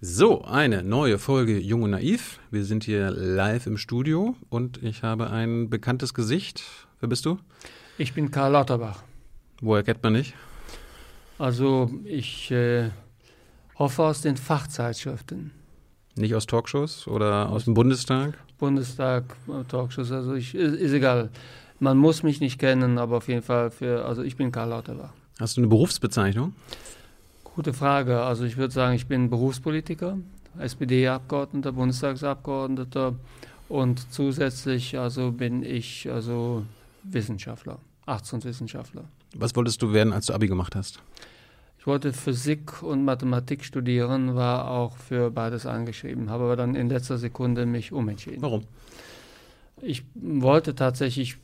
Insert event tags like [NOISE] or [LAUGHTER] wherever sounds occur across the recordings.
So, eine neue Folge Jung und Naiv. Wir sind hier live im Studio und ich habe ein bekanntes Gesicht. Wer bist du? Ich bin Karl Lauterbach. Woher kennt man dich? Also ich äh, hoffe aus den Fachzeitschriften. Nicht aus Talkshows oder aus dem Bundestag? Bundestag, äh, Talkshows, also ich, ist, ist egal. Man muss mich nicht kennen, aber auf jeden Fall für, also ich bin Karl Lauterbach. Hast du eine Berufsbezeichnung? Gute Frage. Also ich würde sagen, ich bin Berufspolitiker, SPD-Abgeordneter, Bundestagsabgeordneter und zusätzlich also bin ich also Wissenschaftler, Achtungswissenschaftler. Was wolltest du werden, als du Abi gemacht hast? Ich wollte Physik und Mathematik studieren, war auch für beides angeschrieben, habe aber dann in letzter Sekunde mich umentschieden. Warum? Ich wollte tatsächlich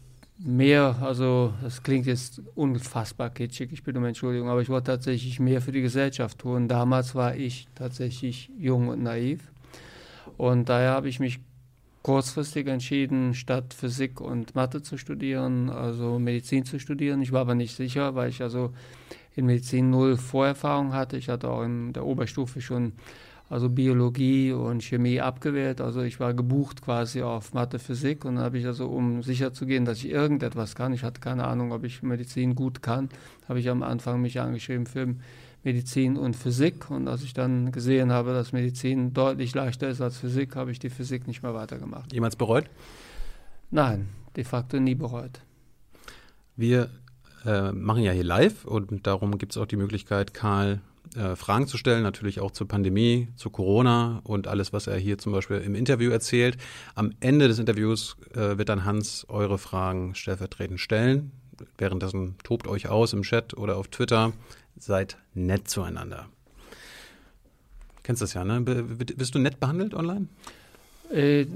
mehr, also das klingt jetzt unfassbar kitschig, ich bitte um Entschuldigung, aber ich wollte tatsächlich mehr für die Gesellschaft tun. Damals war ich tatsächlich jung und naiv und daher habe ich mich kurzfristig entschieden, statt Physik und Mathe zu studieren, also Medizin zu studieren. Ich war aber nicht sicher, weil ich also in Medizin null Vorerfahrung hatte. Ich hatte auch in der Oberstufe schon also Biologie und Chemie abgewählt. Also ich war gebucht quasi auf Mathe, Physik und dann habe ich also, um sicher zu gehen, dass ich irgendetwas kann, ich hatte keine Ahnung, ob ich Medizin gut kann, habe ich am Anfang mich angeschrieben für Medizin und Physik und als ich dann gesehen habe, dass Medizin deutlich leichter ist als Physik, habe ich die Physik nicht mehr weitergemacht. Jemals bereut? Nein, de facto nie bereut. Wir äh, machen ja hier live und darum gibt es auch die Möglichkeit, Karl äh, Fragen zu stellen, natürlich auch zur Pandemie, zu Corona und alles, was er hier zum Beispiel im Interview erzählt. Am Ende des Interviews äh, wird dann Hans eure Fragen stellvertretend stellen. Währenddessen tobt euch aus im Chat oder auf Twitter. Seid nett zueinander. Kennst das ja, ne? Bist du nett behandelt online? Äh,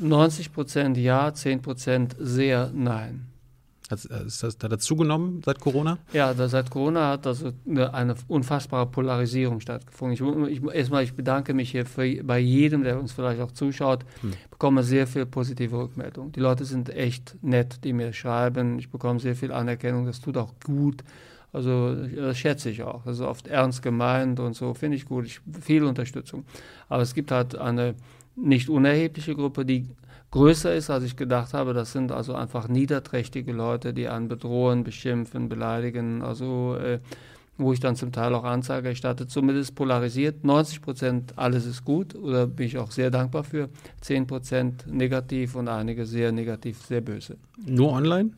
90 Prozent ja, 10 Prozent sehr nein. Hat, äh, ist das, hat das zugenommen seit Corona? Ja, seit Corona hat also eine, eine, unfassbare Polarisierung stattgefunden. Ich, ich, erstmal, ich bedanke mich hier für, bei jedem, der uns vielleicht auch zuschaut. Hm. Ich bekomme sehr viel positive Rückmeldung. Die Leute sind echt nett, die mir schreiben. Ich bekomme sehr viel Anerkennung. Das tut auch gut. Also das schätze ich auch. Das ist oft ernst gemeint und so finde ich gut. Ich, viel Unterstützung. Aber es gibt halt eine nicht unerhebliche Gruppe, die größer ist, als ich gedacht habe. Das sind also einfach niederträchtige Leute, die einen bedrohen, beschimpfen, beleidigen, also äh, wo ich dann zum Teil auch Anzeige erstatte, zumindest polarisiert. 90 Prozent alles ist gut oder bin ich auch sehr dankbar für. 10 Prozent negativ und einige sehr negativ, sehr böse. Nur online?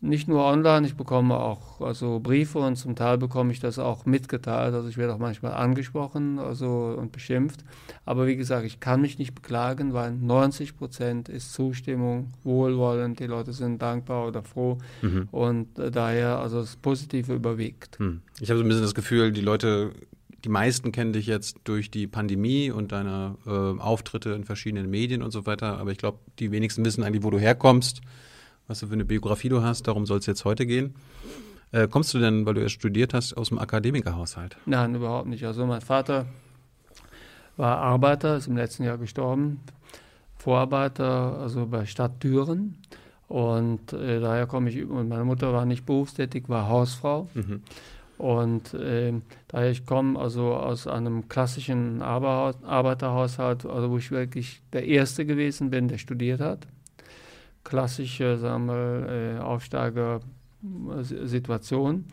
Nicht nur online, ich bekomme auch also Briefe und zum Teil bekomme ich das auch mitgeteilt. Also ich werde auch manchmal angesprochen also, und beschimpft. Aber wie gesagt, ich kann mich nicht beklagen, weil 90 Prozent ist Zustimmung, wohlwollend, die Leute sind dankbar oder froh mhm. und äh, daher also das Positive überwiegt. Mhm. Ich habe so ein bisschen das Gefühl, die Leute die meisten kennen dich jetzt durch die Pandemie und deine äh, Auftritte in verschiedenen Medien und so weiter. Aber ich glaube, die wenigsten wissen eigentlich, wo du herkommst was du für eine Biografie du hast. Darum soll es jetzt heute gehen. Äh, kommst du denn, weil du erst studiert hast, aus dem Akademikerhaushalt? Nein, überhaupt nicht. Also mein Vater war Arbeiter, ist im letzten Jahr gestorben, Vorarbeiter, also bei Stadt Düren. Und äh, daher komme ich, und meine Mutter war nicht berufstätig, war Hausfrau. Mhm. Und äh, daher ich komme also aus einem klassischen Arbeiterhaushalt, also wo ich wirklich der Erste gewesen bin, der studiert hat klassische wir, äh, Aufsteiger-Situation.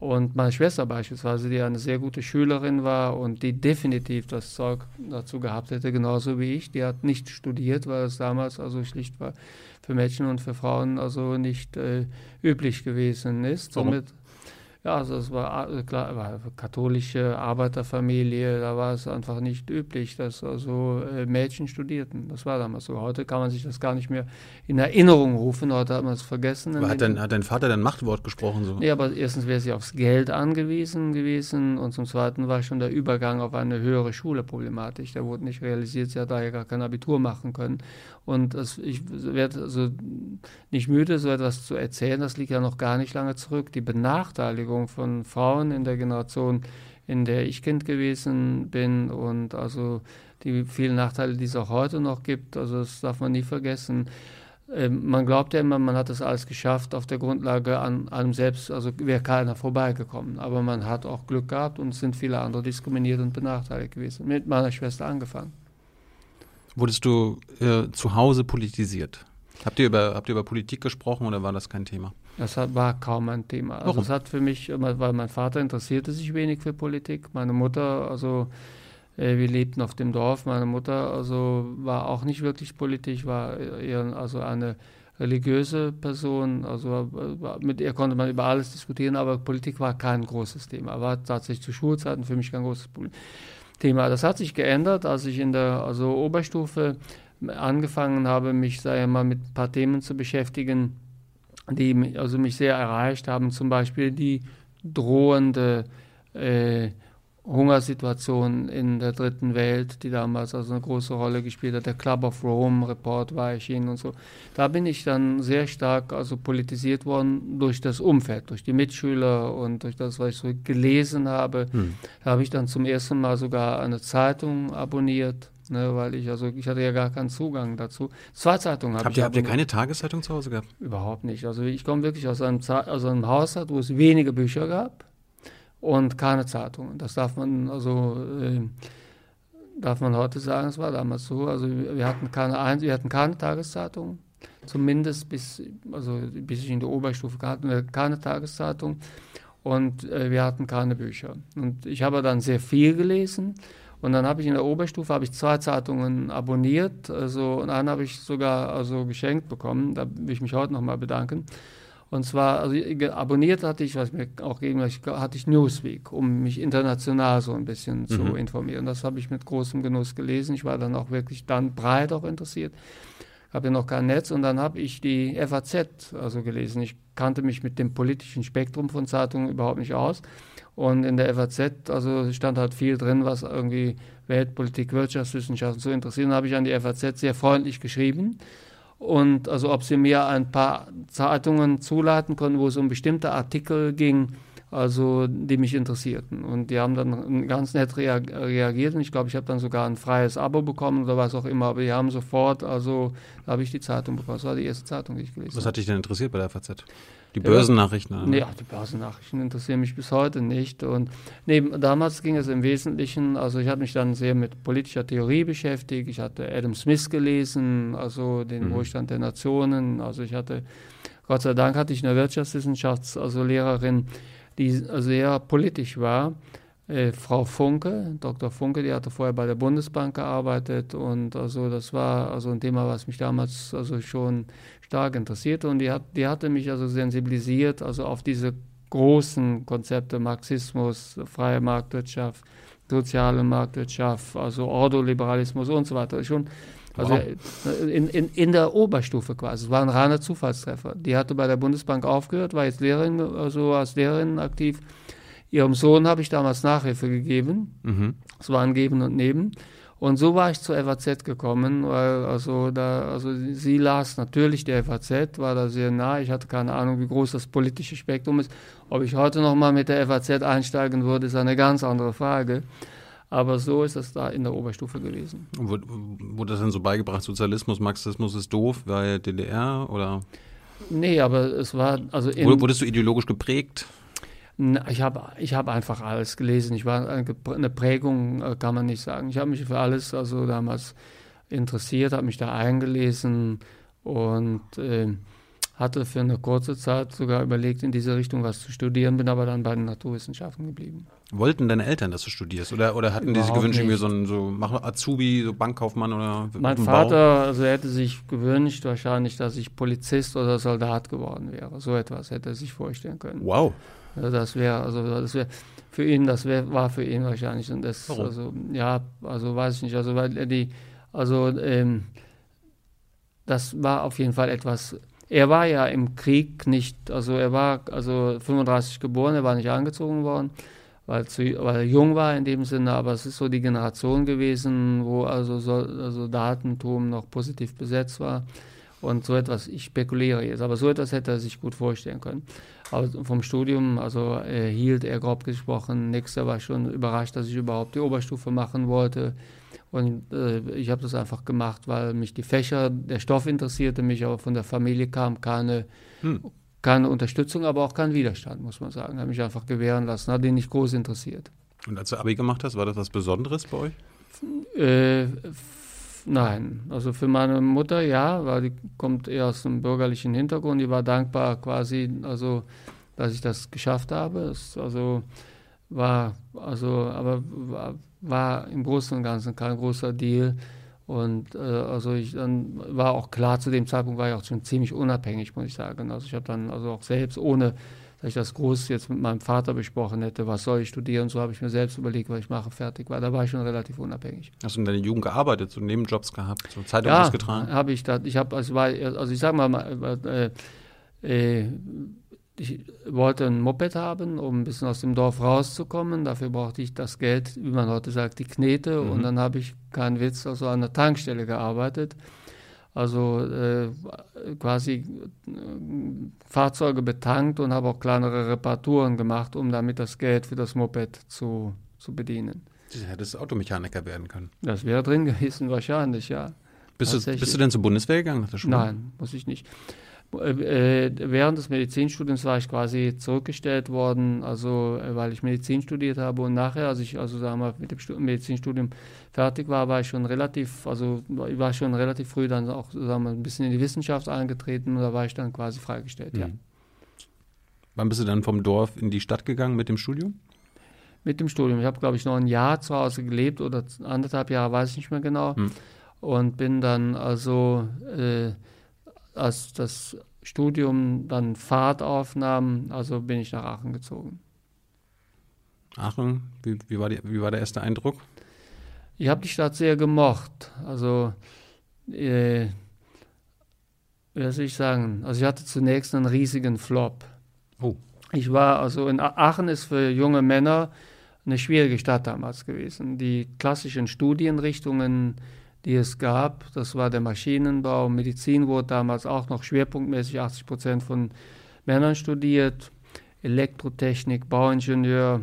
Und meine Schwester beispielsweise, die eine sehr gute Schülerin war und die definitiv das Zeug dazu gehabt hätte, genauso wie ich, die hat nicht studiert, weil es damals also schlicht war für Mädchen und für Frauen also nicht äh, üblich gewesen ist. Somit ja, also es war äh, klar, war katholische Arbeiterfamilie, da war es einfach nicht üblich, dass also Mädchen studierten. Das war damals so. Heute kann man sich das gar nicht mehr in Erinnerung rufen, heute hat man es vergessen. Aber hat dein, hat dein Vater dein Machtwort gesprochen? So? Nee, aber erstens wäre sie aufs Geld angewiesen gewesen und zum Zweiten war schon der Übergang auf eine höhere Schule problematisch. Der wurde nicht realisiert, sie hat daher gar kein Abitur machen können. Und das, ich werde also nicht müde, so etwas zu erzählen, das liegt ja noch gar nicht lange zurück. Die Benachteiligung von Frauen in der Generation, in der ich Kind gewesen bin und also die vielen Nachteile, die es auch heute noch gibt, also das darf man nie vergessen. ähm, man glaubt ja immer, man hat das alles geschafft auf der Grundlage an einem selbst, also wäre keiner vorbeigekommen. Aber man hat auch Glück gehabt und es sind viele andere diskriminiert und benachteiligt gewesen. Mit meiner Schwester angefangen. Wurdest du äh, zu Hause politisiert? Habt ihr, über, habt ihr über Politik gesprochen oder war das kein Thema? Das war kaum ein Thema. Also Warum? es hat für mich, weil mein Vater interessierte sich wenig für Politik, meine Mutter, also äh, wir lebten auf dem Dorf. Meine Mutter also war auch nicht wirklich politisch, war eher also eine religiöse Person. Also mit ihr konnte man über alles diskutieren, aber Politik war kein großes Thema. War tatsächlich zu Schulzeiten für mich kein großes Thema. Das hat sich geändert, als ich in der also Oberstufe angefangen habe, mich sag ich mal, mit ein paar Themen zu beschäftigen, die also mich sehr erreicht haben. Zum Beispiel die drohende äh, Hungersituation in der dritten Welt, die damals also eine große Rolle gespielt hat. Der Club of Rome Report war erschienen und so. Da bin ich dann sehr stark also politisiert worden durch das Umfeld, durch die Mitschüler und durch das, was ich so gelesen habe. Hm. Da habe ich dann zum ersten Mal sogar eine Zeitung abonniert. Ne, weil ich, also ich hatte ja gar keinen Zugang dazu. Zwei Zeitungen habe ich. Ihr, habt ihr keine Tageszeitung zu Hause gehabt? Überhaupt nicht. Also ich komme wirklich aus einem, aus einem Haushalt, wo es wenige Bücher gab und keine Zeitungen. Das darf man also äh, darf man heute sagen, es war damals so. Also wir hatten keine wir hatten keine Tageszeitung, zumindest bis also bis ich in der Oberstufe hatten wir keine Tageszeitung und äh, wir hatten keine Bücher. Und ich habe dann sehr viel gelesen. Und dann habe ich in der Oberstufe habe ich zwei Zeitungen abonniert, also und eine habe ich sogar also geschenkt bekommen. Da will ich mich heute nochmal bedanken. Und zwar, also abonniert hatte ich, was mir auch gegen hatte ich Newsweek, um mich international so ein bisschen mhm. zu informieren. Das habe ich mit großem Genuss gelesen. Ich war dann auch wirklich dann breit auch interessiert. Habe ja noch kein Netz und dann habe ich die FAZ also gelesen. Ich kannte mich mit dem politischen Spektrum von Zeitungen überhaupt nicht aus. Und in der FAZ, also stand halt viel drin, was irgendwie Weltpolitik, Wirtschaftswissenschaften so interessiert. Und habe ich an die FAZ sehr freundlich geschrieben und also ob sie mir ein paar Zeitungen zuladen konnten, wo es um bestimmte Artikel ging, also die mich interessierten. Und die haben dann ganz nett reagiert und ich glaube, ich habe dann sogar ein freies Abo bekommen oder was auch immer, aber die haben sofort, also da habe ich die Zeitung bekommen. Das war die erste Zeitung, die ich gelesen habe. Was hat dich denn interessiert bei der FAZ? Die Börsennachrichten? Ja, die Börsennachrichten interessieren mich bis heute nicht. Und nee, damals ging es im Wesentlichen, also ich habe mich dann sehr mit politischer Theorie beschäftigt. Ich hatte Adam Smith gelesen, also den mhm. Wohlstand der Nationen. Also ich hatte, Gott sei Dank hatte ich eine Wirtschaftswissenschafts-, also Lehrerin, die sehr politisch war. Äh, Frau Funke, Dr. Funke, die hatte vorher bei der Bundesbank gearbeitet und also das war also ein Thema, was mich damals also schon stark interessierte und die, hat, die hatte mich also sensibilisiert also auf diese großen Konzepte Marxismus, freie Marktwirtschaft, soziale Marktwirtschaft, also Ordoliberalismus und so weiter. Schon also wow. in, in, in der Oberstufe quasi. Es war ein reiner Zufallstreffer. Die hatte bei der Bundesbank aufgehört, war jetzt Lehrerin, also als Lehrerin aktiv. Ihrem Sohn habe ich damals Nachhilfe gegeben. Mhm. Es war ein Geben und Neben. Und so war ich zur FAZ gekommen, weil also da, also sie las natürlich die FAZ, war da sehr nah. Ich hatte keine Ahnung, wie groß das politische Spektrum ist. Ob ich heute nochmal mit der FAZ einsteigen würde, ist eine ganz andere Frage. Aber so ist das da in der Oberstufe gewesen. Wurde, wurde das dann so beigebracht, Sozialismus, Marxismus ist doof, weil DDR oder? Nee, aber es war also. Wurdest du ideologisch geprägt? Ich habe ich hab einfach alles gelesen. Ich war eine Prägung, äh, kann man nicht sagen. Ich habe mich für alles also damals interessiert, habe mich da eingelesen und äh, hatte für eine kurze Zeit sogar überlegt, in diese Richtung was zu studieren, bin aber dann bei den Naturwissenschaften geblieben. Wollten deine Eltern, dass du studierst? Oder, oder hatten Überhaupt die sich gewünscht, irgendwie so ein so, mach Azubi, so Bankkaufmann oder Mein Vater also er hätte sich gewünscht wahrscheinlich, dass ich Polizist oder Soldat geworden wäre. So etwas hätte er sich vorstellen können. Wow. Das wäre, also das wäre für ihn, das wär, war für ihn wahrscheinlich. Und das, Warum? also, ja, also weiß ich nicht, also weil die, also ähm, das war auf jeden Fall etwas. Er war ja im Krieg nicht, also er war also 35 geboren, er war nicht angezogen worden, weil, zu, weil er jung war in dem Sinne, aber es ist so die Generation gewesen, wo also, so, also Datentum noch positiv besetzt war. Und so etwas, ich spekuliere jetzt, aber so etwas hätte er sich gut vorstellen können. Aber vom Studium, also erhielt er grob gesprochen nichts. Er war schon überrascht, dass ich überhaupt die Oberstufe machen wollte. Und äh, ich habe das einfach gemacht, weil mich die Fächer, der Stoff interessierte mich, aber von der Familie kam keine, hm. keine Unterstützung, aber auch kein Widerstand, muss man sagen. Habe mich einfach gewähren lassen, hat ihn nicht groß interessiert. Und als du Abi gemacht hast, war das was Besonderes bei euch? Äh, nein, also für meine Mutter ja, weil die kommt eher aus einem bürgerlichen Hintergrund. Die war dankbar quasi, also dass ich das geschafft habe. Es, also war, also, aber war, war, im Großen und Ganzen kein großer Deal. Und äh, also ich dann war auch klar, zu dem Zeitpunkt war ich auch schon ziemlich unabhängig, muss ich sagen. Also ich habe dann also auch selbst, ohne dass ich das groß jetzt mit meinem Vater besprochen hätte, was soll ich studieren, so habe ich mir selbst überlegt, was ich mache, fertig war. Da war ich schon relativ unabhängig. Hast du in deiner Jugend gearbeitet, so Nebenjobs gehabt, so Zeitung ja, ausgetragen? habe ich da. Ich habe, also, also ich sage mal, äh, äh, ich wollte ein Moped haben, um ein bisschen aus dem Dorf rauszukommen. Dafür brauchte ich das Geld, wie man heute sagt, die Knete. Mhm. Und dann habe ich, keinen Witz, also an der Tankstelle gearbeitet. Also äh, quasi äh, Fahrzeuge betankt und habe auch kleinere Reparaturen gemacht, um damit das Geld für das Moped zu, zu bedienen. Du hättest Automechaniker werden können. Das wäre drin gewesen, wahrscheinlich, ja. Bist du, bist du denn zur Bundeswehr gegangen nach der Schule? Nein, muss ich nicht. Äh, während des Medizinstudiums war ich quasi zurückgestellt worden, also äh, weil ich Medizin studiert habe und nachher, als ich also sagen wir, mit dem Medizinstudium fertig war, war ich schon relativ, also ich war schon relativ früh dann auch sagen wir, ein bisschen in die Wissenschaft eingetreten und da war ich dann quasi freigestellt, mhm. ja. Wann bist du dann vom Dorf in die Stadt gegangen mit dem Studium? Mit dem Studium. Ich habe, glaube ich, noch ein Jahr zu Hause gelebt oder anderthalb Jahre, weiß ich nicht mehr genau. Mhm. Und bin dann also äh, als das Studium dann Fahrt aufnahm, also bin ich nach Aachen gezogen. Aachen, wie, wie, war, die, wie war der erste Eindruck? Ich habe die Stadt sehr gemocht. Also, äh, wie soll ich sagen? Also, ich hatte zunächst einen riesigen Flop. Oh. Ich war, also in Aachen ist für junge Männer eine schwierige Stadt damals gewesen. Die klassischen Studienrichtungen die es gab. Das war der Maschinenbau. Medizin wurde damals auch noch schwerpunktmäßig 80 Prozent von Männern studiert. Elektrotechnik, Bauingenieur.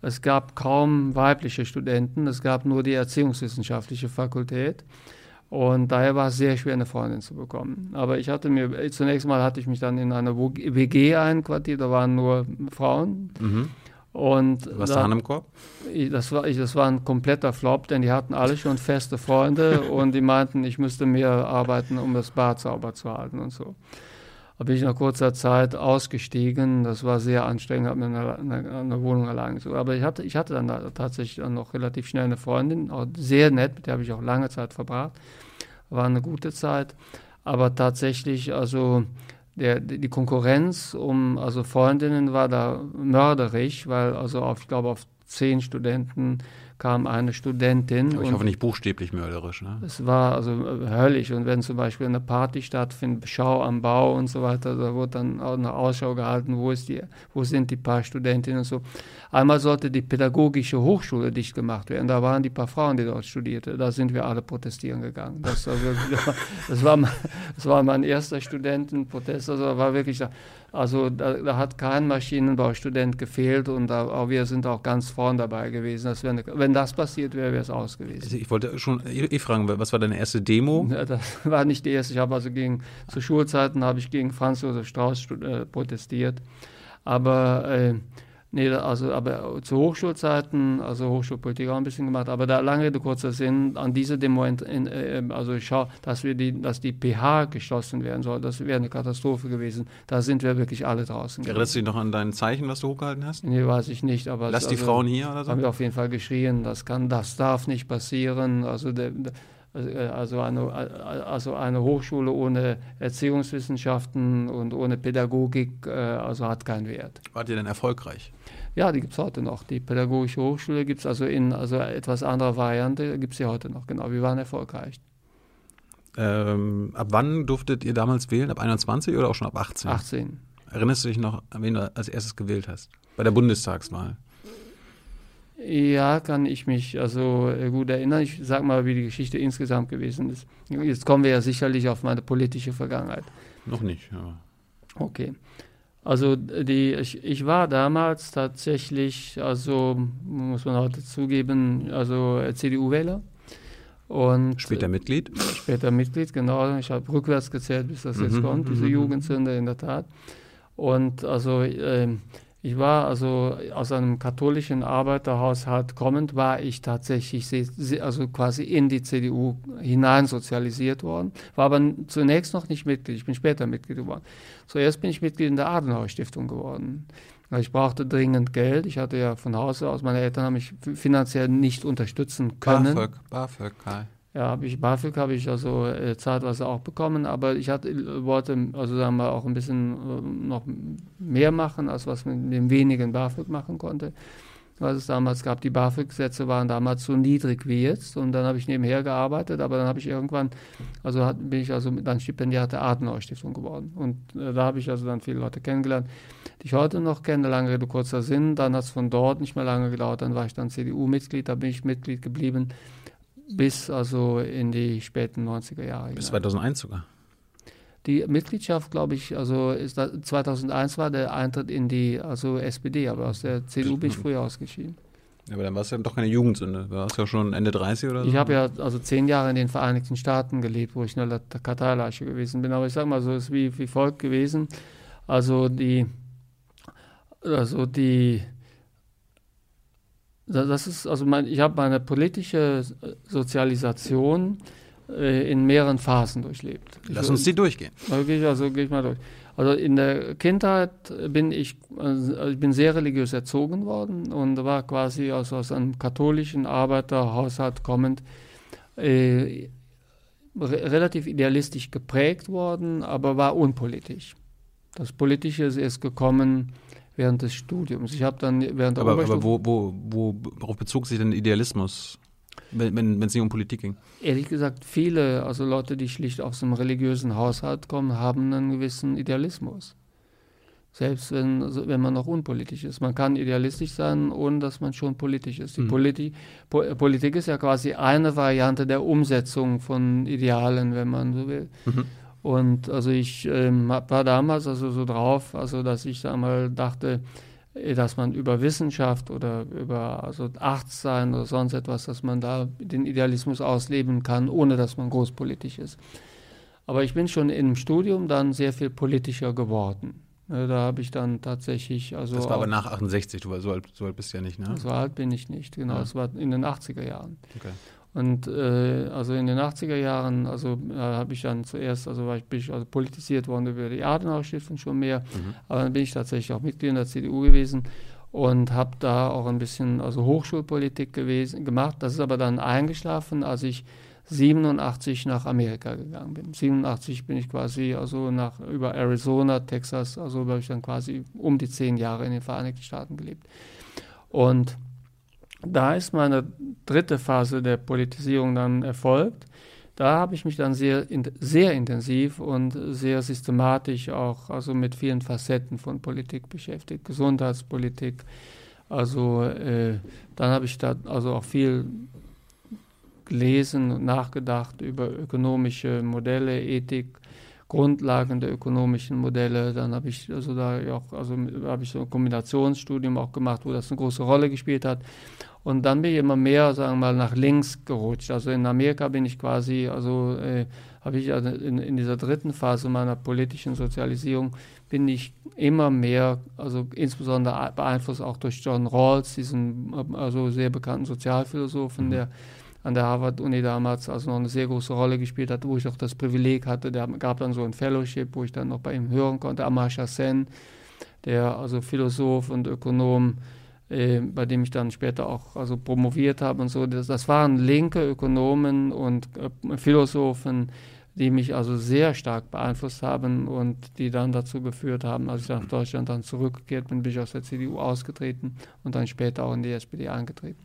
Es gab kaum weibliche Studenten. Es gab nur die Erziehungswissenschaftliche Fakultät. Und daher war es sehr schwer, eine Freundin zu bekommen. Aber ich hatte mir, zunächst mal hatte ich mich dann in eine WG einquartiert, da waren nur Frauen. Mhm. Und Was da, im Korb? Das war, das war ein kompletter Flop, denn die hatten alle schon feste Freunde [LAUGHS] und die meinten, ich müsste mehr arbeiten, um das Bad sauber zu halten und so. Da bin ich nach kurzer Zeit ausgestiegen. Das war sehr anstrengend, habe mir eine, eine, eine, Wohnung allein gesucht. Aber ich hatte, ich hatte dann da tatsächlich noch relativ schnell eine Freundin, auch sehr nett, mit der habe ich auch lange Zeit verbracht. War eine gute Zeit. Aber tatsächlich, also der, die Konkurrenz um also Freundinnen war da mörderisch, weil also auf, ich glaube auf zehn Studenten kam eine Studentin. Aber ich hoffe nicht buchstäblich mörderisch. Ne? Es war also äh, höllisch. Und wenn zum Beispiel eine Party stattfindet, Schau am Bau und so weiter, da wurde dann auch eine Ausschau gehalten, wo, ist die, wo sind die paar Studentinnen und so. Einmal sollte die pädagogische Hochschule dicht gemacht werden. Da waren die paar Frauen, die dort studierten. Da sind wir alle protestieren gegangen. Das war, wirklich, [LAUGHS] das war, mein, das war mein erster Studentenprotest. Also war wirklich. Also da, da, hat kein Maschinenbaustudent gefehlt und da, auch wir sind auch ganz vorn dabei gewesen. Das eine, wenn das passiert wäre, wäre es aus gewesen. Also ich wollte schon eh, eh fragen, was war deine erste Demo? Ja, das [LAUGHS] war nicht die erste. Ich habe also gegen, zu Schulzeiten habe ich gegen Franz Josef Strauß äh, protestiert. Aber äh, Nee, also aber zu Hochschulzeiten, also Hochschulpolitik auch ein bisschen gemacht, aber da lange Rede, kurzer Sinn, an diese Demo, in, in, äh, also schau, dass wir die, dass die PH geschlossen werden soll, das wäre eine Katastrophe gewesen. Da sind wir wirklich alle draußen. Erinnerst du dich noch an dein Zeichen, was du hochgehalten hast? Nee, weiß ich nicht, aber Lass die also, Frauen hier oder so? Haben wir auf jeden Fall geschrien, das kann, das darf nicht passieren. Also der, der also eine, äh, also eine Hochschule ohne Erziehungswissenschaften und ohne Pädagogik, äh, also hat keinen Wert. Wart ihr denn erfolgreich? Ja, die gibt es heute noch. Die Pädagogische Hochschule gibt es also in also etwas anderer Variante, gibt es sie heute noch, genau. Wir waren erfolgreich. Ähm, ab wann durftet ihr damals wählen? Ab 21 oder auch schon ab 18? 18. Erinnerst du dich noch, an wen du als erstes gewählt hast? Bei der Bundestagswahl? Ja, kann ich mich also äh, gut erinnern. Ich sage mal, wie die Geschichte insgesamt gewesen ist. Jetzt kommen wir ja sicherlich auf meine politische Vergangenheit. Noch nicht, ja. Okay. Also die, ich, ich war damals tatsächlich, also muss man heute zugeben, also CDU-Wähler. Und später Mitglied? Später Mitglied, genau. Ich habe rückwärts gezählt, bis das jetzt mhm, kommt, diese mhm. Jugendsünde in der Tat. Und also äh, ich war also aus einem katholischen Arbeiterhaushalt kommend, war ich tatsächlich also quasi in die CDU hineinsozialisiert worden, war aber zunächst noch nicht Mitglied, ich bin später Mitglied geworden. Zuerst bin ich Mitglied in der Adenauer Stiftung geworden. Ich brauchte dringend Geld. Ich hatte ja von Hause aus, meine Eltern haben mich finanziell nicht unterstützen können. BAföG, BAföG, Kai. Ja, habe ich BAföG habe ich also äh, zeitweise auch bekommen, aber ich hatte, wollte also sagen wir auch ein bisschen äh, noch mehr machen, als was man mit dem wenigen BAföG machen konnte. Was es damals gab, die BAföG-Sätze waren damals so niedrig wie jetzt und dann habe ich nebenher gearbeitet, aber dann habe ich irgendwann, also hat, bin ich also dann Stipendiat der Adenauer-Stiftung geworden. Und äh, da habe ich also dann viele Leute kennengelernt, die ich heute noch kenne, lange Rede, kurzer Sinn, dann hat es von dort nicht mehr lange gedauert, dann war ich dann CDU-Mitglied, da bin ich Mitglied geblieben bis also in die späten 90er Jahre. Bis 2001 sogar. Die Mitgliedschaft, glaube ich, also ist da, 2001 war der Eintritt in die also SPD, aber aus der CDU bin ich früher ausgeschieden. Ja, aber dann war es ja doch keine Jugendsünde. Du warst ja schon Ende 30 oder so. Ich habe ja also zehn Jahre in den Vereinigten Staaten gelebt, wo ich in der Karteileiche gewesen bin. Aber ich sage mal so, es ist wie, wie folgt gewesen. Also die, also die das ist, also mein, ich habe meine politische Sozialisation äh, in mehreren Phasen durchlebt. Lass uns die durchgehen. Also gehe ich mal durch. Also in der Kindheit bin ich, also ich bin sehr religiös erzogen worden und war quasi aus, aus einem katholischen Arbeiterhaushalt kommend äh, relativ idealistisch geprägt worden, aber war unpolitisch. Das Politische ist gekommen während des Studiums. Ich habe dann während der Aber, aber wo, wo, wo, worauf bezog sich denn Idealismus, wenn, wenn es nicht um Politik ging? Ehrlich gesagt, viele, also Leute, die schlicht aus einem religiösen Haushalt kommen, haben einen gewissen Idealismus. Selbst wenn, also wenn man noch unpolitisch ist. Man kann idealistisch sein, ohne dass man schon politisch ist. Die mhm. Politi po Politik ist ja quasi eine Variante der Umsetzung von Idealen, wenn man so will. Mhm. Und also ich ähm, war damals also so drauf, also dass ich einmal dachte, äh, dass man über Wissenschaft oder über also Arzt sein oder sonst etwas, dass man da den Idealismus ausleben kann, ohne dass man großpolitisch ist. Aber ich bin schon im Studium dann sehr viel politischer geworden. Da habe ich dann tatsächlich also. Das war aber nach 68, du war so alt, so alt bist du ja nicht, ne? So alt bin ich nicht, genau. Ja. Das war in den 80er Jahren. Okay. Und äh, also in den 80er Jahren, also äh, habe ich dann zuerst, also war ich, bin ich also politisiert worden über die Adenauer Stiftung schon mehr, mhm. aber dann bin ich tatsächlich auch Mitglied in der CDU gewesen und habe da auch ein bisschen also Hochschulpolitik gewesen, gemacht. Das ist aber dann eingeschlafen, als ich 87 nach Amerika gegangen bin. 87 bin ich quasi also nach über Arizona, Texas, also habe ich dann quasi um die zehn Jahre in den Vereinigten Staaten gelebt. Und da ist meine dritte Phase der Politisierung dann erfolgt. Da habe ich mich dann sehr, sehr intensiv und sehr systematisch auch also mit vielen Facetten von Politik beschäftigt, Gesundheitspolitik. Also äh, dann habe ich da also auch viel gelesen und nachgedacht über ökonomische Modelle, Ethik, Grundlagen der ökonomischen Modelle. Dann habe ich also da auch also habe ich so ein Kombinationsstudium auch gemacht, wo das eine große Rolle gespielt hat. Und dann bin ich immer mehr, sagen wir mal, nach links gerutscht. Also in Amerika bin ich quasi, also äh, habe ich also in, in, dieser dritten Phase meiner politischen Sozialisierung, bin ich immer mehr, also insbesondere beeinflusst auch durch John Rawls, diesen also sehr bekannten Sozialphilosophen, der an der Harvard-Uni damals also noch eine sehr große Rolle gespielt hat, wo ich auch das Privileg hatte. Der gab dann so ein Fellowship, wo ich dann noch bei ihm hören konnte. Amartya Sen, der also Philosoph und Ökonom äh, bei dem ich dann später auch also promoviert habe und so. Das, das waren linke Ökonomen und äh, Philosophen, die mich also sehr stark beeinflusst haben und die dann dazu geführt haben, als ich nach Deutschland dann zurückgekehrt bin, bin ich aus der CDU ausgetreten und dann später auch in die SPD eingetreten.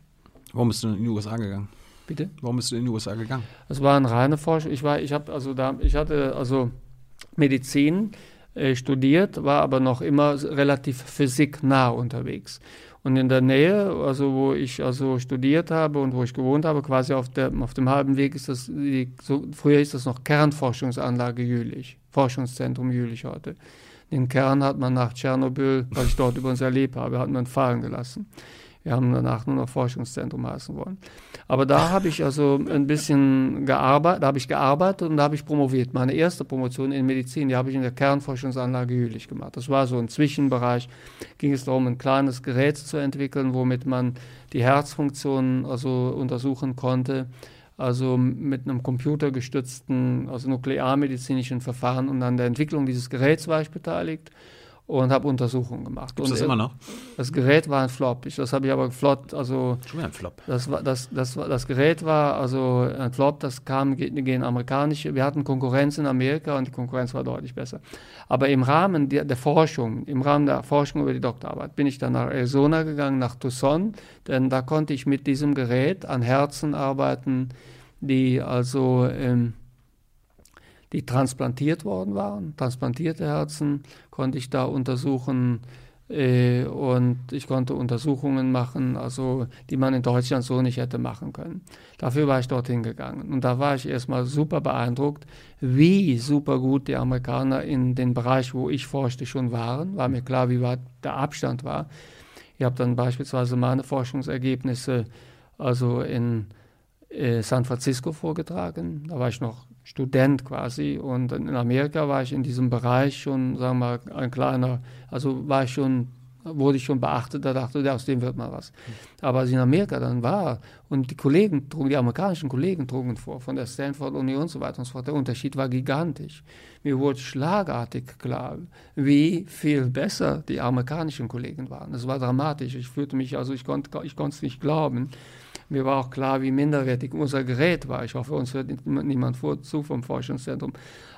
Warum bist du in die USA gegangen? Bitte? Warum bist du in die USA gegangen? Es war eine reine Forschung. Ich war, ich habe also da, ich hatte also Medizin äh, studiert, war aber noch immer relativ physiknah unterwegs. Und in der Nähe, also wo ich also studiert habe und wo ich gewohnt habe, quasi auf, der, auf dem halben Weg ist das, die, so, früher ist das noch Kernforschungsanlage Jülich, Forschungszentrum Jülich heute. Den Kern hat man nach Tschernobyl, was ich dort übrigens erlebt habe, hat man fallen gelassen. Wir haben danach nur noch Forschungszentrum heißen wollen. Aber da habe ich also ein bisschen gearbeitet, da habe ich gearbeitet und da habe ich promoviert. Meine erste Promotion in Medizin, die habe ich in der Kernforschungsanlage Jülich gemacht. Das war so ein Zwischenbereich. Ging es darum, ein kleines Gerät zu entwickeln, womit man die Herzfunktion also untersuchen konnte also mit einem computergestützten, also nuklearmedizinischen Verfahren und an der Entwicklung dieses Geräts war ich beteiligt und habe Untersuchungen gemacht. Gibt das immer noch? Das Gerät war ein Flop. Ich, das habe ich aber flott, also schon ein Flop. Das war das, das, das Gerät war also ein Flop. Das kam gegen amerikanische. Wir hatten Konkurrenz in Amerika und die Konkurrenz war deutlich besser. Aber im Rahmen der, der Forschung, im Rahmen der Forschung über die Doktorarbeit, bin ich dann nach Arizona gegangen, nach Tucson, denn da konnte ich mit diesem Gerät an Herzen arbeiten, die also ähm, die transplantiert worden waren, transplantierte Herzen, konnte ich da untersuchen äh, und ich konnte Untersuchungen machen, also die man in Deutschland so nicht hätte machen können. Dafür war ich dorthin gegangen und da war ich erstmal super beeindruckt, wie super gut die Amerikaner in den Bereich, wo ich forschte, schon waren. War mir klar, wie weit der Abstand war. Ich habe dann beispielsweise meine Forschungsergebnisse also in äh, San Francisco vorgetragen. Da war ich noch Student quasi und in Amerika war ich in diesem Bereich schon, sagen wir mal, ein kleiner, also war ich schon, wurde ich schon beachtet, da dachte ich, aus dem wird mal was. Aber als ich in Amerika dann war und die Kollegen trugen, die amerikanischen Kollegen trugen vor, von der Stanford-Uni und so weiter und so fort, der Unterschied war gigantisch. Mir wurde schlagartig klar, wie viel besser die amerikanischen Kollegen waren. Das war dramatisch. Ich fühlte mich, also ich konnte ich es nicht glauben. Mir war auch klar, wie minderwertig unser Gerät war. Ich hoffe, uns hört niemand zu vom Forschungszentrum.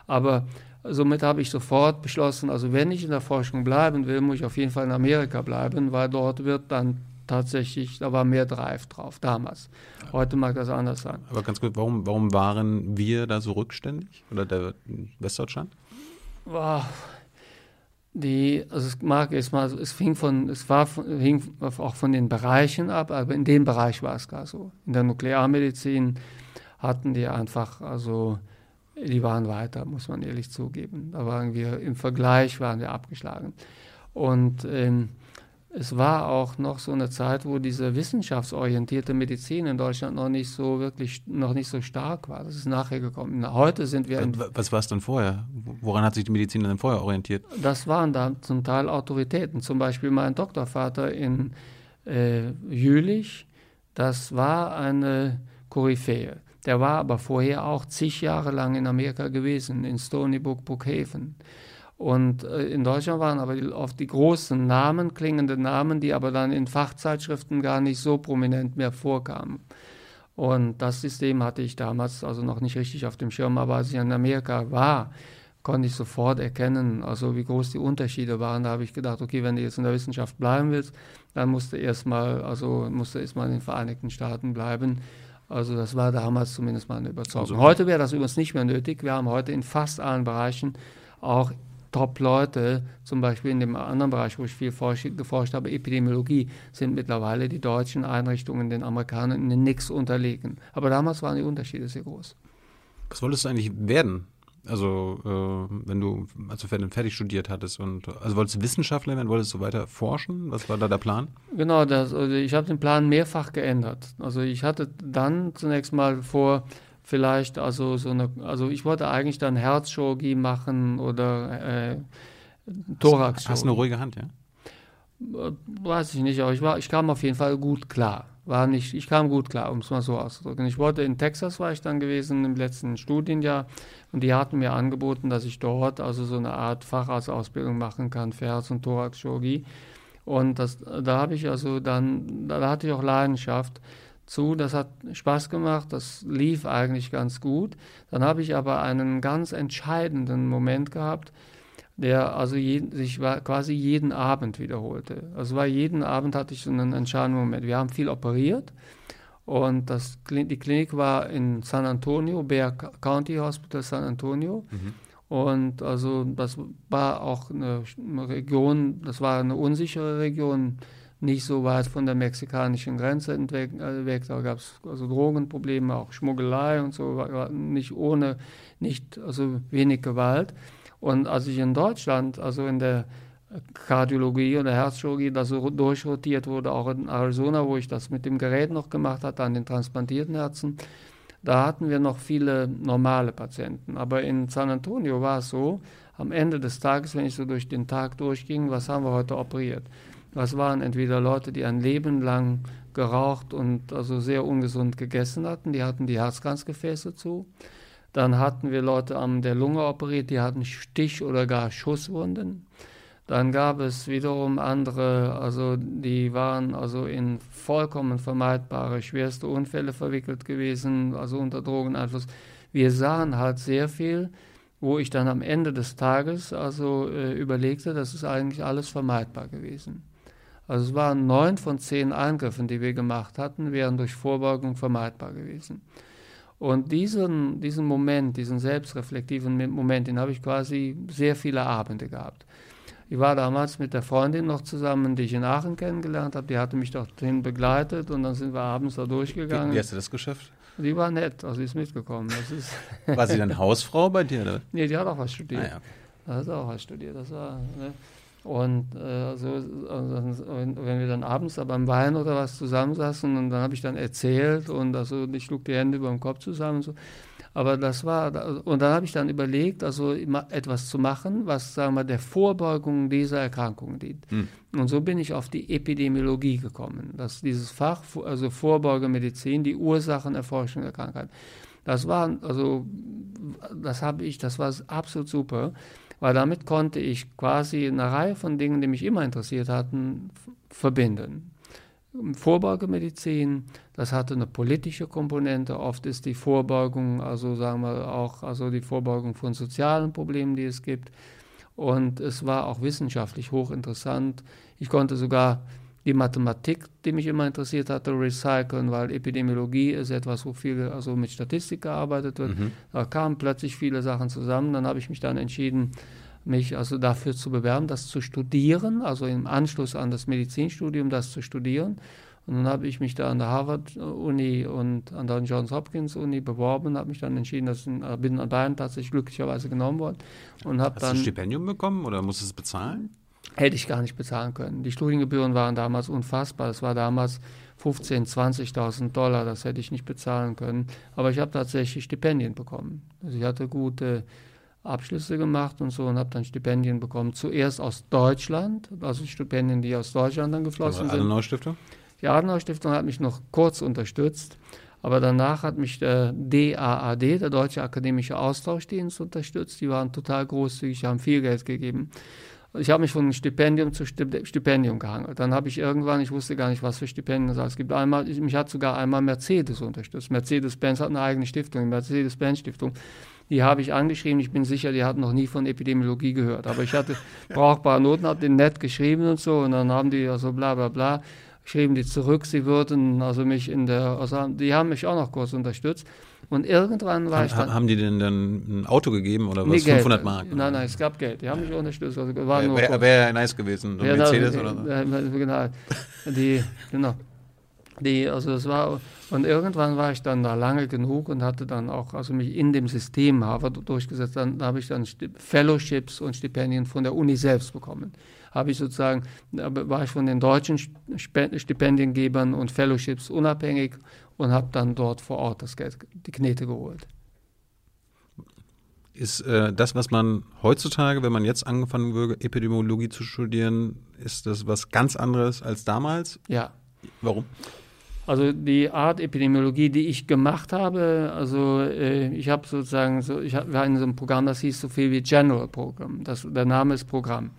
Aber somit habe ich sofort beschlossen, also wenn ich in der Forschung bleiben will, muss ich auf jeden Fall in Amerika bleiben, weil dort wird dann tatsächlich, da war mehr Drive drauf, damals. Heute mag das anders sein. Aber ganz gut, warum, warum waren wir da so rückständig? Oder der Westdeutschland? Wow die, also es mag jetzt mal, es fing von, es war hing auch von den Bereichen ab, aber in dem Bereich war es gar so. In der Nuklearmedizin hatten die einfach, also die waren weiter, muss man ehrlich zugeben. Da waren wir im Vergleich waren wir abgeschlagen. Und ähm, es war auch noch so eine Zeit, wo diese wissenschaftsorientierte Medizin in Deutschland noch nicht so wirklich, noch nicht so stark war. Das ist nachher gekommen. Heute sind wir. Was war es dann vorher? Woran hat sich die Medizin dann vorher orientiert? Das waren dann zum Teil Autoritäten. Zum Beispiel mein Doktorvater in äh, Jülich, das war eine Koryphäe. Der war aber vorher auch zig Jahre lang in Amerika gewesen, in Stony Brook, Brookhaven. Und äh, in Deutschland waren aber oft die großen Namen, klingende Namen, die aber dann in Fachzeitschriften gar nicht so prominent mehr vorkamen. Und das System hatte ich damals also noch nicht richtig auf dem Schirm, aber als ich in Amerika war, konnte ich sofort erkennen, also wie groß die Unterschiede waren. Da habe ich gedacht, okay, wenn du jetzt in der Wissenschaft bleiben willst, dann musst du erstmal, also musst du erstmal in den Vereinigten Staaten bleiben. Also das war damals zumindest meine Überzeugung. Also, heute wäre das übrigens nicht mehr nötig. Wir haben heute in fast allen Bereichen auch Top-Leute, zum Beispiel in dem anderen Bereich, wo ich viel geforscht habe, Epidemiologie, sind mittlerweile die deutschen Einrichtungen den Amerikanern in nichts unterlegen. Aber damals waren die Unterschiede sehr groß. Was wolltest du eigentlich werden? Also, äh, wenn du, als du fertig studiert hattest und also wolltest du Wissenschaftler werden, wolltest du weiter forschen? Was war da der Plan? Genau, das, also ich habe den Plan mehrfach geändert. Also ich hatte dann zunächst mal vor, vielleicht also so eine, also ich wollte eigentlich dann Herzchirurgie machen oder äh, Thorax. Hast du eine ruhige Hand, ja? Äh, weiß ich nicht, aber ich war, ich kam auf jeden Fall gut klar. War nicht, ich kam gut klar, um es mal so auszudrücken. Ich wollte in Texas war ich dann gewesen im letzten Studienjahr und die hatten mir angeboten, dass ich dort also so eine Art Facharztausbildung machen kann für Herz- und Thoraxchirurgie. Und das, da habe ich also dann, da hatte ich auch Leidenschaft zu. Das hat Spaß gemacht, das lief eigentlich ganz gut. Dann habe ich aber einen ganz entscheidenden Moment gehabt, der also jeden, sich quasi jeden Abend wiederholte. Also war jeden Abend hatte ich so einen entscheidenden Moment. Wir haben viel operiert und das, die Klinik war in San Antonio, Bear County Hospital San Antonio. Mhm. Und also das war auch eine Region, das war eine unsichere Region, nicht so weit von der mexikanischen Grenze weg. Äh, da gab es also Drogenprobleme, auch Schmuggelei und so, nicht ohne, nicht, also wenig Gewalt. Und als ich in Deutschland, also in der Kardiologie oder Herzchirurgie, das so durchrotiert wurde, auch in Arizona, wo ich das mit dem Gerät noch gemacht hatte, an den transplantierten Herzen. Da hatten wir noch viele normale Patienten. Aber in San Antonio war es so, am Ende des Tages, wenn ich so durch den Tag durchging, was haben wir heute operiert? Das waren entweder Leute, die ein Leben lang geraucht und also sehr ungesund gegessen hatten, die hatten die Herzkranzgefäße zu. Dann hatten wir Leute an der Lunge operiert, die hatten Stich- oder gar Schusswunden. Dann gab es wiederum andere, also die waren also in vollkommen vermeidbare schwerste Unfälle verwickelt gewesen, also unter Drogeneinfluss. Wir sahen halt sehr viel, wo ich dann am Ende des Tages also äh, überlegte, das ist eigentlich alles vermeidbar gewesen. Also es waren neun von zehn Eingriffen, die wir gemacht hatten, wären durch Vorbeugung vermeidbar gewesen. Und diesen, diesen Moment, diesen selbstreflektiven Moment, den habe ich quasi sehr viele Abende gehabt. Ich war damals mit der Freundin noch zusammen, die ich in Aachen kennengelernt habe. Die hatte mich dorthin begleitet und dann sind wir abends da durchgegangen. Wie, wie hast du das geschafft? Die war nett, also sie ist mitgekommen. Ist war sie dann Hausfrau bei dir? Oder? [LAUGHS] Nee, die hat auch was studiert. Ah, ja. hat auch was studiert. Das war, ne? Und äh, so, also, wenn wir dann abends da beim Wein oder was zusammensaßen und dann habe ich dann erzählt und also ich schlug die Hände über den Kopf zusammen und so. Aber das war, und dann habe ich dann überlegt, also etwas zu machen, was, sagen wir, der Vorbeugung dieser Erkrankungen dient. Hm. Und so bin ich auf die Epidemiologie gekommen, dass dieses Fach, also Vorbeugemedizin, die Ursachenerforschung der Krankheit. Das war, also, das habe ich, das war absolut super, weil damit konnte ich quasi eine Reihe von Dingen, die mich immer interessiert hatten, verbinden. Vorbeugemedizin, das hatte eine politische Komponente. Oft ist die Vorbeugung, also sagen wir auch, also die Vorbeugung von sozialen Problemen, die es gibt. Und es war auch wissenschaftlich hochinteressant. Ich konnte sogar die Mathematik, die mich immer interessiert hatte, recyceln, weil Epidemiologie ist etwas, wo viel also mit Statistik gearbeitet wird. Mhm. Da kamen plötzlich viele Sachen zusammen. Dann habe ich mich dann entschieden, mich also dafür zu bewerben, das zu studieren, also im Anschluss an das Medizinstudium das zu studieren. Und dann habe ich mich da an der Harvard-Uni und an der Johns Hopkins-Uni beworben, habe mich dann entschieden, dass ich äh, bin an Bayern tatsächlich glücklicherweise genommen worden. Und Hast dann, du ein Stipendium bekommen oder musst du es bezahlen? Hätte ich gar nicht bezahlen können. Die Studiengebühren waren damals unfassbar. Das war damals 15.000, 20.000 Dollar. Das hätte ich nicht bezahlen können. Aber ich habe tatsächlich Stipendien bekommen. Also ich hatte gute Abschlüsse gemacht und so und habe dann Stipendien bekommen. Zuerst aus Deutschland, also Stipendien, die aus Deutschland dann geflossen sind. Die Adenauer Stiftung? Die Adenauer Stiftung hat mich noch kurz unterstützt, aber danach hat mich der DAAD, der Deutsche Akademische Austauschdienst, unterstützt. Die waren total großzügig, haben viel Geld gegeben. Ich habe mich von Stipendium zu Stipendium gehangelt. Dann habe ich irgendwann, ich wusste gar nicht, was für Stipendien es gibt. Einmal, mich hat sogar einmal Mercedes unterstützt. Mercedes-Benz hat eine eigene Stiftung, die Mercedes-Benz-Stiftung. Die habe ich angeschrieben. Ich bin sicher, die hatten noch nie von Epidemiologie gehört. Aber ich hatte [LAUGHS] brauchbare Noten, habe den nett geschrieben und so. Und dann haben die also bla bla bla, schrieben die zurück, sie würden also mich in der, also die haben mich auch noch kurz unterstützt. Und irgendwann war ha, ich dann. Haben die denn dann ein Auto gegeben oder was? Nee, 500 Mark? Oder? Nein, nein, es gab Geld. Die haben mich unterstützt. Also Wäre wär, wär nice gewesen. Ja, Mercedes da, oder so. Genau. Die, genau. Die, also es war, und irgendwann war ich dann da lange genug und hatte dann auch also mich in dem System Harvard durchgesetzt. Dann da habe ich dann Fellowships und Stipendien von der Uni selbst bekommen. Habe ich sozusagen, da war ich von den deutschen Stipendiengebern und Fellowships unabhängig und habe dann dort vor Ort das Geld, die Knete geholt. Ist äh, das, was man heutzutage, wenn man jetzt angefangen würde, Epidemiologie zu studieren, ist das was ganz anderes als damals? Ja. Warum? Also die Art Epidemiologie, die ich gemacht habe, also äh, ich habe sozusagen, so, ich war in so einem Programm, das hieß so viel wie General Program. Das, der Name ist Programm.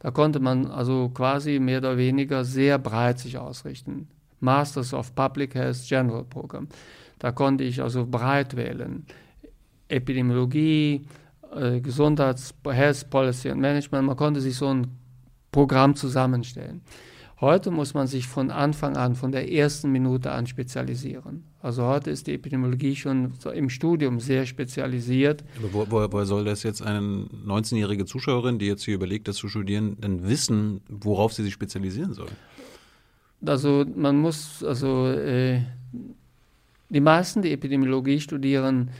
Da konnte man also quasi mehr oder weniger sehr breit sich ausrichten. Masters of Public Health General Program. Da konnte ich also breit wählen. Epidemiologie, äh, Gesundheits-, Health Policy und Management. Man konnte sich so ein Programm zusammenstellen. Heute muss man sich von Anfang an, von der ersten Minute an spezialisieren. Also heute ist die Epidemiologie schon im Studium sehr spezialisiert. Aber wo, wo, woher soll das jetzt eine 19-jährige Zuschauerin, die jetzt hier überlegt, das zu studieren, denn wissen, worauf sie sich spezialisieren soll? Also man muss, also äh, die meisten, die Epidemiologie studieren,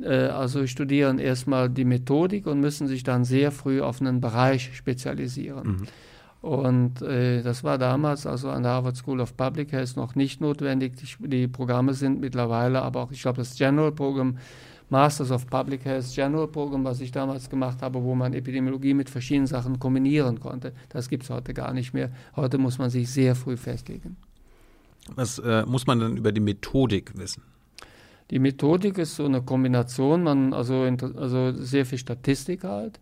äh, also studieren erstmal die Methodik und müssen sich dann sehr früh auf einen Bereich spezialisieren. Mhm. Und äh, das war damals also an der Harvard School of Public Health noch nicht notwendig. Die, die Programme sind mittlerweile, aber auch, ich glaube, das General Program, Masters of Public Health General Program, was ich damals gemacht habe, wo man Epidemiologie mit verschiedenen Sachen kombinieren konnte. Das gibt es heute gar nicht mehr. Heute muss man sich sehr früh festlegen. Was äh, muss man dann über die Methodik wissen? Die Methodik ist so eine Kombination, man also, also sehr viel Statistik halt.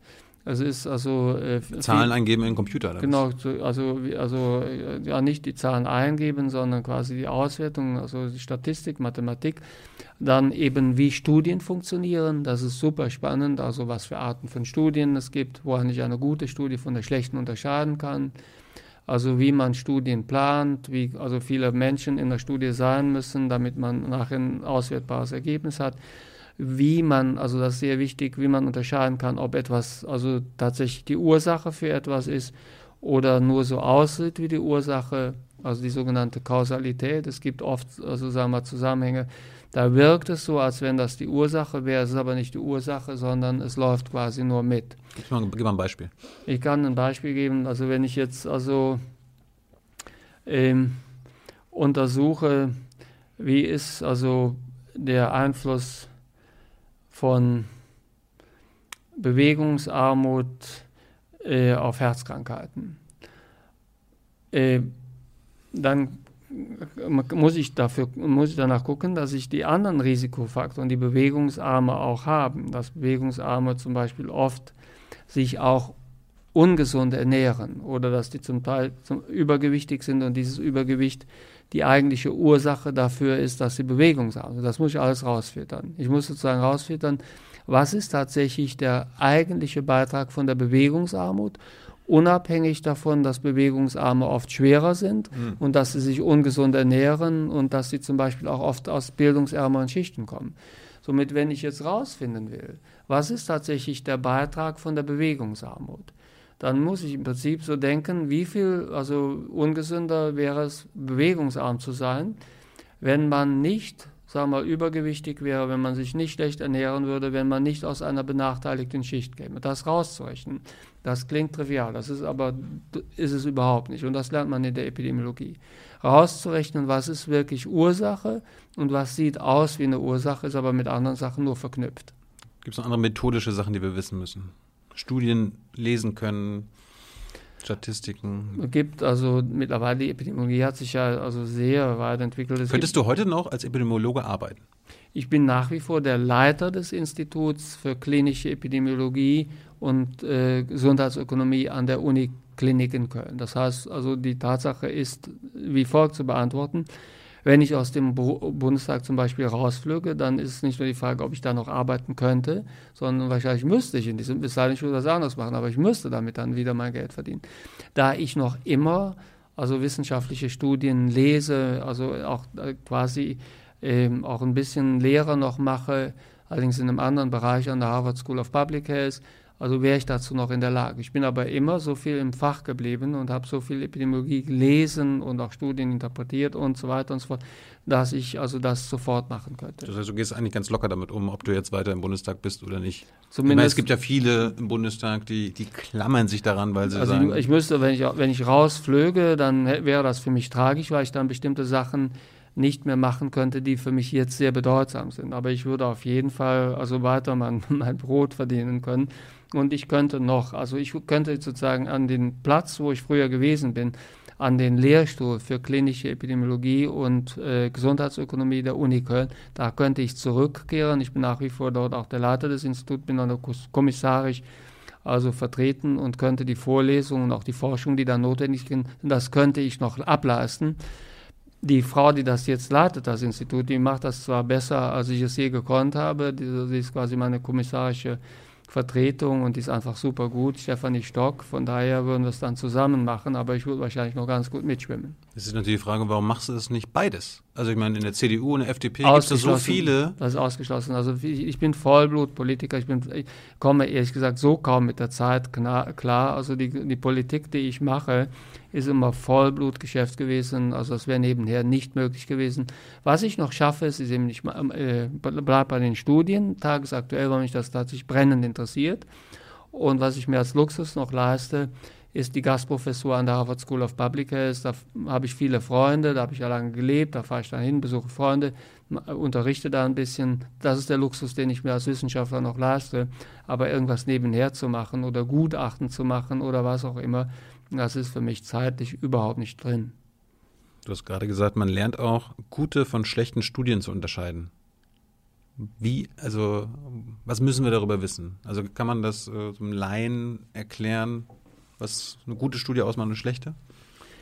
Also ist also äh, Zahlen viel, eingeben in den Computer. Genau, also also ja nicht die Zahlen eingeben, sondern quasi die Auswertung, also die Statistik, Mathematik. Dann eben wie Studien funktionieren, das ist super spannend. Also was für Arten von Studien es gibt, woran ich eine gute Studie von der schlechten unterscheiden kann also wie man Studien plant, wie also viele Menschen in der Studie sein müssen, damit man nachher ein auswertbares Ergebnis hat. Wie man, also das ist sehr wichtig, wie man unterscheiden kann, ob etwas also tatsächlich die Ursache für etwas ist oder nur so aussieht wie die Ursache, also die sogenannte Kausalität. Es gibt oft, also sagen wir Zusammenhänge, da wirkt es so, als wenn das die Ursache wäre, es ist aber nicht die Ursache, sondern es läuft quasi nur mit. Gib mal, gib mal ein Beispiel. Ich kann ein Beispiel geben, also wenn ich jetzt also ähm, untersuche, wie ist also der Einfluss von Bewegungsarmut äh, auf Herzkrankheiten. Äh, dann muss ich, dafür, muss ich danach gucken, dass ich die anderen Risikofaktoren, die Bewegungsarme auch haben, dass Bewegungsarme zum Beispiel oft sich auch ungesund ernähren oder dass die zum Teil zum übergewichtig sind und dieses Übergewicht die eigentliche Ursache dafür ist, dass sie bewegungsarm sind. Das muss ich alles rausfiltern. Ich muss sozusagen rausfiltern, was ist tatsächlich der eigentliche Beitrag von der Bewegungsarmut unabhängig davon, dass Bewegungsarme oft schwerer sind mhm. und dass sie sich ungesund ernähren und dass sie zum Beispiel auch oft aus bildungsärmeren Schichten kommen. Somit, wenn ich jetzt rausfinden will, was ist tatsächlich der Beitrag von der Bewegungsarmut, dann muss ich im Prinzip so denken, wie viel, also ungesünder wäre es, bewegungsarm zu sein, wenn man nicht sagen wir, übergewichtig wäre, wenn man sich nicht schlecht ernähren würde, wenn man nicht aus einer benachteiligten Schicht käme. Das rauszurechnen, das klingt trivial, das ist aber ist es überhaupt nicht. Und das lernt man in der Epidemiologie. Rauszurechnen, was ist wirklich Ursache und was sieht aus wie eine Ursache, ist aber mit anderen Sachen nur verknüpft. Gibt es noch andere methodische Sachen, die wir wissen müssen? Studien lesen können, Statistiken. Es gibt also mittlerweile, die Epidemiologie hat sich ja also sehr weit entwickelt. Es Könntest du heute noch als Epidemiologe arbeiten? Ich bin nach wie vor der Leiter des Instituts für klinische Epidemiologie und äh, Gesundheitsökonomie an der Uniklinik in Köln. Das heißt, also die Tatsache ist wie folgt zu beantworten. Wenn ich aus dem Bundestag zum Beispiel rausflüge, dann ist es nicht nur die Frage, ob ich da noch arbeiten könnte, sondern wahrscheinlich müsste ich in diesem, bis dahin schon was anderes machen, aber ich müsste damit dann wieder mein Geld verdienen. Da ich noch immer also wissenschaftliche Studien lese, also auch äh, quasi ähm, auch ein bisschen Lehrer noch mache, allerdings in einem anderen Bereich an der Harvard School of Public Health, also wäre ich dazu noch in der Lage. Ich bin aber immer so viel im Fach geblieben und habe so viel Epidemiologie gelesen und auch Studien interpretiert und so weiter und so fort, dass ich also das sofort machen könnte. Das heißt, du gehst eigentlich ganz locker damit um, ob du jetzt weiter im Bundestag bist oder nicht. Zumindest, meine, es gibt ja viele im Bundestag, die, die klammern sich daran, weil sie also sagen. Ich, ich müsste, wenn ich, wenn ich rausflöge, dann wäre das für mich tragisch, weil ich dann bestimmte Sachen nicht mehr machen könnte, die für mich jetzt sehr bedeutsam sind. Aber ich würde auf jeden Fall also weiter mein, [LAUGHS] mein Brot verdienen können und ich könnte noch, also ich könnte sozusagen an den Platz, wo ich früher gewesen bin, an den Lehrstuhl für klinische Epidemiologie und äh, Gesundheitsökonomie der Uni Köln. Da könnte ich zurückkehren. Ich bin nach wie vor dort auch der Leiter des Instituts, bin dann kommissarisch also vertreten und könnte die Vorlesungen und auch die Forschung, die da notwendig sind, das könnte ich noch ableisten. Die Frau, die das jetzt leitet, das Institut, die macht das zwar besser, als ich es je gekonnt habe. Sie ist quasi meine kommissarische Vertretung und die ist einfach super gut. Stefanie Stock, von daher würden wir es dann zusammen machen, aber ich würde wahrscheinlich noch ganz gut mitschwimmen. Es ist natürlich die Frage, warum machst du das nicht beides? Also ich meine, in der CDU und der FDP gibt es so viele. Das ist ausgeschlossen. Also ich bin Vollblutpolitiker. Ich, bin, ich komme ehrlich gesagt so kaum mit der Zeit klar. Also die, die Politik, die ich mache, ist immer Vollblutgeschäft gewesen. Also das wäre nebenher nicht möglich gewesen. Was ich noch schaffe, ist, eben nicht, äh, bleib bei den Studien, tagesaktuell, weil mich das tatsächlich brennend interessiert. Und was ich mir als Luxus noch leiste, ist die Gastprofessur an der Harvard School of Public Health. Da habe ich viele Freunde, da habe ich ja lange gelebt, da fahre ich dann hin, besuche Freunde, unterrichte da ein bisschen. Das ist der Luxus, den ich mir als Wissenschaftler noch leiste. Aber irgendwas nebenher zu machen oder Gutachten zu machen oder was auch immer, das ist für mich zeitlich überhaupt nicht drin. Du hast gerade gesagt, man lernt auch gute von schlechten Studien zu unterscheiden. Wie, also, was müssen wir darüber wissen? Also kann man das äh, so einem Laien erklären, was eine gute Studie ausmacht und eine schlechte?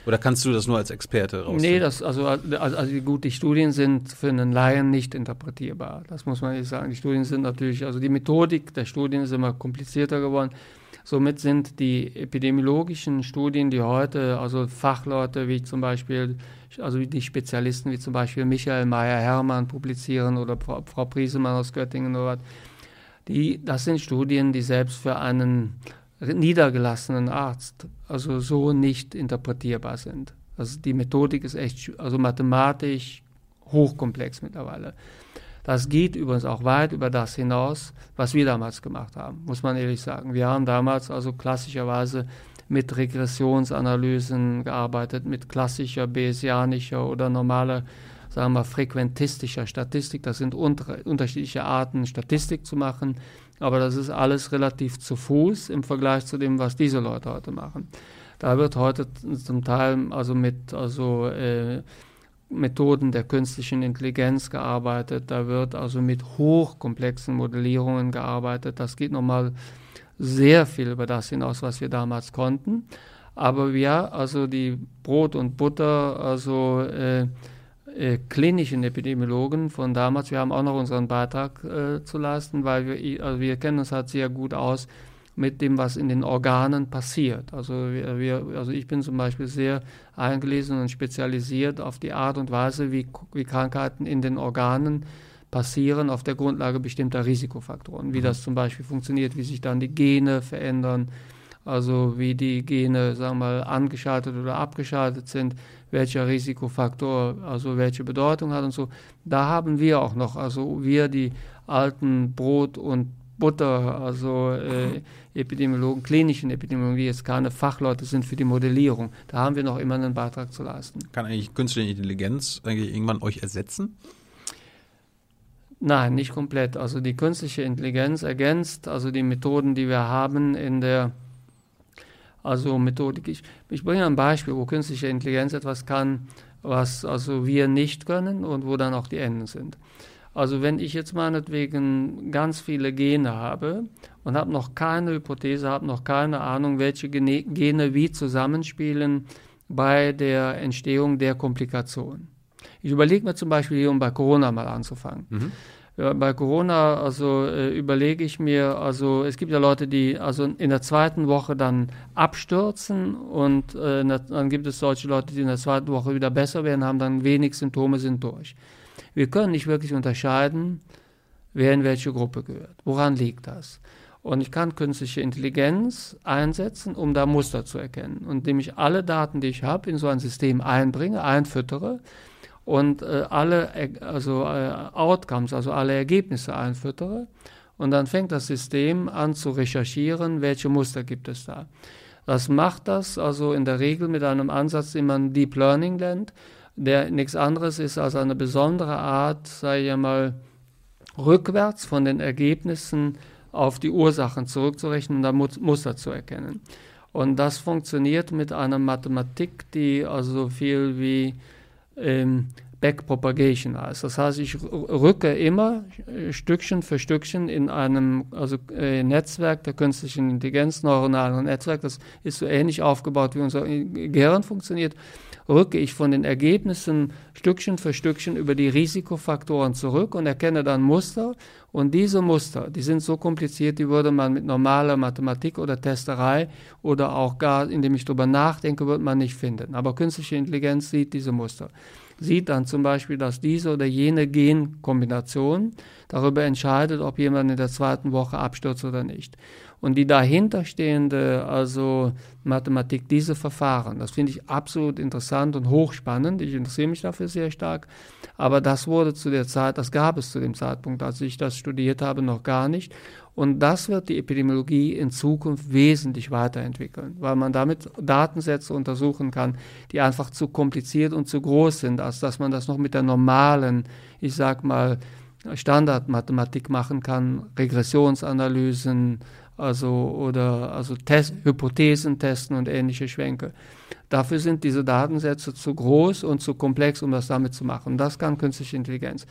Oder kannst du das nur als Experte rausfinden? Nee, das, also, also, also gut, die Studien sind für einen Laien nicht interpretierbar. Das muss man nicht sagen. Die Studien sind natürlich, also die Methodik der Studien ist immer komplizierter geworden. Somit sind die epidemiologischen Studien, die heute, also Fachleute wie zum Beispiel, also die Spezialisten wie zum Beispiel Michael Meyer-Hermann publizieren oder Frau, Frau Priesemann aus Göttingen oder was, die, das sind Studien, die selbst für einen niedergelassenen Arzt also so nicht interpretierbar sind. Also die Methodik ist echt, also mathematisch hochkomplex mittlerweile. Das geht übrigens auch weit über das hinaus, was wir damals gemacht haben, muss man ehrlich sagen. Wir haben damals also klassischerweise mit Regressionsanalysen gearbeitet, mit klassischer Bayesianischer oder normaler, sagen wir, frequentistischer Statistik. Das sind unter, unterschiedliche Arten, Statistik zu machen. Aber das ist alles relativ zu Fuß im Vergleich zu dem, was diese Leute heute machen. Da wird heute zum Teil also mit also, äh, Methoden der künstlichen Intelligenz gearbeitet, da wird also mit hochkomplexen Modellierungen gearbeitet. Das geht nochmal sehr viel über das hinaus, was wir damals konnten. Aber wir, also die Brot und Butter, also äh, äh, klinischen Epidemiologen von damals. Wir haben auch noch unseren Beitrag äh, zu leisten, weil wir, also wir kennen uns halt sehr gut aus mit dem, was in den Organen passiert. Also, wir, also ich bin zum Beispiel sehr eingelesen und spezialisiert auf die Art und Weise, wie, wie Krankheiten in den Organen passieren auf der Grundlage bestimmter Risikofaktoren, wie mhm. das zum Beispiel funktioniert, wie sich dann die Gene verändern, also wie die Gene, sagen wir mal, angeschaltet oder abgeschaltet sind, welcher Risikofaktor, also welche Bedeutung hat und so. Da haben wir auch noch, also wir die alten Brot- und Butter, also äh, Epidemiologen, klinischen Epidemiologen, die jetzt keine Fachleute sind für die Modellierung. Da haben wir noch immer einen Beitrag zu leisten. Kann eigentlich künstliche Intelligenz eigentlich irgendwann euch ersetzen? Nein, nicht komplett. Also die künstliche Intelligenz ergänzt also die Methoden, die wir haben in der also Methodik. Ich, ich bringe ein Beispiel, wo künstliche Intelligenz etwas kann, was also wir nicht können und wo dann auch die Enden sind. Also wenn ich jetzt meinetwegen ganz viele Gene habe und habe noch keine Hypothese, habe noch keine Ahnung, welche Gene wie zusammenspielen bei der Entstehung der Komplikation. Ich überlege mir zum Beispiel hier, um bei Corona mal anzufangen. Mhm. Ja, bei Corona, also äh, überlege ich mir, also es gibt ja Leute, die also in der zweiten Woche dann abstürzen und äh, der, dann gibt es solche Leute, die in der zweiten Woche wieder besser werden, haben dann wenig Symptome, sind durch. Wir können nicht wirklich unterscheiden, wer in welche Gruppe gehört. Woran liegt das? Und ich kann künstliche Intelligenz einsetzen, um da Muster zu erkennen. Und indem ich alle Daten, die ich habe, in so ein System einbringe, einfüttere, und äh, alle also, äh, Outcomes, also alle Ergebnisse einfüttere. Und dann fängt das System an zu recherchieren, welche Muster gibt es da. Das macht das also in der Regel mit einem Ansatz, den man Deep Learning nennt, der nichts anderes ist als eine besondere Art, sage ich einmal, rückwärts von den Ergebnissen auf die Ursachen zurückzurechnen und da Muster zu erkennen. Und das funktioniert mit einer Mathematik, die also so viel wie ähm, Backpropagation heißt. Das heißt, ich rücke immer Stückchen für Stückchen in einem also, äh, Netzwerk der künstlichen Intelligenz, neuronalen Netzwerk, das ist so ähnlich aufgebaut, wie unser Gehirn funktioniert, rücke ich von den Ergebnissen Stückchen für Stückchen über die Risikofaktoren zurück und erkenne dann Muster. Und diese Muster, die sind so kompliziert, die würde man mit normaler Mathematik oder Testerei oder auch gar, indem ich darüber nachdenke, würde man nicht finden. Aber künstliche Intelligenz sieht diese Muster sieht dann zum Beispiel, dass diese oder jene Genkombination darüber entscheidet, ob jemand in der zweiten Woche abstürzt oder nicht. Und die dahinterstehende, also Mathematik, diese Verfahren, das finde ich absolut interessant und hochspannend. Ich interessiere mich dafür sehr stark. Aber das wurde zu der Zeit, das gab es zu dem Zeitpunkt, als ich das studiert habe, noch gar nicht. Und das wird die Epidemiologie in Zukunft wesentlich weiterentwickeln, weil man damit Datensätze untersuchen kann, die einfach zu kompliziert und zu groß sind, als dass man das noch mit der normalen, ich sag mal, Standardmathematik machen kann, Regressionsanalysen, also oder also Test, Hypothesen testen und ähnliche Schwenke. Dafür sind diese Datensätze zu groß und zu komplex, um das damit zu machen. Das kann künstliche Intelligenz.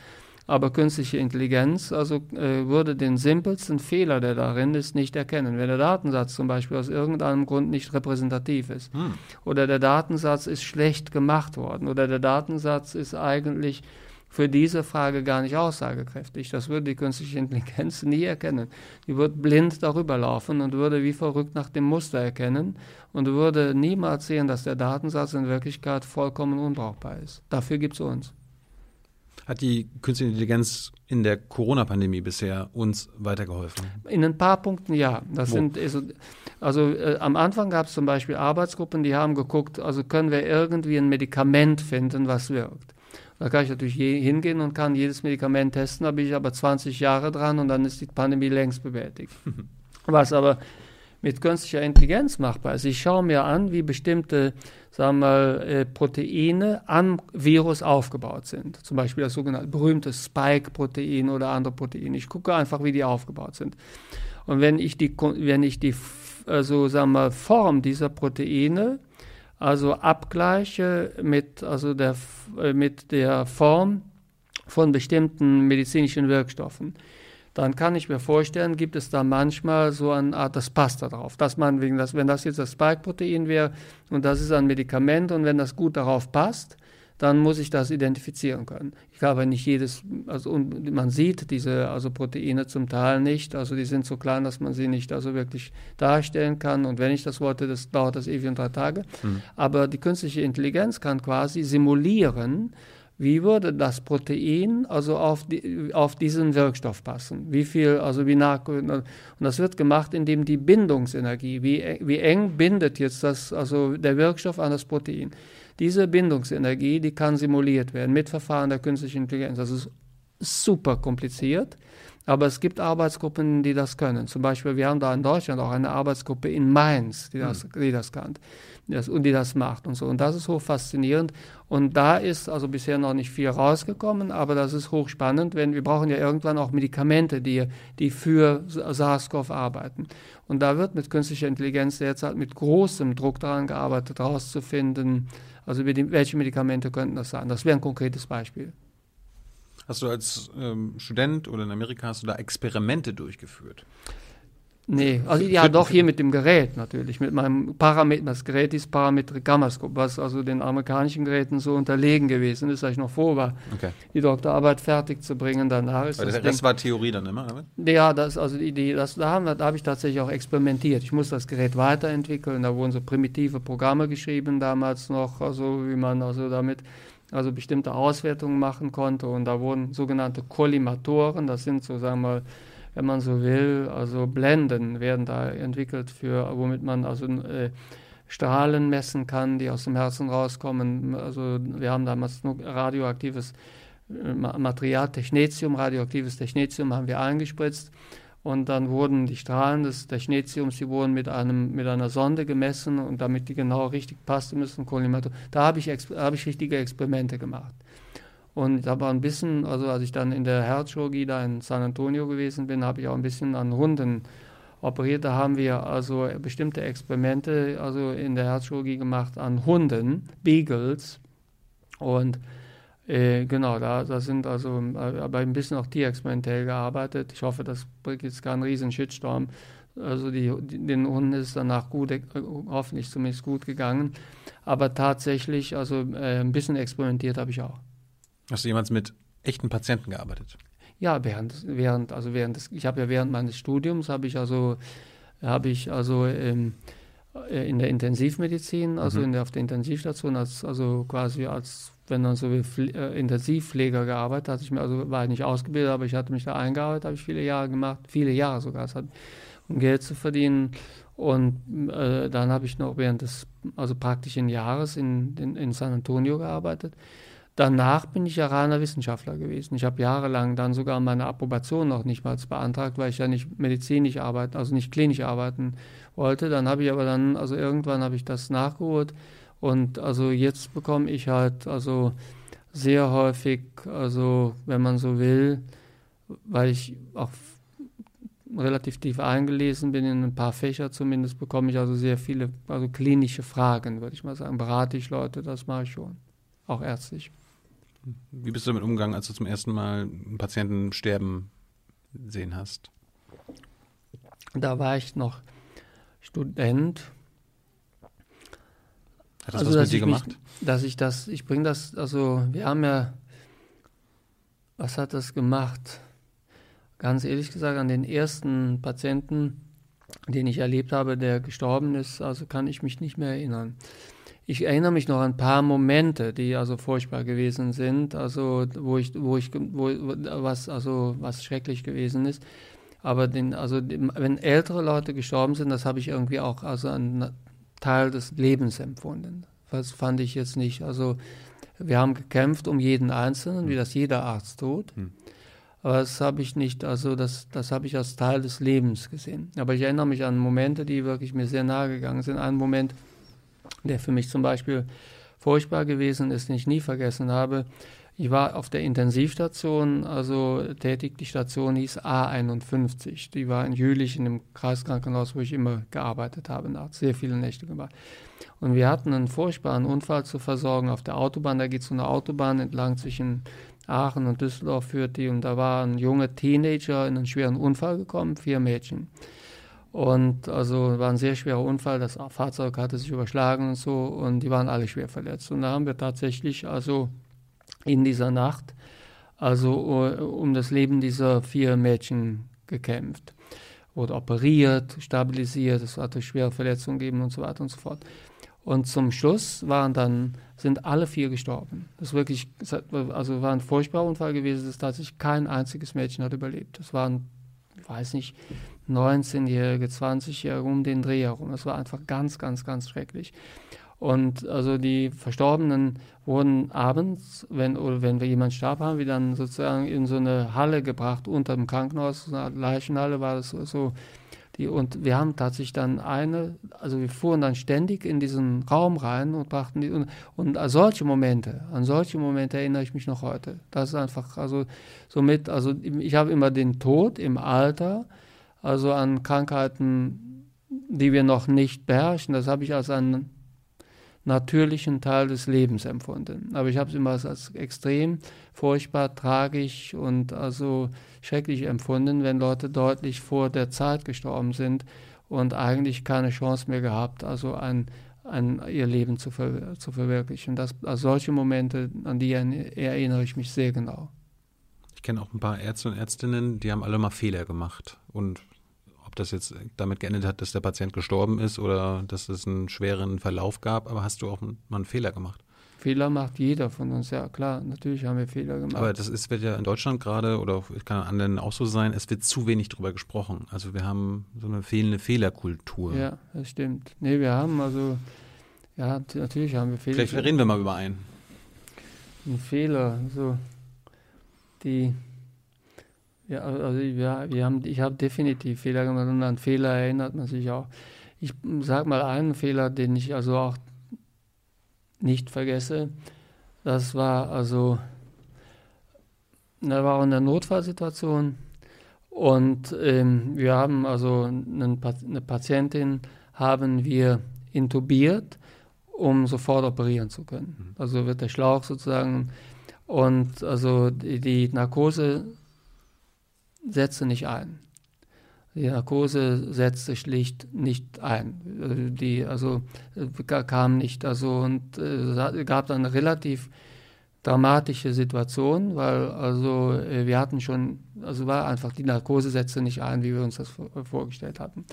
Aber künstliche Intelligenz also äh, würde den simpelsten Fehler, der darin ist, nicht erkennen. Wenn der Datensatz zum Beispiel aus irgendeinem Grund nicht repräsentativ ist hm. oder der Datensatz ist schlecht gemacht worden oder der Datensatz ist eigentlich für diese Frage gar nicht aussagekräftig. Das würde die künstliche Intelligenz nie erkennen. Die würde blind darüber laufen und würde wie verrückt nach dem Muster erkennen und würde niemals sehen, dass der Datensatz in Wirklichkeit vollkommen unbrauchbar ist. Dafür gibt es uns. Hat die künstliche Intelligenz in der Corona-Pandemie bisher uns weitergeholfen? In ein paar Punkten ja. Das Wo? sind also, also äh, am Anfang gab es zum Beispiel Arbeitsgruppen, die haben geguckt, also können wir irgendwie ein Medikament finden, was wirkt. Da kann ich natürlich hingehen und kann jedes Medikament testen, da bin ich aber 20 Jahre dran und dann ist die Pandemie längst bewältigt. [LAUGHS] Was aber mit künstlicher Intelligenz machbar ist. Ich schaue mir an, wie bestimmte sagen wir, äh, Proteine am Virus aufgebaut sind. Zum Beispiel das sogenannte berühmte Spike-Protein oder andere Proteine. Ich gucke einfach, wie die aufgebaut sind. Und wenn ich die, wenn ich die also, sagen wir, Form dieser Proteine also abgleiche mit, also der, äh, mit der Form von bestimmten medizinischen Wirkstoffen, dann kann ich mir vorstellen, gibt es da manchmal so eine Art, das passt da drauf, dass man wegen das, wenn das jetzt das Spike-Protein wäre und das ist ein Medikament und wenn das gut darauf passt, dann muss ich das identifizieren können. Ich habe nicht jedes, also und man sieht diese also Proteine zum Teil nicht, also die sind so klein, dass man sie nicht also wirklich darstellen kann. Und wenn ich das wollte, das dauert das ewig und drei Tage. Mhm. Aber die künstliche Intelligenz kann quasi simulieren, wie würde das Protein also auf, die, auf diesen Wirkstoff passen? Wie viel, also wie nah, und das wird gemacht, indem die Bindungsenergie, wie, wie eng bindet jetzt das, also der Wirkstoff an das Protein. Diese Bindungsenergie, die kann simuliert werden mit Verfahren der künstlichen Intelligenz. Das ist super kompliziert, aber es gibt Arbeitsgruppen, die das können. Zum Beispiel, wir haben da in Deutschland auch eine Arbeitsgruppe in Mainz, die das, mhm. die das kann das, und die das macht und so. Und das ist hoch faszinierend. Und da ist also bisher noch nicht viel rausgekommen, aber das ist hochspannend, wenn wir brauchen ja irgendwann auch Medikamente, die, die für SARS-CoV arbeiten. Und da wird mit künstlicher Intelligenz derzeit mit großem Druck daran gearbeitet, herauszufinden, also welche Medikamente könnten das sein? Das wäre ein konkretes Beispiel. Hast du als ähm, Student oder in Amerika hast du da Experimente durchgeführt? Nee, also ja doch hier mit dem Gerät natürlich, mit meinem Parameter. Das Gerät ist Parametric Gammascope, was also den amerikanischen Geräten so unterlegen gewesen ist, als ich noch vor war, okay. die Doktorarbeit fertig zu bringen. Danach ist Weil das, das war Theorie dann immer, oder? Ja, das also die Idee, das, da, da habe ich tatsächlich auch experimentiert. Ich muss das Gerät weiterentwickeln. Da wurden so primitive Programme geschrieben damals noch, also wie man also damit also bestimmte Auswertungen machen konnte. Und da wurden sogenannte Kollimatoren, das sind so sagen wir mal wenn man so will, also Blenden werden da entwickelt, für, womit man also äh, Strahlen messen kann, die aus dem Herzen rauskommen. Also wir haben damals radioaktives äh, Material, Technetium, radioaktives Technetium haben wir eingespritzt und dann wurden die Strahlen des Technetiums, die wurden mit, einem, mit einer Sonde gemessen und damit die genau richtig passen müssen, Kollimator. Da habe ich, hab ich richtige Experimente gemacht. Und ich habe ein bisschen, also als ich dann in der Herzchirurgie da in San Antonio gewesen bin, habe ich auch ein bisschen an Hunden operiert. Da haben wir also bestimmte Experimente also in der Herzchirurgie gemacht an Hunden, Beagles. Und äh, genau, da, da sind also aber ein bisschen auch tierexperimentell gearbeitet. Ich hoffe, das bringt jetzt keinen riesen Shitstorm. Also die, den Hunden ist danach gut, äh, hoffentlich zumindest gut gegangen. aber tatsächlich, also äh, ein bisschen experimentiert habe ich auch. Hast du jemals mit echten Patienten gearbeitet? Ja, während, während, also während des, ich habe ja während meines Studiums habe ich also, habe ich also ähm, äh, in der Intensivmedizin, also mhm. in der, auf der Intensivstation, als, also quasi als, wenn man so will, äh, Intensivpfleger gearbeitet, hatte ich mir, also war ich nicht ausgebildet, aber ich hatte mich da eingearbeitet, habe ich viele Jahre gemacht, viele Jahre sogar, hat, um Geld zu verdienen. Und äh, dann habe ich noch während des, also praktischen Jahres in, in, in San Antonio gearbeitet. Danach bin ich ja reiner Wissenschaftler gewesen. Ich habe jahrelang dann sogar meine Approbation noch nicht mal beantragt, weil ich ja nicht medizinisch arbeiten, also nicht klinisch arbeiten wollte. Dann habe ich aber dann, also irgendwann habe ich das nachgeholt und also jetzt bekomme ich halt also sehr häufig, also wenn man so will, weil ich auch relativ tief eingelesen bin in ein paar Fächer zumindest, bekomme ich also sehr viele, also klinische Fragen, würde ich mal sagen. Berate ich Leute, das mache ich schon, auch ärztlich. Wie bist du damit umgegangen, als du zum ersten Mal einen Patienten sterben sehen hast? Da war ich noch Student. Hat das also, was mit dir gemacht? Mich, dass ich das, ich bringe das, also wir haben ja, was hat das gemacht? Ganz ehrlich gesagt, an den ersten Patienten, den ich erlebt habe, der gestorben ist, also kann ich mich nicht mehr erinnern. Ich erinnere mich noch an ein paar Momente, die also furchtbar gewesen sind, also wo ich, wo ich, wo, was, also was schrecklich gewesen ist. Aber den, also wenn ältere Leute gestorben sind, das habe ich irgendwie auch also ein Teil des Lebens empfunden. Das fand ich jetzt nicht. Also wir haben gekämpft um jeden Einzelnen, wie das jeder Arzt tut. Hm. Aber das habe ich nicht, also das, das habe ich als Teil des Lebens gesehen. Aber ich erinnere mich an Momente, die wirklich mir sehr nahe gegangen sind. Ein Moment, der für mich zum Beispiel furchtbar gewesen ist, den ich nie vergessen habe. Ich war auf der Intensivstation, also tätig. Die Station hieß A51. Die war in Jülich in dem Kreiskrankenhaus, wo ich immer gearbeitet habe, nachts sehr viele Nächte gemacht. Und wir hatten einen furchtbaren Unfall zu versorgen auf der Autobahn. Da geht so eine Autobahn entlang zwischen Aachen und Düsseldorf führt die. Und da war ein junger Teenager in einen schweren Unfall gekommen, vier Mädchen. Und also war ein sehr schwerer Unfall, das Fahrzeug hatte sich überschlagen und so und die waren alle schwer verletzt. Und da haben wir tatsächlich also in dieser Nacht also um das Leben dieser vier Mädchen gekämpft. Wurde operiert, stabilisiert, es hatte schwere Verletzungen gegeben und so weiter und so fort. Und zum Schluss waren dann, sind alle vier gestorben. Das wirklich, also war ein furchtbarer Unfall gewesen, dass tatsächlich kein einziges Mädchen hat überlebt. Das waren, ich weiß nicht, 19-Jährige, 20-Jährige um den Dreh herum. Das war einfach ganz, ganz, ganz schrecklich. Und also die Verstorbenen wurden abends, wenn, oder wenn wir jemanden starb, haben wir dann sozusagen in so eine Halle gebracht, unter dem Krankenhaus, so eine Leichenhalle war das so, die, und wir haben tatsächlich dann eine, also wir fuhren dann ständig in diesen Raum rein und brachten die, und, und an solche Momente, an solche Momente erinnere ich mich noch heute. Das ist einfach, also somit, also ich habe immer den Tod im Alter, also an Krankheiten, die wir noch nicht beherrschen. Das habe ich als einen natürlichen Teil des Lebens empfunden. Aber ich habe es immer als extrem furchtbar, tragisch und also schrecklich empfunden, wenn Leute deutlich vor der Zeit gestorben sind und eigentlich keine Chance mehr gehabt, also ein, ein, ihr Leben zu, ver zu verwirklichen. Das, also solche Momente, an die erinnere ich mich sehr genau. Ich kenne auch ein paar Ärzte und Ärztinnen, die haben alle mal Fehler gemacht und das jetzt damit geendet hat, dass der Patient gestorben ist oder dass es einen schweren Verlauf gab, aber hast du auch mal einen Fehler gemacht? Fehler macht jeder von uns, ja klar, natürlich haben wir Fehler gemacht. Aber das ist, wird ja in Deutschland gerade oder kann an anderen auch so sein, es wird zu wenig darüber gesprochen. Also wir haben so eine fehlende Fehlerkultur. Ja, das stimmt. Nee, wir haben also, ja, natürlich haben wir Fehler. Vielleicht reden wir mal über einen. Ein Fehler, so, die, ja, also ja, wir haben, ich habe definitiv Fehler gemacht und an Fehler erinnert man sich auch. Ich sage mal einen Fehler, den ich also auch nicht vergesse. Das war also, da war in der Notfallsituation und ähm, wir haben also einen, eine Patientin haben wir intubiert, um sofort operieren zu können. Mhm. Also wird der Schlauch sozusagen und also die, die Narkose setzte nicht ein. Die Narkose setzte schlicht nicht ein. Äh, die also kam nicht. Also und äh, gab dann eine relativ dramatische Situation, weil also äh, wir hatten schon, also war einfach die Narkose setzte nicht ein, wie wir uns das vorgestellt hatten.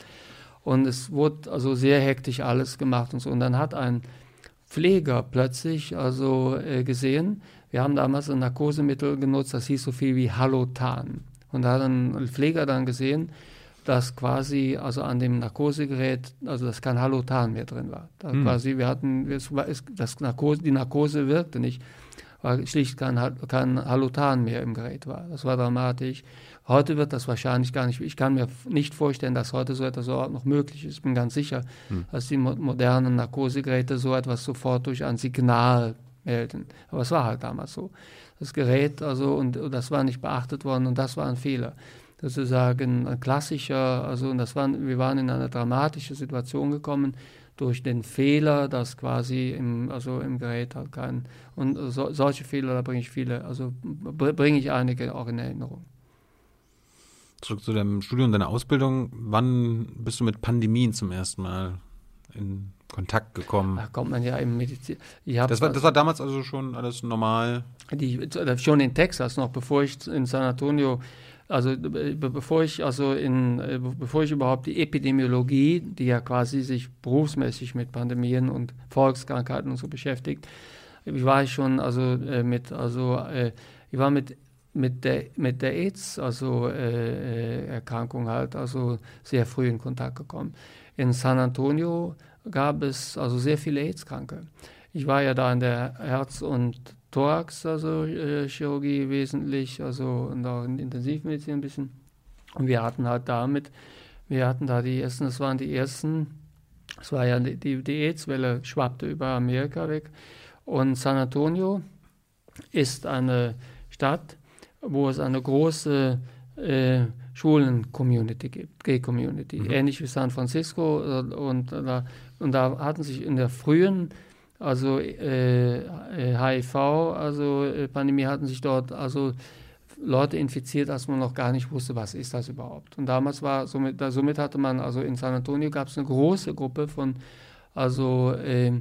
Und es wurde also sehr hektisch alles gemacht und so. Und dann hat ein Pfleger plötzlich also äh, gesehen, wir haben damals ein Narkosemittel genutzt, das hieß so viel wie Halotan. Und da hat ein Pfleger dann gesehen, dass quasi also an dem Narkosegerät, also dass kein Halotan mehr drin war. Da hm. quasi wir hatten, das Narkose, die Narkose wirkte nicht, weil schlicht kein, kein Halotan mehr im Gerät war. Das war dramatisch. Heute wird das wahrscheinlich gar nicht, ich kann mir nicht vorstellen, dass heute so etwas überhaupt noch möglich ist. Ich bin ganz sicher, hm. dass die modernen Narkosegeräte so etwas sofort durch ein Signal melden. Aber es war halt damals so. Das Gerät, also, und, und das war nicht beachtet worden und das war ein Fehler. Sozusagen ein klassischer, also, und das waren, wir waren in eine dramatische Situation gekommen durch den Fehler, dass quasi im, also im Gerät halt kein, und so, solche Fehler, da bringe ich viele, also bringe ich einige auch in Erinnerung. Zurück zu deinem Studium, deiner Ausbildung. Wann bist du mit Pandemien zum ersten Mal in Kontakt gekommen? Da kommt man ja im Medizin. Das war, das war damals also schon alles normal? Die, schon in Texas noch, bevor ich in San Antonio also bevor ich also in bevor ich überhaupt die Epidemiologie, die ja quasi sich berufsmäßig mit Pandemien und Volkskrankheiten und so beschäftigt, ich war ich schon also äh, mit also äh, ich war mit mit der, mit der AIDS, also äh, äh, Erkrankung halt, also sehr früh in Kontakt gekommen. In San Antonio gab es also sehr viele AIDS-Kranke. Ich war ja da in der Herz- und Thorax, also äh, Chirurgie wesentlich, also und auch in Intensivmedizin ein bisschen. Und wir hatten halt damit, wir hatten da die ersten, das waren die ersten, es war ja die, die AIDS-Welle schwappte über Amerika weg. Und San Antonio ist eine Stadt, wo es eine große äh, Schulen-Community gibt, Gay-Community, mhm. ähnlich wie San Francisco. Äh, und, da, und da hatten sich in der frühen, also äh, HIV, also äh, Pandemie, hatten sich dort also Leute infiziert, dass man noch gar nicht wusste, was ist das überhaupt. Und damals war, somit, da, somit hatte man, also in San Antonio gab es eine große Gruppe von, also äh,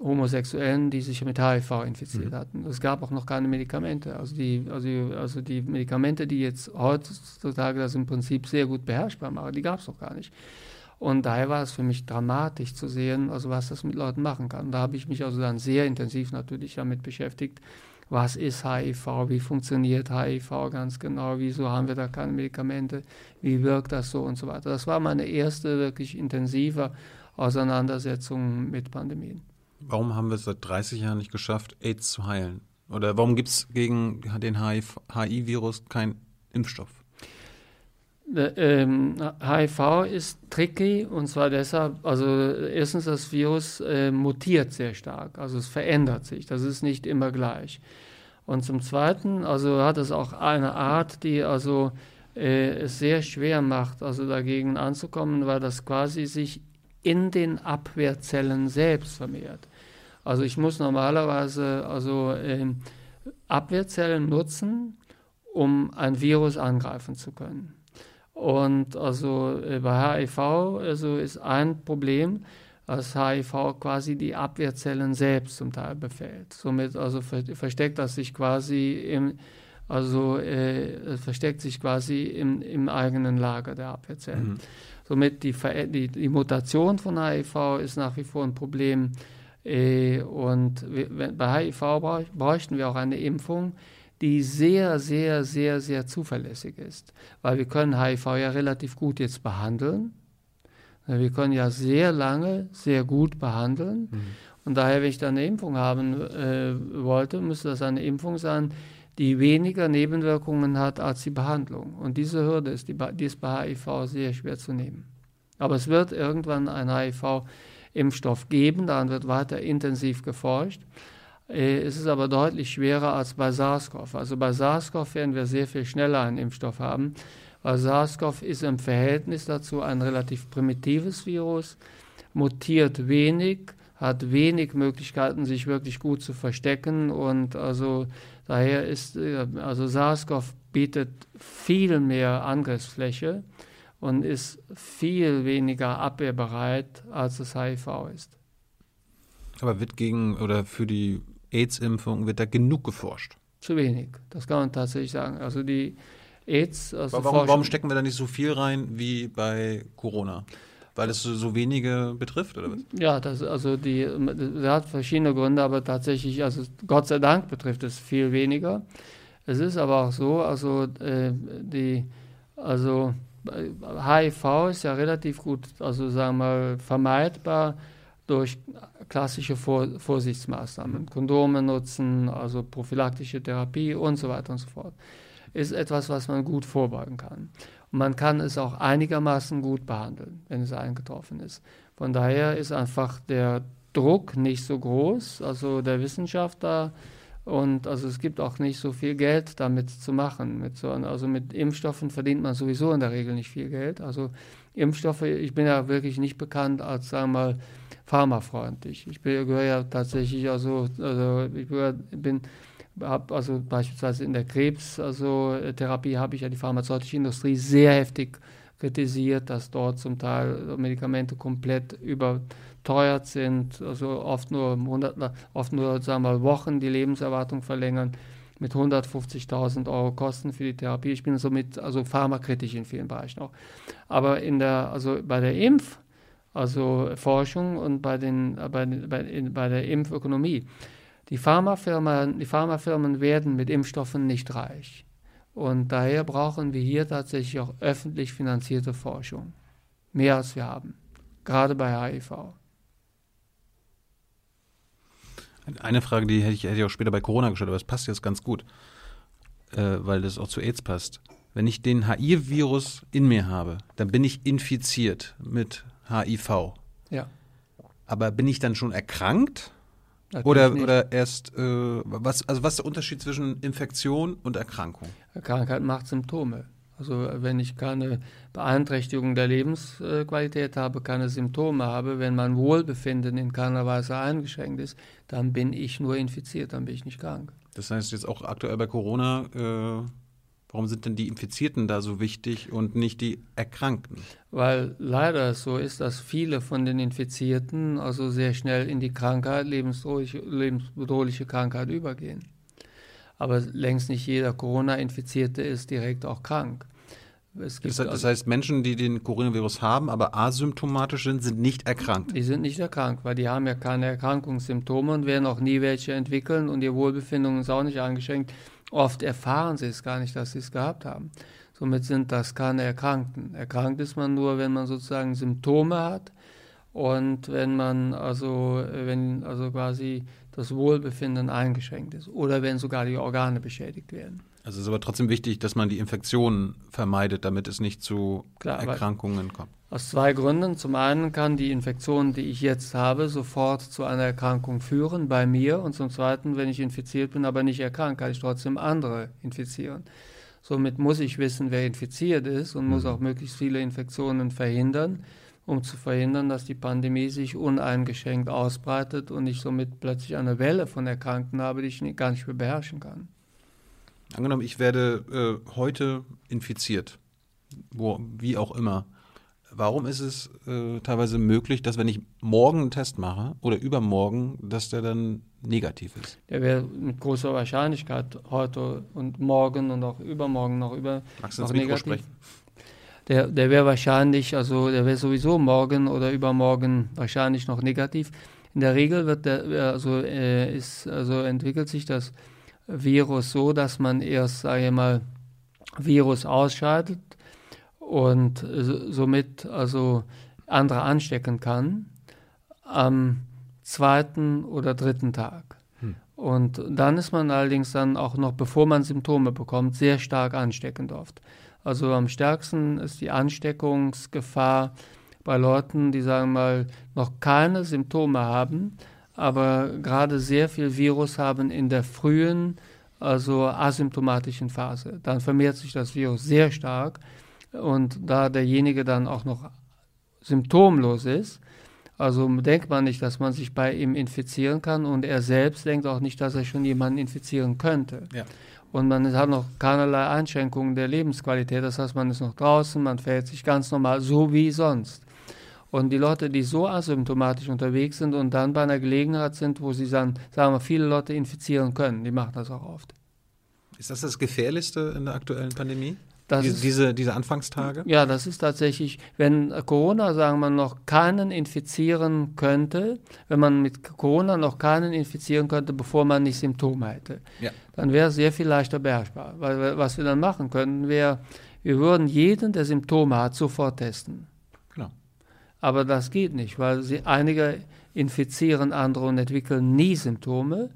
Homosexuellen, die sich mit HIV infiziert mhm. hatten. Es gab auch noch keine Medikamente. Also die, also, also die Medikamente, die jetzt heutzutage das im Prinzip sehr gut beherrschbar machen, die gab es noch gar nicht. Und daher war es für mich dramatisch zu sehen, also was das mit Leuten machen kann. Da habe ich mich also dann sehr intensiv natürlich damit beschäftigt. Was ist HIV? Wie funktioniert HIV ganz genau? Wieso haben wir da keine Medikamente? Wie wirkt das so und so weiter? Das war meine erste wirklich intensive Auseinandersetzung mit Pandemien. Warum haben wir es seit 30 Jahren nicht geschafft, AIDS zu heilen? Oder warum gibt es gegen den HIV-Virus keinen Impfstoff? Ähm, HIV ist tricky und zwar deshalb, also erstens das Virus äh, mutiert sehr stark, also es verändert sich, das ist nicht immer gleich. Und zum Zweiten, also hat es auch eine Art, die also äh, es sehr schwer macht, also dagegen anzukommen, weil das quasi sich in den Abwehrzellen selbst vermehrt. Also ich muss normalerweise also äh, Abwehrzellen nutzen, um ein Virus angreifen zu können. Und also äh, bei HIV also ist ein Problem, dass HIV quasi die Abwehrzellen selbst zum Teil befällt. Somit also ver versteckt das sich quasi im also äh, versteckt sich quasi im, im eigenen Lager der Abwehrzellen. Mhm. Somit die, die, die Mutation von HIV ist nach wie vor ein Problem. Äh, und bei HIV bräuchten wir auch eine Impfung, die sehr, sehr, sehr, sehr zuverlässig ist. Weil wir können HIV ja relativ gut jetzt behandeln. Wir können ja sehr lange sehr gut behandeln. Mhm. Und daher, wenn ich da eine Impfung haben äh, wollte, müsste das eine Impfung sein, die weniger Nebenwirkungen hat als die Behandlung. Und diese Hürde ist, die, die ist bei HIV sehr schwer zu nehmen. Aber es wird irgendwann einen HIV-Impfstoff geben, daran wird weiter intensiv geforscht. Äh, es ist aber deutlich schwerer als bei SARS-CoV. Also bei SARS-CoV werden wir sehr viel schneller einen Impfstoff haben, weil SARS-CoV ist im Verhältnis dazu ein relativ primitives Virus, mutiert wenig, hat wenig Möglichkeiten, sich wirklich gut zu verstecken und also Daher ist, äh, also SARS-CoV bietet viel mehr Angriffsfläche und ist viel weniger abwehrbereit, als es HIV ist. Aber wird gegen oder für die AIDS-Impfung wird da genug geforscht? Zu wenig, das kann man tatsächlich sagen. Also die AIDS. Also warum, warum stecken wir da nicht so viel rein wie bei Corona? Weil es so, so wenige betrifft, oder was? Ja, das, also die, das hat verschiedene Gründe, aber tatsächlich, also Gott sei Dank betrifft es viel weniger. Es ist aber auch so, also äh, die, also HIV ist ja relativ gut, also sagen wir mal, vermeidbar durch klassische Vor Vorsichtsmaßnahmen, Kondome nutzen, also prophylaktische Therapie und so weiter und so fort. Ist etwas, was man gut vorbeugen kann. Und man kann es auch einigermaßen gut behandeln, wenn es eingetroffen ist. Von daher ist einfach der Druck nicht so groß, also der Wissenschaftler und also es gibt auch nicht so viel Geld damit zu machen. Mit so, also mit Impfstoffen verdient man sowieso in der Regel nicht viel Geld. Also Impfstoffe, ich bin ja wirklich nicht bekannt als, sagen wir mal, pharmafreundlich. Ich gehöre ja tatsächlich, also, also ich bin, habe also beispielsweise in der Krebs, also habe ich ja die pharmazeutische Industrie sehr heftig kritisiert, dass dort zum Teil Medikamente komplett über teuer sind, also oft nur, 100, oft nur sagen wir Wochen die Lebenserwartung verlängern, mit 150.000 Euro Kosten für die Therapie. Ich bin somit also pharmakritisch in vielen Bereichen auch. Aber in der, also bei der Impf, also Forschung und bei, den, bei, bei, bei der Impfökonomie, die Pharmafirmen, die Pharmafirmen werden mit Impfstoffen nicht reich. Und daher brauchen wir hier tatsächlich auch öffentlich finanzierte Forschung. Mehr als wir haben. Gerade bei HIV. Eine Frage, die hätte ich, hätte ich auch später bei Corona gestellt, aber es passt jetzt ganz gut, äh, weil das auch zu AIDS passt. Wenn ich den HIV-Virus in mir habe, dann bin ich infiziert mit HIV. Ja. Aber bin ich dann schon erkrankt? oder, oder erst, äh, was, also was ist der Unterschied zwischen Infektion und Erkrankung? Krankheit macht Symptome. Also wenn ich keine Beeinträchtigung der Lebensqualität habe, keine Symptome habe, wenn mein Wohlbefinden in keiner Weise eingeschränkt ist, dann bin ich nur infiziert, dann bin ich nicht krank. Das heißt jetzt auch aktuell bei Corona, äh, warum sind denn die Infizierten da so wichtig und nicht die Erkrankten? Weil leider so ist, dass viele von den Infizierten also sehr schnell in die Krankheit, lebensbedrohliche, lebensbedrohliche Krankheit übergehen aber längst nicht jeder Corona-Infizierte ist direkt auch krank. Das, das, heißt, Menschen, die den Coronavirus haben, aber asymptomatisch sind, sind nicht erkrankt. Die sind nicht erkrankt, weil die haben ja keine Erkrankungssymptome und werden auch nie welche entwickeln und ihr Wohlbefinden ist auch nicht eingeschränkt. Oft erfahren sie es gar nicht, dass sie es gehabt haben. Somit sind das keine Erkrankten. Erkrankt ist man nur, wenn man sozusagen Symptome hat und wenn man also, wenn also quasi das Wohlbefinden eingeschränkt ist oder wenn sogar die Organe beschädigt werden. Also es ist aber trotzdem wichtig, dass man die Infektionen vermeidet, damit es nicht zu Klar, Erkrankungen kommt. Aus zwei Gründen. Zum einen kann die Infektion, die ich jetzt habe, sofort zu einer Erkrankung führen bei mir. Und zum zweiten, wenn ich infiziert bin, aber nicht erkrankt, kann ich trotzdem andere infizieren. Somit muss ich wissen, wer infiziert ist und mhm. muss auch möglichst viele Infektionen verhindern um zu verhindern, dass die Pandemie sich uneingeschränkt ausbreitet und ich somit plötzlich eine Welle von Erkrankten habe, die ich nicht, gar nicht mehr beherrschen kann. Angenommen, ich werde äh, heute infiziert, wo, wie auch immer. Warum ist es äh, teilweise möglich, dass wenn ich morgen einen Test mache oder übermorgen, dass der dann negativ ist? Der wäre mit großer Wahrscheinlichkeit heute und morgen und auch übermorgen noch über Magst du noch negativ. Sprechen? der, der wäre wahrscheinlich, also der wäre sowieso morgen oder übermorgen wahrscheinlich noch negativ. In der Regel wird der, also, äh, ist, also entwickelt sich das Virus so, dass man erst, sage ich mal, Virus ausschaltet und somit also andere anstecken kann am zweiten oder dritten Tag. Hm. Und dann ist man allerdings dann auch noch, bevor man Symptome bekommt, sehr stark ansteckend oft. Also am stärksten ist die Ansteckungsgefahr bei Leuten, die sagen mal noch keine Symptome haben, aber gerade sehr viel Virus haben in der frühen, also asymptomatischen Phase. Dann vermehrt sich das Virus sehr stark und da derjenige dann auch noch symptomlos ist, also denkt man nicht, dass man sich bei ihm infizieren kann und er selbst denkt auch nicht, dass er schon jemanden infizieren könnte. Ja. und man hat noch keinerlei Einschränkungen der Lebensqualität. Das heißt, man ist noch draußen, man fährt sich ganz normal, so wie sonst. Und die Leute, die so asymptomatisch unterwegs sind und dann bei einer Gelegenheit sind, wo sie dann, sagen wir, viele Leute infizieren können, die machen das auch oft. Ist das das Gefährlichste in der aktuellen Pandemie? Das Die, ist, diese, diese Anfangstage? ja, das ist tatsächlich, wenn Corona, sagen wir, noch keinen infizieren könnte, wenn man mit Corona noch keinen infizieren könnte, bevor man nicht Symptome hätte, Ja. dann wäre es sehr viel leichter beherrschbar. Weil was wir dann machen könnten, wäre, wir würden jeden, der Symptome hat, sofort testen. Genau. Aber das geht nicht, weil sie, einige infizieren andere und entwickeln nie Symptome.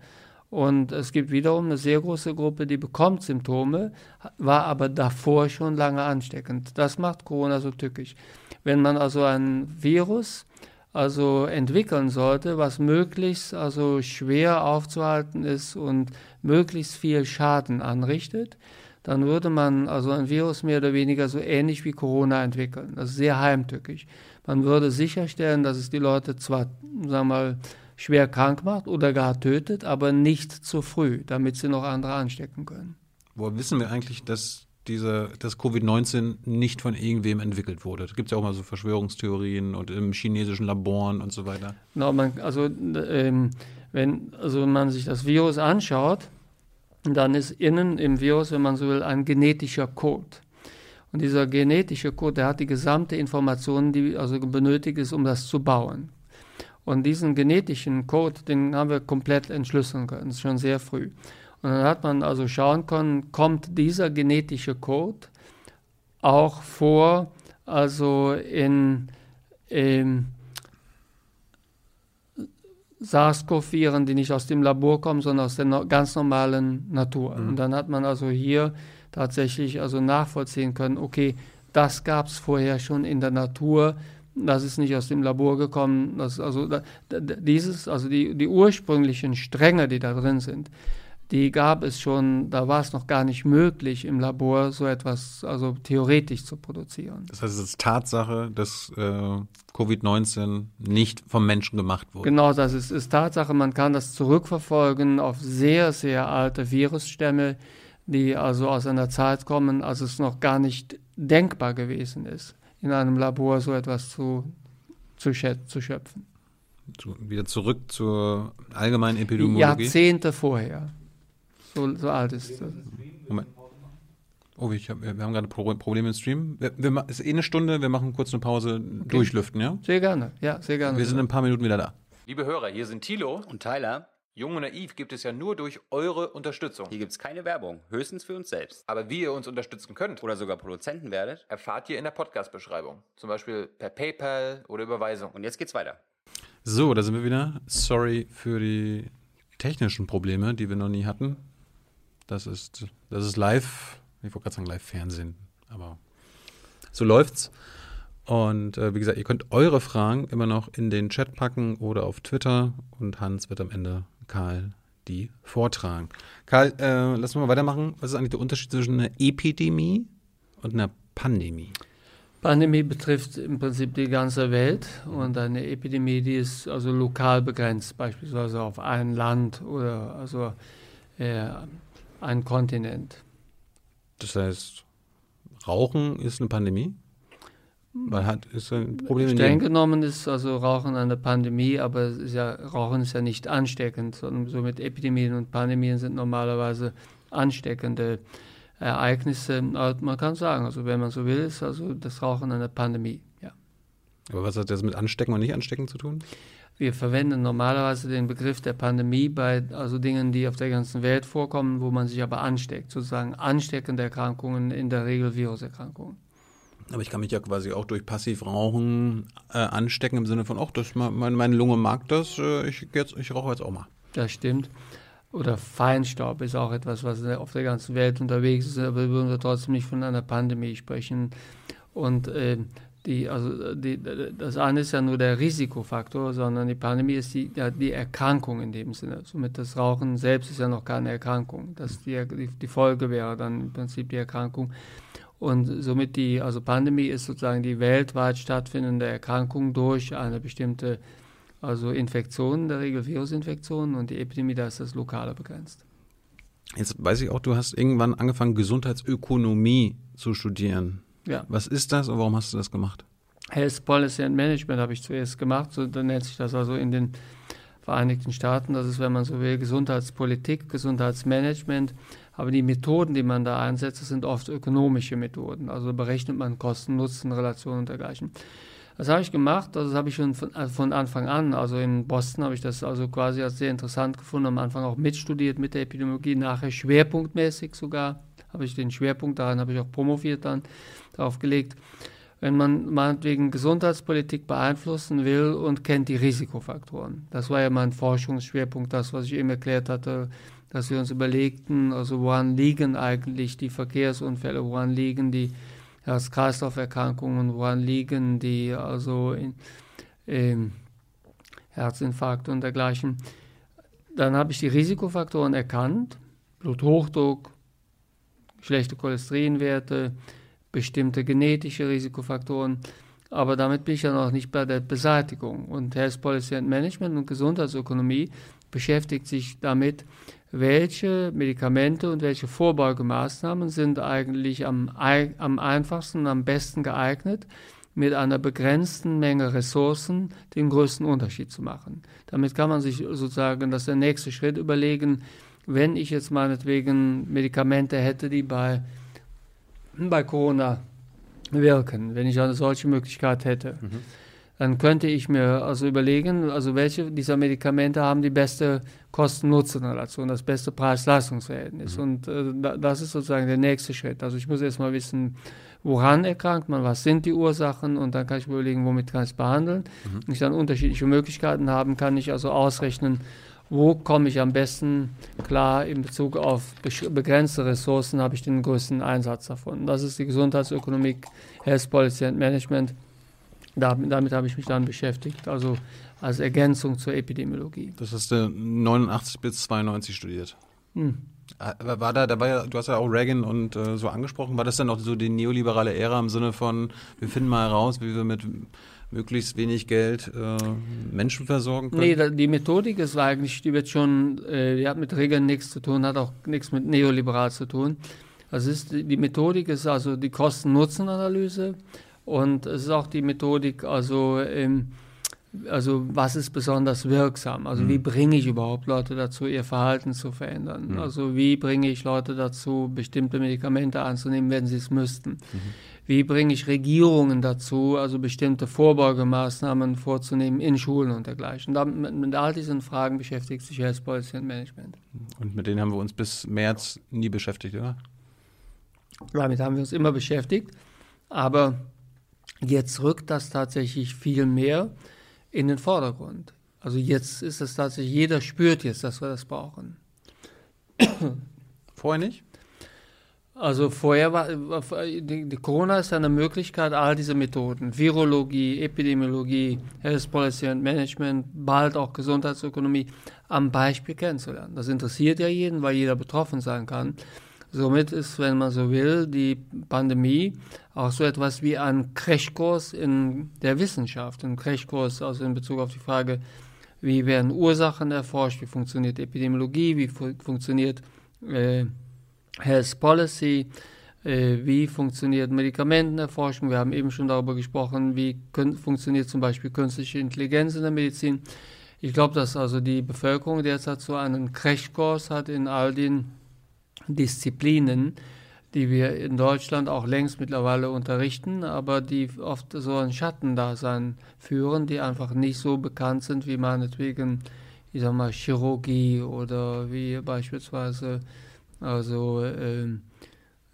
Und es gibt wiederum eine sehr große Gruppe, die bekommt Symptome, war aber davor schon lange ansteckend. Das macht Corona so tückisch. Wenn man also ein Virus also entwickeln sollte, was möglichst also schwer aufzuhalten ist und möglichst viel Schaden anrichtet, dann würde man also ein Virus mehr oder weniger so ähnlich wie Corona entwickeln. Das ist sehr heimtückisch. Man würde sicherstellen, dass es die Leute zwar, sagen wir mal, schwer krank macht oder gar tötet, aber nicht zu früh, damit sie noch andere anstecken können. Woher wissen wir eigentlich, dass diese, dass Covid-19 nicht von irgendwem entwickelt wurde? Da gibt es ja auch mal so Verschwörungstheorien und im chinesischen Laboren und so weiter. Genau, man, also ähm, wenn also man sich das Virus anschaut, dann ist innen im Virus, wenn man so will, ein genetischer Code. Und dieser genetische Code, der hat die gesamte Information, die also benötigt ist, um das zu bauen. Und diesen genetischen Code, den haben wir komplett entschlüsseln können, schon sehr früh. Und dann hat man also schauen können, kommt dieser genetische Code auch vor, also in, in SARS-CoV-Viren, die nicht aus dem Labor kommen, sondern aus der no ganz normalen Natur. Mhm. Und dann hat man also hier tatsächlich also nachvollziehen können, okay, das gab es vorher schon in der Natur, das ist nicht aus dem Labor gekommen, das also da, dieses, also die, die ursprünglichen Stränge, die da drin sind, die gab es schon, da war es noch gar nicht möglich im Labor so etwas also theoretisch zu produzieren. Das heißt, es ist Tatsache, dass äh, Covid-19 nicht vom Menschen gemacht wurde. Genau, das ist, ist Tatsache. Man kann das zurückverfolgen auf sehr, sehr alte Virusstämme, die also aus einer Zeit kommen, als es noch gar nicht denkbar gewesen ist, in einem Labor so etwas zu, zu, zu schöpfen. Zu, wieder zurück zur allgemeinen Epidemiologie. Jahrzehnte vorher. So, so alt ist das. Moment. Oh, ich hab, wir haben gerade Pro Probleme im Stream. Wir, wir, ist eh eine Stunde, wir machen kurz eine Pause, durchlüften, ja? Sehr gerne, ja, sehr gerne. Wir sind in ein paar Minuten wieder da. Liebe Hörer, hier sind Thilo. Und Tyler, Jung und Naiv gibt es ja nur durch eure Unterstützung. hier gibt's keine Werbung, höchstens für uns selbst. Aber wie ihr uns unterstützen könnt, Oder sogar Produzenten werdet. erfahrt ihr in der Podcast-Beschreibung. Zum Beispiel per PayPal oder Überweisung. Und jetzt geht's weiter. So, da sind wir wieder. Sorry für die technischen Probleme, die wir noch nie hatten. Das ist, das ist live, ich wollte gerade sagen Live-Fernsehen, aber so läuft's. Und äh, wie gesagt, ihr könnt eure Fragen immer noch in den Chat packen oder auf Twitter und Hans wird am Ende Karl die vortragen. Karl, äh, lass mal weitermachen. Was ist eigentlich der Unterschied zwischen einer Epidemie und einer Pandemie? Pandemie betrifft im Prinzip die ganze Welt und eine Epidemie, die ist also lokal begrenzt, beispielsweise auf ein Land oder also äh, ein Kontinent. Das heißt, Rauchen ist eine Pandemie? Weil hat ist ein Problem Streng genommen ist also Rauchen eine Pandemie, aber ist ja, Rauchen ist ja nicht ansteckend, sondern somit Epidemien und Pandemien sind normalerweise ansteckende Ereignisse. Aber man kann sagen, also wenn man so will, ist also das Rauchen eine Pandemie. Ja. Aber was hat das mit Anstecken und nicht Anstecken zu tun? Wir verwenden normalerweise den Begriff der Pandemie bei also Dingen, die auf der ganzen Welt vorkommen, wo man sich aber ansteckt, sozusagen ansteckende Erkrankungen, in der Regel Viruserkrankungen. Aber ich kann mich ja quasi auch durch Passivrauchen äh, anstecken im Sinne von, ach, das, meine, meine Lunge mag das, äh, ich, jetzt, ich rauche jetzt auch mal. Das stimmt. Oder Feinstaub ist auch etwas, was auf der ganzen Welt unterwegs ist, aber wir würden trotzdem nicht von einer Pandemie sprechen. Und äh, die, also die, das eine ist ja nur der Risikofaktor, sondern die Pandemie ist die, die Erkrankung in dem Sinne. Somit das Rauchen selbst ist ja noch keine Erkrankung. Das die, die Folge wäre dann im Prinzip die Erkrankung. Und somit die, also Pandemie ist sozusagen die weltweit stattfindende Erkrankung durch eine bestimmte also Infektion, in der Regel Virusinfektionen und die Epidemie, da ist das lokale begrenzt. Jetzt weiß ich auch, du hast irgendwann angefangen, Gesundheitsökonomie zu studieren. Ja. Was ist das und warum hast du das gemacht? Health Policy and Management habe ich zuerst gemacht, so dann nennt sich das also in den Vereinigten Staaten. Das ist, wenn man so will, Gesundheitspolitik, Gesundheitsmanagement. Aber die Methoden, die man da einsetzt, sind oft ökonomische Methoden. Also berechnet man Kosten, Nutzen, Relationen und dergleichen. Das habe ich gemacht, das habe ich schon von, also von, Anfang an, also in Boston habe ich das also quasi als sehr interessant gefunden, am Anfang auch mitstudiert mit der Epidemiologie, nachher schwerpunktmäßig sogar, habe ich den Schwerpunkt, daran habe ich auch promoviert dann, darauf gelegt. Wenn man meinetwegen Gesundheitspolitik beeinflussen will und kennt die Risikofaktoren. Das war ja mein Forschungsschwerpunkt, das, was ich eben erklärt hatte, dass wir uns überlegten, also woran liegen eigentlich die Verkehrsunfälle, woran liegen die Herz-Kreislauf-Erkrankungen, woran liegen die, also in, ähm, Herzinfarkt und dergleichen. Dann habe ich die Risikofaktoren erkannt, Bluthochdruck, schlechte Cholesterinwerte, bestimmte genetische Risikofaktoren. Aber damit bin ich ja noch nicht bei der Beseitigung. Und Health Policy and Management und Gesundheitsökonomie beschäftigt sich damit, welche Medikamente und welche Vorbeugemaßnahmen sind eigentlich am, am einfachsten und am besten geeignet, mit einer begrenzten Menge Ressourcen den größten Unterschied zu machen. Damit kann man sich sozusagen, das der nächste Schritt, überlegen, wenn ich jetzt meinetwegen Medikamente hätte, die bei, bei Corona wirken, wenn ich eine solche Möglichkeit hätte. Mhm dann könnte ich mir also überlegen, also welche dieser Medikamente haben die beste Kosten-Nutzen-Relation, das beste Preis-Leistungs-Verhältnis. Mhm. Und äh, das ist sozusagen der nächste Schritt. Also ich muss erstmal wissen, woran erkrankt man, was sind die Ursachen und dann kann ich mir überlegen, womit kann ich es behandeln. Mhm. Wenn ich dann unterschiedliche Möglichkeiten haben, kann ich also ausrechnen, wo komme ich am besten klar in Bezug auf begrenzte Ressourcen, habe ich den größten Einsatz davon. Das ist die Gesundheitsökonomik, Health Policy and Management. Damit, damit habe ich mich dann beschäftigt, also als Ergänzung zur Epidemiologie. Das hast du 89 bis 92 studiert. Hm. Äh, war da, da war ja, du hast ja auch Reagan und äh, so angesprochen, war das dann auch so die neoliberale Ära im Sinne von, wir finden mal heraus, wie wir mit möglichst wenig Geld äh, Menschen versorgen können? Nee, die Methodik ist eigentlich, die wird schon, äh, die hat mit Reagan nichts zu tun, hat auch nichts mit neoliberal zu tun. Also ist, die Methodik ist also die Kosten-Nutzen-Analyse und es ist auch die Methodik, also, ähm, also was ist besonders wirksam? Also mhm. wie bringe ich überhaupt Leute dazu, ihr Verhalten zu verändern? Mhm. Also wie bringe ich Leute dazu, bestimmte Medikamente anzunehmen, wenn sie es müssten? Mhm. Wie bringe ich Regierungen dazu, also bestimmte Vorbeugemaßnahmen vorzunehmen in Schulen und dergleichen? Damit, mit, mit all diesen Fragen beschäftigt sich Health Policy and Management. Und mit denen haben wir uns bis März nie beschäftigt, oder? Damit haben wir uns immer beschäftigt, aber Jetzt rückt das tatsächlich viel mehr in den Vordergrund. Also jetzt ist es tatsächlich, jeder spürt jetzt, dass wir das brauchen. [COUGHS] Vorher nicht? Also vorher war, die, Corona ist eine Möglichkeit, all diese Methoden, Virologie, Epidemiologie, Health Policy and Management, bald auch Gesundheitsökonomie, am Beispiel kennenzulernen. Das interessiert ja jeden, weil jeder betroffen sein kann. Somit ist, wenn man so will, die Pandemie auch so etwas wie ein Crashkurs in der Wissenschaft, ein Crashkurs also in Bezug auf die Frage, wie werden Ursachen erforscht, wie funktioniert Epidemiologie, wie fu funktioniert äh, Health Policy, äh, wie funktioniert Medikamentenerforschung. Wir haben eben schon darüber gesprochen, wie funktioniert zum Beispiel künstliche Intelligenz in der Medizin. Ich glaube, dass also die Bevölkerung derzeit so einen Crashkurs hat in all den Disziplinen, die wir in Deutschland auch längst mittlerweile unterrichten, aber die oft so ein Schattendasein führen, die einfach nicht so bekannt sind wie meinetwegen, ich sag mal, Chirurgie oder wie beispielsweise also ähm,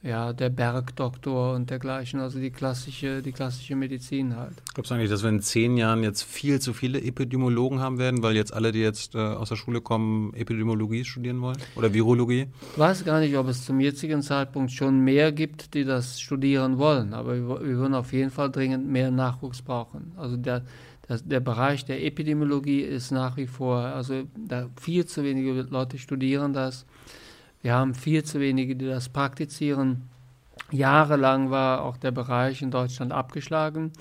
ja, der Bergdoktor und dergleichen, also die klassische, die klassische Medizin halt. Glaubst du eigentlich, dass wir in zehn Jahren jetzt viel zu viele Epidemiologen haben werden, weil jetzt alle, die jetzt äh, aus der Schule kommen, Epidemiologie studieren wollen oder Virologie? Ich weiß gar nicht, ob es zum jetzigen Zeitpunkt schon mehr gibt, die das studieren wollen, aber wir, wir würden auf jeden Fall dringend mehr Nachwuchs brauchen. Also der, der, der Bereich der Epidemiologie ist nach wie vor, also da viel zu wenige Leute studieren das. Wir haben viel zu wenige, die das praktizieren. Jahrelang war auch der Bereich in Deutschland abgeschlagen.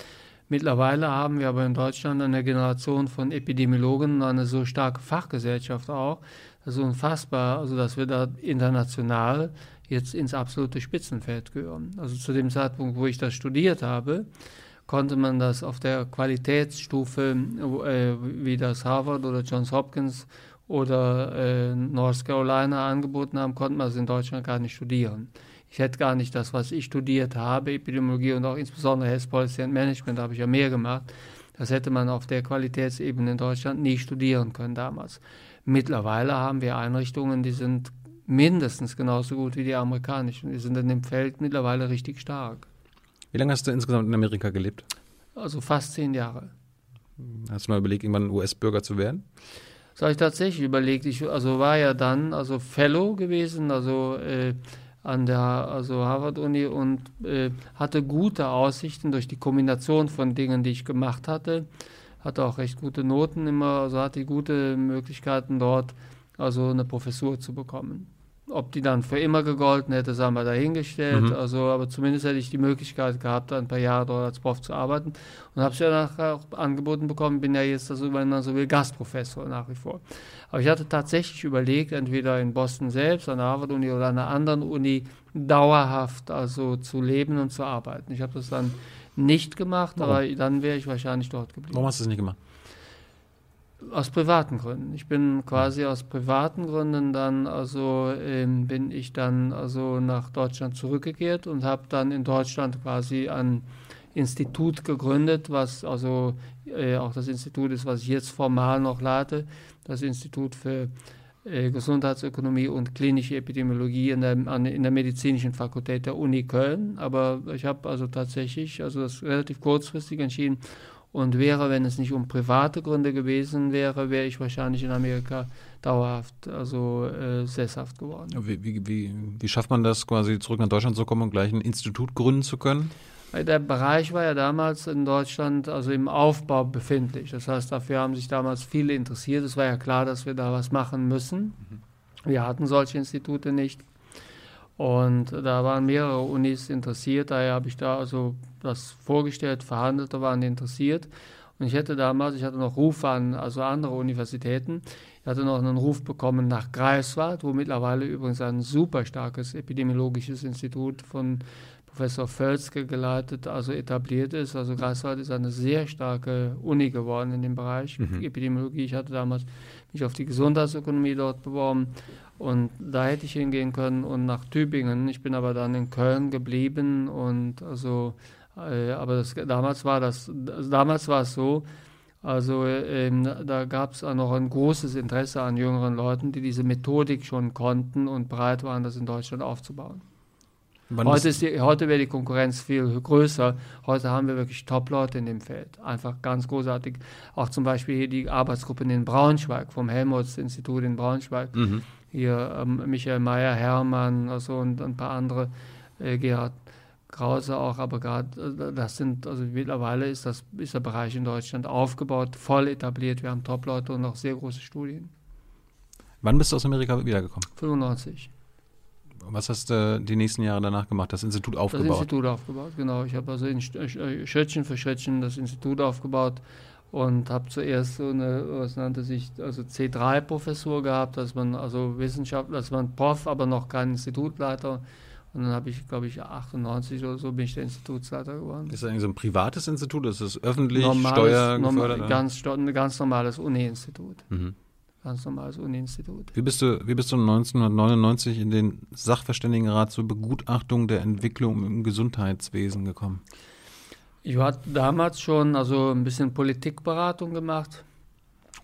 Mittlerweile haben wir aber in Deutschland eine Generation von Epidemiologen, eine so starke Fachgesellschaft auch, das ist unfassbar, also dass wir da international jetzt ins absolute Spitzenfeld gehören. Also zu dem Zeitpunkt, wo ich das studiert habe, konnte man das auf der Qualitätsstufe, äh, wie das Harvard oder Johns Hopkins oder äh, North Carolina angeboten haben, konnte man es in Deutschland gar nicht studieren. Ich hätte gar nicht das, was ich studiert habe, Epidemiologie und auch insbesondere Health Policy and Management, da habe ich ja mehr gemacht. Das hätte man auf der Qualitätsebene in Deutschland nie studieren können damals. Mittlerweile haben wir Einrichtungen, die sind mindestens genauso gut wie die amerikanischen. Die sind in dem Feld mittlerweile richtig stark. Wie lange hast du insgesamt in Amerika gelebt? Also fast zehn Jahre. Hast du mal überlegt, irgendwann US-Bürger zu werden? Das habe ich tatsächlich überlegt. Ich also war ja dann also Fellow gewesen, also äh, an der also Harvard-Uni und äh, hatte gute Aussichten durch die Kombination von Dingen, die ich gemacht hatte. Hatte auch recht gute Noten immer, also hatte gute Möglichkeiten dort, also eine Professur zu bekommen. Ob die dann für immer gegolten hätte, sagen wir dahingestellt. Mhm. Also, aber zumindest hätte ich die Möglichkeit gehabt, ein paar Jahre dort als Prof zu arbeiten. Und habe es ja nachher auch angeboten bekommen, bin ja jetzt, also, wenn man so will, Gastprofessor nach wie vor. Aber ich hatte tatsächlich überlegt, entweder in Boston selbst, an der Harvard-Uni oder an einer anderen Uni, dauerhaft also zu leben und zu arbeiten. Ich habe das dann nicht gemacht, Warum? aber dann wäre ich wahrscheinlich dort geblieben. Warum hast du das nicht gemacht? Aus privaten Gründen. Ich bin quasi aus privaten Gründen dann, also ähm, bin ich dann also nach Deutschland zurückgekehrt und habe dann in Deutschland quasi ein Institut gegründet, was also äh, auch das Institut ist, was ich jetzt formal noch leite, das Institut für äh, Gesundheitsökonomie und klinische Epidemiologie in der, an, in der medizinischen Fakultät der Uni Köln. Aber ich habe also tatsächlich, also das relativ kurzfristig entschieden und wäre, wenn es nicht um private Gründe gewesen wäre, wäre ich wahrscheinlich in Amerika dauerhaft, also äh, sesshaft geworden. Wie, wie, wie, wie schafft man das, quasi zurück nach Deutschland zu kommen und gleich ein Institut gründen zu können? Der Bereich war ja damals in Deutschland also im Aufbau befindlich. Das heißt, dafür haben sich damals viele interessiert. Es war ja klar, dass wir da was machen müssen. Mhm. Wir hatten solche Institute nicht. Und da waren mehrere Unis interessiert, daher habe ich da also das vorgestellt, Verhandelte waren interessiert. Und ich hätte damals, ich hatte noch Ruf an also andere Universitäten, ich hatte noch einen Ruf bekommen nach Greifswald, wo mittlerweile übrigens ein super starkes epidemiologisches Institut von Professor Völzke geleitet, also etabliert ist. Also Greifswald ist eine sehr starke Uni geworden in dem Bereich mhm. Epidemiologie. Ich hatte damals mich auf die Gesundheitsökonomie dort beworben und da hätte ich hingehen können und nach Tübingen. Ich bin aber dann in Köln geblieben und also, äh, aber das, damals war das, damals war es so, also ähm, da gab es auch noch ein großes Interesse an jüngeren Leuten, die diese Methodik schon konnten und bereit waren, das in Deutschland aufzubauen. heute, ist die, heute wäre die Konkurrenz viel größer. Heute haben wir wirklich Top-Leute in dem Feld. Einfach ganz großartig. Auch zum Beispiel hier die Arbeitsgruppe in Braunschweig, vom Helmholtz-Institut in Braunschweig. Mhm hier ähm, Michael Mayer, Hermann also und ein paar andere, äh, Gerhard Krause auch, aber gerade äh, das sind, also mittlerweile ist, das, ist der Bereich in Deutschland aufgebaut, voll etabliert, wir haben Top-Leute und auch sehr große Studien. Wann bist du aus Amerika wiedergekommen? 95. Was hast du die nächsten Jahre danach gemacht? Das Institut aufgebaut? Das Institut aufgebaut, genau. Ich habe also in äh, Schrittchen für Schrittchen das Institut aufgebaut und habe zuerst so eine, was nannte sich, also C3-Professur gehabt, dass man also Wissenschaft, dass man Prof, aber noch kein Institutleiter. Und dann habe ich, glaube ich, 98 oder so bin ich der Institutsleiter geworden. Ist das eigentlich so ein privates Institut? Ist es öffentlich, normales? Normal, ganz, ein ganz normales Uni-Institut. Mhm. Ganz normales Uni-Institut. Wie bist, du, wie bist du 1999 in den Sachverständigenrat zur Begutachtung der Entwicklung im Gesundheitswesen gekommen? Ich hatte damals schon also ein bisschen Politikberatung gemacht.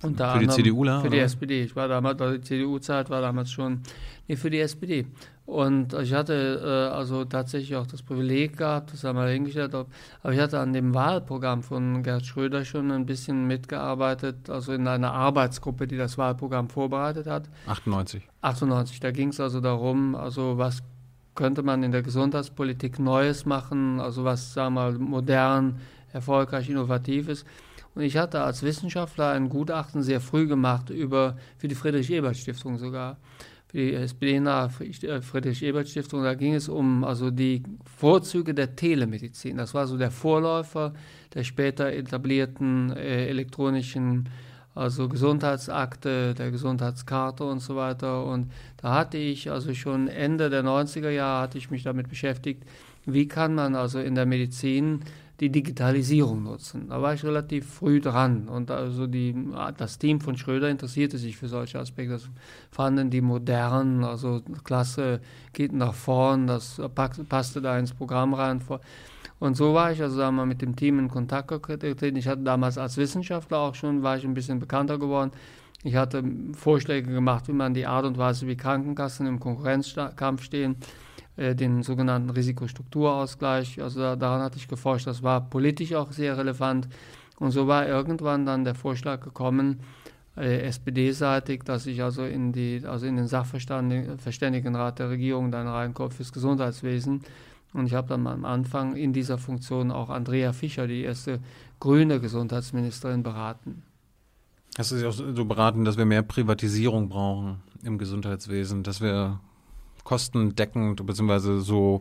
Unter für die CDU? Für die oder? SPD. Ich war damals, also die CDU-Zeit war damals schon, nee, für die SPD. Und ich hatte äh, also tatsächlich auch das Privileg gehabt, das haben wir hingestellt, aber ich hatte an dem Wahlprogramm von Gerd Schröder schon ein bisschen mitgearbeitet, also in einer Arbeitsgruppe, die das Wahlprogramm vorbereitet hat. 98. 98, da ging es also darum, also was könnte man in der Gesundheitspolitik Neues machen, also was, sagen wir mal, modern, erfolgreich, innovativ ist. Und ich hatte als Wissenschaftler ein Gutachten sehr früh gemacht über, für die Friedrich-Ebert-Stiftung sogar, für die SPD-nahe Friedrich-Ebert-Stiftung. Da ging es um also die Vorzüge der Telemedizin. Das war so der Vorläufer der später etablierten äh, elektronischen also Gesundheitsakte, der Gesundheitskarte und so weiter. Und da hatte ich also schon Ende der 90er Jahre hatte ich mich damit beschäftigt, wie kann man also in der Medizin die Digitalisierung nutzen. Da war ich relativ früh dran und also die, das Team von Schröder interessierte sich für solche Aspekte. Das fanden die modern, also klasse, geht nach vorn, das passte da ins Programm rein. Und so war ich also sagen wir, mit dem Team in Kontakt getreten. Ich hatte damals als Wissenschaftler auch schon, war ich ein bisschen bekannter geworden. Ich hatte Vorschläge gemacht, wie man die Art und Weise, wie Krankenkassen im Konkurrenzkampf stehen, äh, den sogenannten Risikostrukturausgleich. Also da, daran hatte ich geforscht. Das war politisch auch sehr relevant. Und so war irgendwann dann der Vorschlag gekommen, äh, SPD-seitig, dass ich also in, die, also in den Sachverständigenrat der Regierung dann reinkomme fürs Gesundheitswesen und ich habe dann am Anfang in dieser Funktion auch Andrea Fischer, die erste grüne Gesundheitsministerin, beraten. Hast du sie auch so beraten, dass wir mehr Privatisierung brauchen im Gesundheitswesen, dass wir kostendeckend bzw. so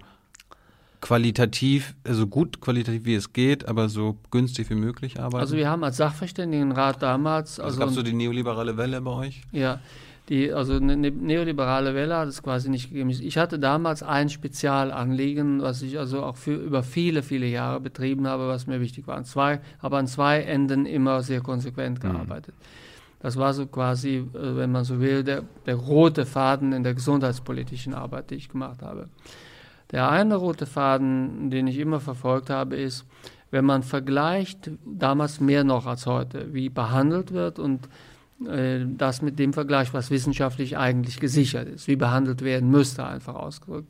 qualitativ, so also gut qualitativ wie es geht, aber so günstig wie möglich arbeiten? Also wir haben als Sachverständigenrat damals... Also, also gab es so die neoliberale Welle bei euch? Ja, die, also eine ne, neoliberale Welle hat es quasi nicht gegeben. Ich hatte damals ein Spezialanliegen, was ich also auch für, über viele, viele Jahre betrieben habe, was mir wichtig war. An zwei, aber an zwei Enden immer sehr konsequent mhm. gearbeitet. Mhm. Das war so quasi, äh, wenn man so will, der, der rote Faden in der gesundheitspolitischen Arbeit, die ich gemacht habe. Der eine rote Faden, den ich immer verfolgt habe, ist, wenn man vergleicht, damals mehr noch als heute, wie behandelt wird und das mit dem Vergleich, was wissenschaftlich eigentlich gesichert ist, wie behandelt werden müsste, einfach ausgedrückt,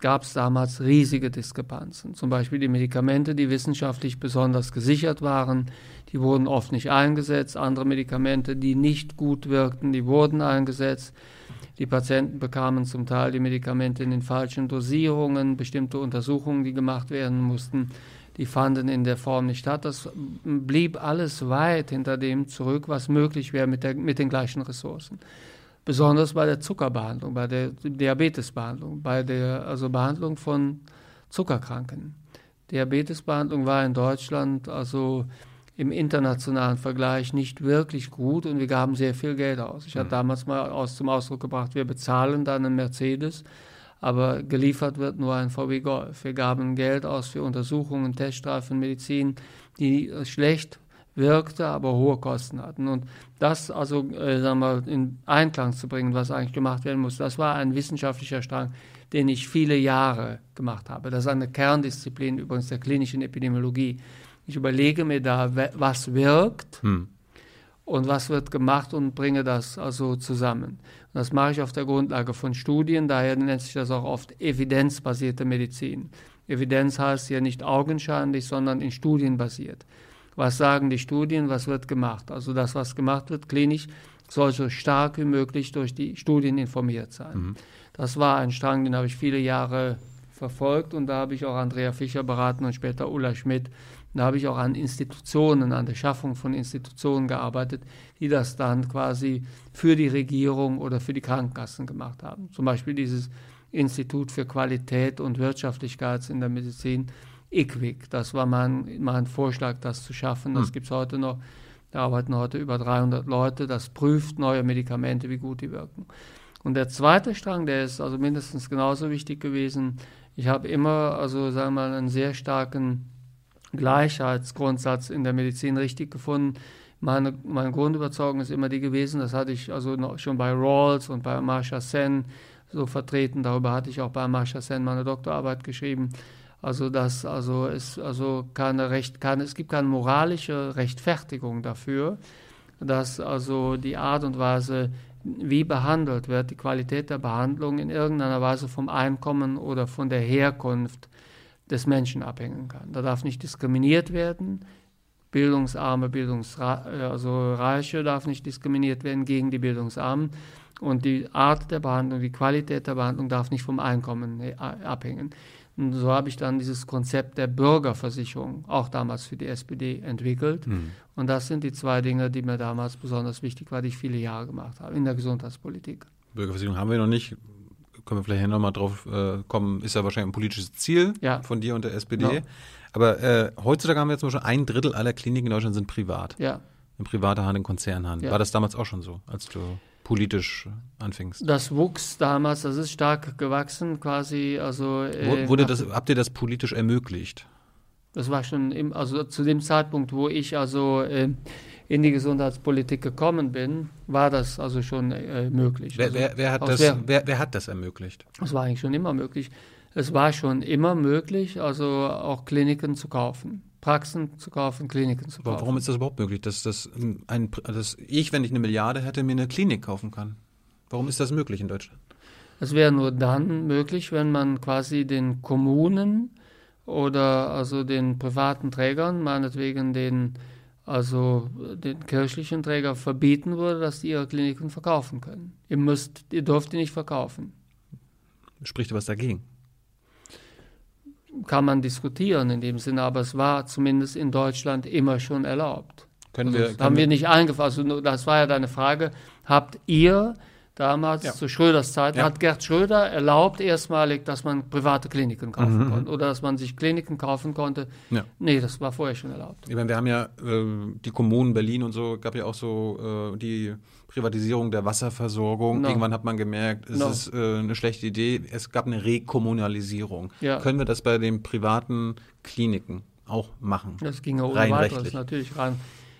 gab es damals riesige Diskrepanzen. Zum Beispiel die Medikamente, die wissenschaftlich besonders gesichert waren, die wurden oft nicht eingesetzt. Andere Medikamente, die nicht gut wirkten, die wurden eingesetzt. Die Patienten bekamen zum Teil die Medikamente in den falschen Dosierungen, bestimmte Untersuchungen, die gemacht werden mussten, die fanden in der Form nicht statt. Das blieb alles weit hinter dem zurück, was möglich wäre mit, der, mit den gleichen Ressourcen. Besonders bei der Zuckerbehandlung, bei der Diabetesbehandlung, bei der also Behandlung von Zuckerkranken. Diabetesbehandlung war in Deutschland also im internationalen Vergleich nicht wirklich gut und wir gaben sehr viel Geld aus. Ich hatte mhm. damals mal aus, zum Ausdruck gebracht, wir bezahlen dann einen Mercedes aber geliefert wird nur ein VW Golf. Wir gaben Geld aus für Untersuchungen, Teststreifen, Medizin, die schlecht wirkte, aber hohe Kosten hatten. Und das also äh, sagen wir, in Einklang zu bringen, was eigentlich gemacht werden muss, das war ein wissenschaftlicher Strang, den ich viele Jahre gemacht habe. Das ist eine Kerndisziplin übrigens der klinischen Epidemiologie. Ich überlege mir da, was wirkt. Hm und was wird gemacht und bringe das also zusammen. Und das mache ich auf der Grundlage von Studien, daher nennt sich das auch oft evidenzbasierte Medizin. Evidenz heißt hier nicht augenscheinlich, sondern in Studien basiert. Was sagen die Studien, was wird gemacht? Also das, was gemacht wird klinisch, soll so stark wie möglich durch die Studien informiert sein. Mhm. Das war ein Strang, den habe ich viele Jahre verfolgt und da habe ich auch Andrea Fischer beraten und später Ulla Schmidt da habe ich auch an Institutionen, an der Schaffung von Institutionen gearbeitet, die das dann quasi für die Regierung oder für die Krankenkassen gemacht haben. Zum Beispiel dieses Institut für Qualität und Wirtschaftlichkeit in der Medizin, IQWIC. Das war mein, mein Vorschlag, das zu schaffen. Das hm. gibt es heute noch. Da arbeiten heute über 300 Leute. Das prüft neue Medikamente, wie gut die wirken. Und der zweite Strang, der ist also mindestens genauso wichtig gewesen. Ich habe immer, also sagen wir mal, einen sehr starken Gleichheitsgrundsatz in der Medizin richtig gefunden. Meine, meine Grundüberzeugung ist immer die gewesen, das hatte ich also schon bei Rawls und bei Amartya Sen so vertreten, darüber hatte ich auch bei Amartya Sen meine Doktorarbeit geschrieben. Also dass also es also keine Recht, keine, es gibt keine moralische Rechtfertigung dafür, dass also die Art und Weise, wie behandelt wird, die Qualität der Behandlung in irgendeiner Weise vom Einkommen oder von der Herkunft des Menschen abhängen kann. Da darf nicht diskriminiert werden. Bildungsarme, Bildungsreiche also darf nicht diskriminiert werden gegen die Bildungsarmen. Und die Art der Behandlung, die Qualität der Behandlung darf nicht vom Einkommen äh, abhängen. Und so habe ich dann dieses Konzept der Bürgerversicherung auch damals für die SPD entwickelt. Mhm. Und das sind die zwei Dinge, die mir damals besonders wichtig waren, die ich viele Jahre gemacht habe in der Gesundheitspolitik. Bürgerversicherung haben wir noch nicht. Können wir vielleicht nochmal drauf äh, kommen, ist ja wahrscheinlich ein politisches Ziel Ja. von dir und der SPD. Ja. Aber äh, heutzutage haben wir zum Beispiel ein Drittel aller Kliniken in Deutschland sind privat. Ja. In privater Hand, in Konzernhand. Ja. War das damals auch schon so, als du politisch anfingst? Das wuchs damals, das ist stark gewachsen quasi. Also, äh, Wurde das, habt ihr das politisch ermöglicht? Das war schon im, also zu dem Zeitpunkt, wo ich also äh, in die Gesundheitspolitik gekommen bin, war das also schon äh, möglich. Wer, also, wer, wer, hat das, wer- hat das ermöglicht? Das war eigentlich schon immer möglich. Es war schon immer möglich, also auch Kliniken zu kaufen. Praxen zu kaufen, Kliniken zu Aber kaufen. warum ist das überhaupt möglich, dass, das ein, dass ich, wenn ich eine Milliarde hätte, mir eine Klinik kaufen kann? Warum ist das möglich in Deutschland? Es wäre nur dann möglich, wenn man quasi den Kommunen oder also den privaten Trägern, meinetwegen den, also den kirchlichen Träger verbieten würde, dass die ihre Kliniken verkaufen können. Ihr müsst, ihr dürft die nicht verkaufen. Spricht was dagegen? Kann man diskutieren in dem Sinne, aber es war zumindest in Deutschland immer schon erlaubt. Können Also wir, haben wir nicht eingefasst. Also das war ja deine Frage. Habt ihr damals Ja. zu Schröders Zeit, Ja. hat Gerd Schröder erlaubt erstmalig, dass man private Kliniken kaufen Mhm. konnte oder dass man sich Kliniken kaufen konnte? Ja. Nee, das war vorher schon erlaubt. Ich meine, wir haben ja äh, die Kommunen Berlin und so, gab ja auch so äh, die Privatisierung der Wasserversorgung. No. Irgendwann hat man gemerkt, es No. ist äh, eine schlechte Idee. Es gab eine Rekommunalisierung. Ja. Können wir das bei den privaten Kliniken auch machen? Das ging ja ohne Rein weiteres natürlich rein.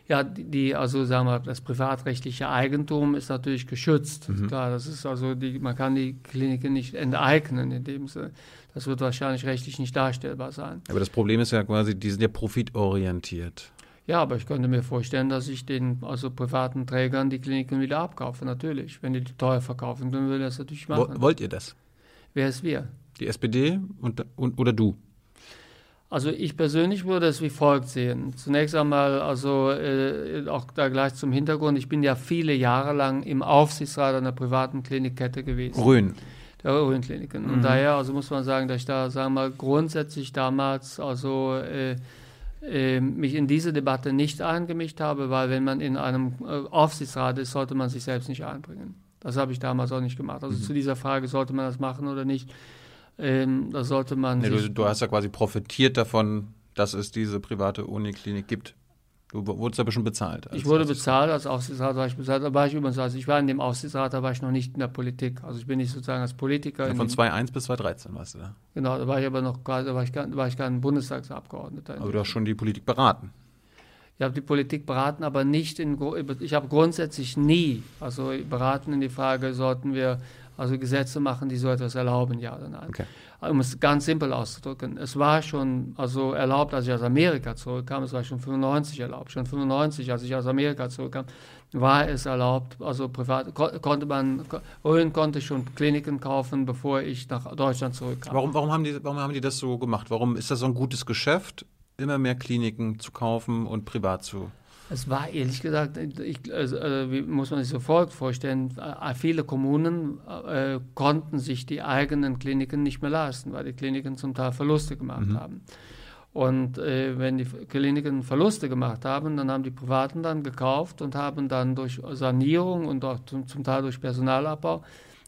Ja, die, also sagen wir, das privatrechtliche Eigentum ist natürlich geschützt. Mhm. Klar, das ist also die, man kann die Kliniken nicht enteignen in dem Sinne. Das wird wahrscheinlich rechtlich nicht darstellbar sein. Aber das Problem ist ja quasi, die sind ja profitorientiert. Ja, aber ich könnte mir vorstellen, dass ich den also privaten Trägern die Kliniken wieder abkaufe, natürlich. Wenn die die teuer verkaufen, dann ich das natürlich machen. wollt ihr das? Wer ist wir? Die SPD und, und, oder du? Also ich persönlich würde es wie folgt sehen. Zunächst einmal, also äh, auch da gleich zum Hintergrund, ich bin ja viele Jahre lang im Aufsichtsrat einer privaten Klinikkette gewesen. Grün. der Röhrenkliniken. Und daher also muss man sagen, dass ich da, sagen wir mal, grundsätzlich damals also äh, äh, mich in diese Debatte nicht eingemischt habe, weil wenn man in einem äh, Aufsichtsrat ist, sollte man sich selbst nicht einbringen. Das habe ich damals auch nicht gemacht. Also zu dieser Frage, sollte man das machen oder nicht, ähm, da sollte man Nee, du, du hast ja quasi profitiert davon, dass es diese private Uniklinik gibt. Du wurdest aber schon bezahlt. ich wurde bezahlt, als Aufsichtsrat war ich bezahlt, da war ich übrigens, also ich war in dem Aufsichtsrat, da war ich noch nicht in der Politik. Also ich bin nicht sozusagen als Politiker. Ja, von dem- 2001 bis 2013 warst du da. Genau, da war ich aber noch gar, da war ich, gar- war ich kein Bundestagsabgeordneter. Aber du hast schon die Politik beraten. Ich habe die Politik beraten, aber nicht in, ich habe grundsätzlich nie, also beraten in die Frage, sollten wir also Gesetze machen, die so etwas erlauben, ja oder nein. Okay. Um es ganz simpel auszudrücken, es war schon also erlaubt, als ich aus Amerika zurückkam, es war schon 95 erlaubt, schon 95, als ich aus Amerika zurückkam, war es erlaubt, also privat, ko konnte man, Rhön konnte schon Kliniken kaufen, bevor ich nach Deutschland zurückkam. Warum, warum, haben die, warum haben die das so gemacht? Warum ist das so ein gutes Geschäft, immer mehr Kliniken zu kaufen und privat zu? Es war ehrlich gesagt, ich, also, wie muss man sich so folgt vorstellen, äh, viele Kommunen äh, konnten sich die eigenen Kliniken nicht mehr leisten, weil die Kliniken zum Teil Verluste gemacht haben. Und äh, wenn die Kliniken Verluste gemacht haben, dann haben die Privaten dann gekauft und haben dann durch Sanierung und auch zum, zum Teil durch Personalabbau,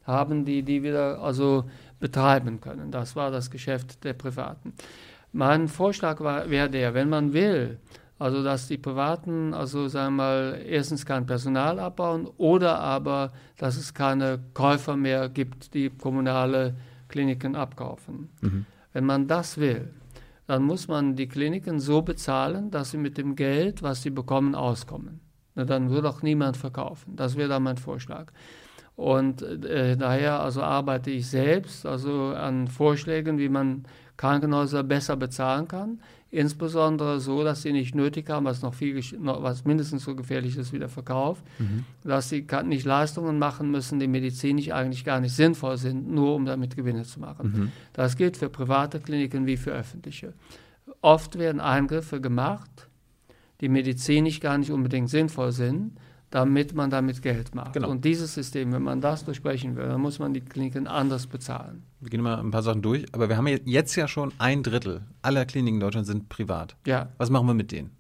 haben die die wieder also betreiben können. Das war das Geschäft der Privaten. Mein Vorschlag wäre der, wenn man will, also dass die Privaten, also sagen wir mal, erstens kein Personal abbauen oder aber, dass es keine Käufer mehr gibt, die kommunale Kliniken abkaufen. Wenn man das will, dann muss man die Kliniken so bezahlen, dass sie mit dem Geld, was sie bekommen, auskommen. Na, dann würde auch niemand verkaufen. Das wäre dann mein Vorschlag. Und äh, daher also arbeite ich selbst also an Vorschlägen, wie man Krankenhäuser besser bezahlen kann. Insbesondere so, dass sie nicht nötig haben, was noch viel, was mindestens so gefährlich ist wie der Verkauf, dass sie nicht Leistungen machen müssen, die medizinisch eigentlich gar nicht sinnvoll sind, nur um damit Gewinne zu machen. Das gilt für private Kliniken wie für öffentliche. Oft werden Eingriffe gemacht, die medizinisch gar nicht unbedingt sinnvoll sind, damit man damit Geld macht. Genau. Und dieses System, wenn man das durchbrechen will, dann muss man die Kliniken anders bezahlen. Wir gehen mal ein paar Sachen durch, aber wir haben jetzt ja schon ein Drittel aller Kliniken in Deutschland sind privat. Ja, Was machen wir mit denen?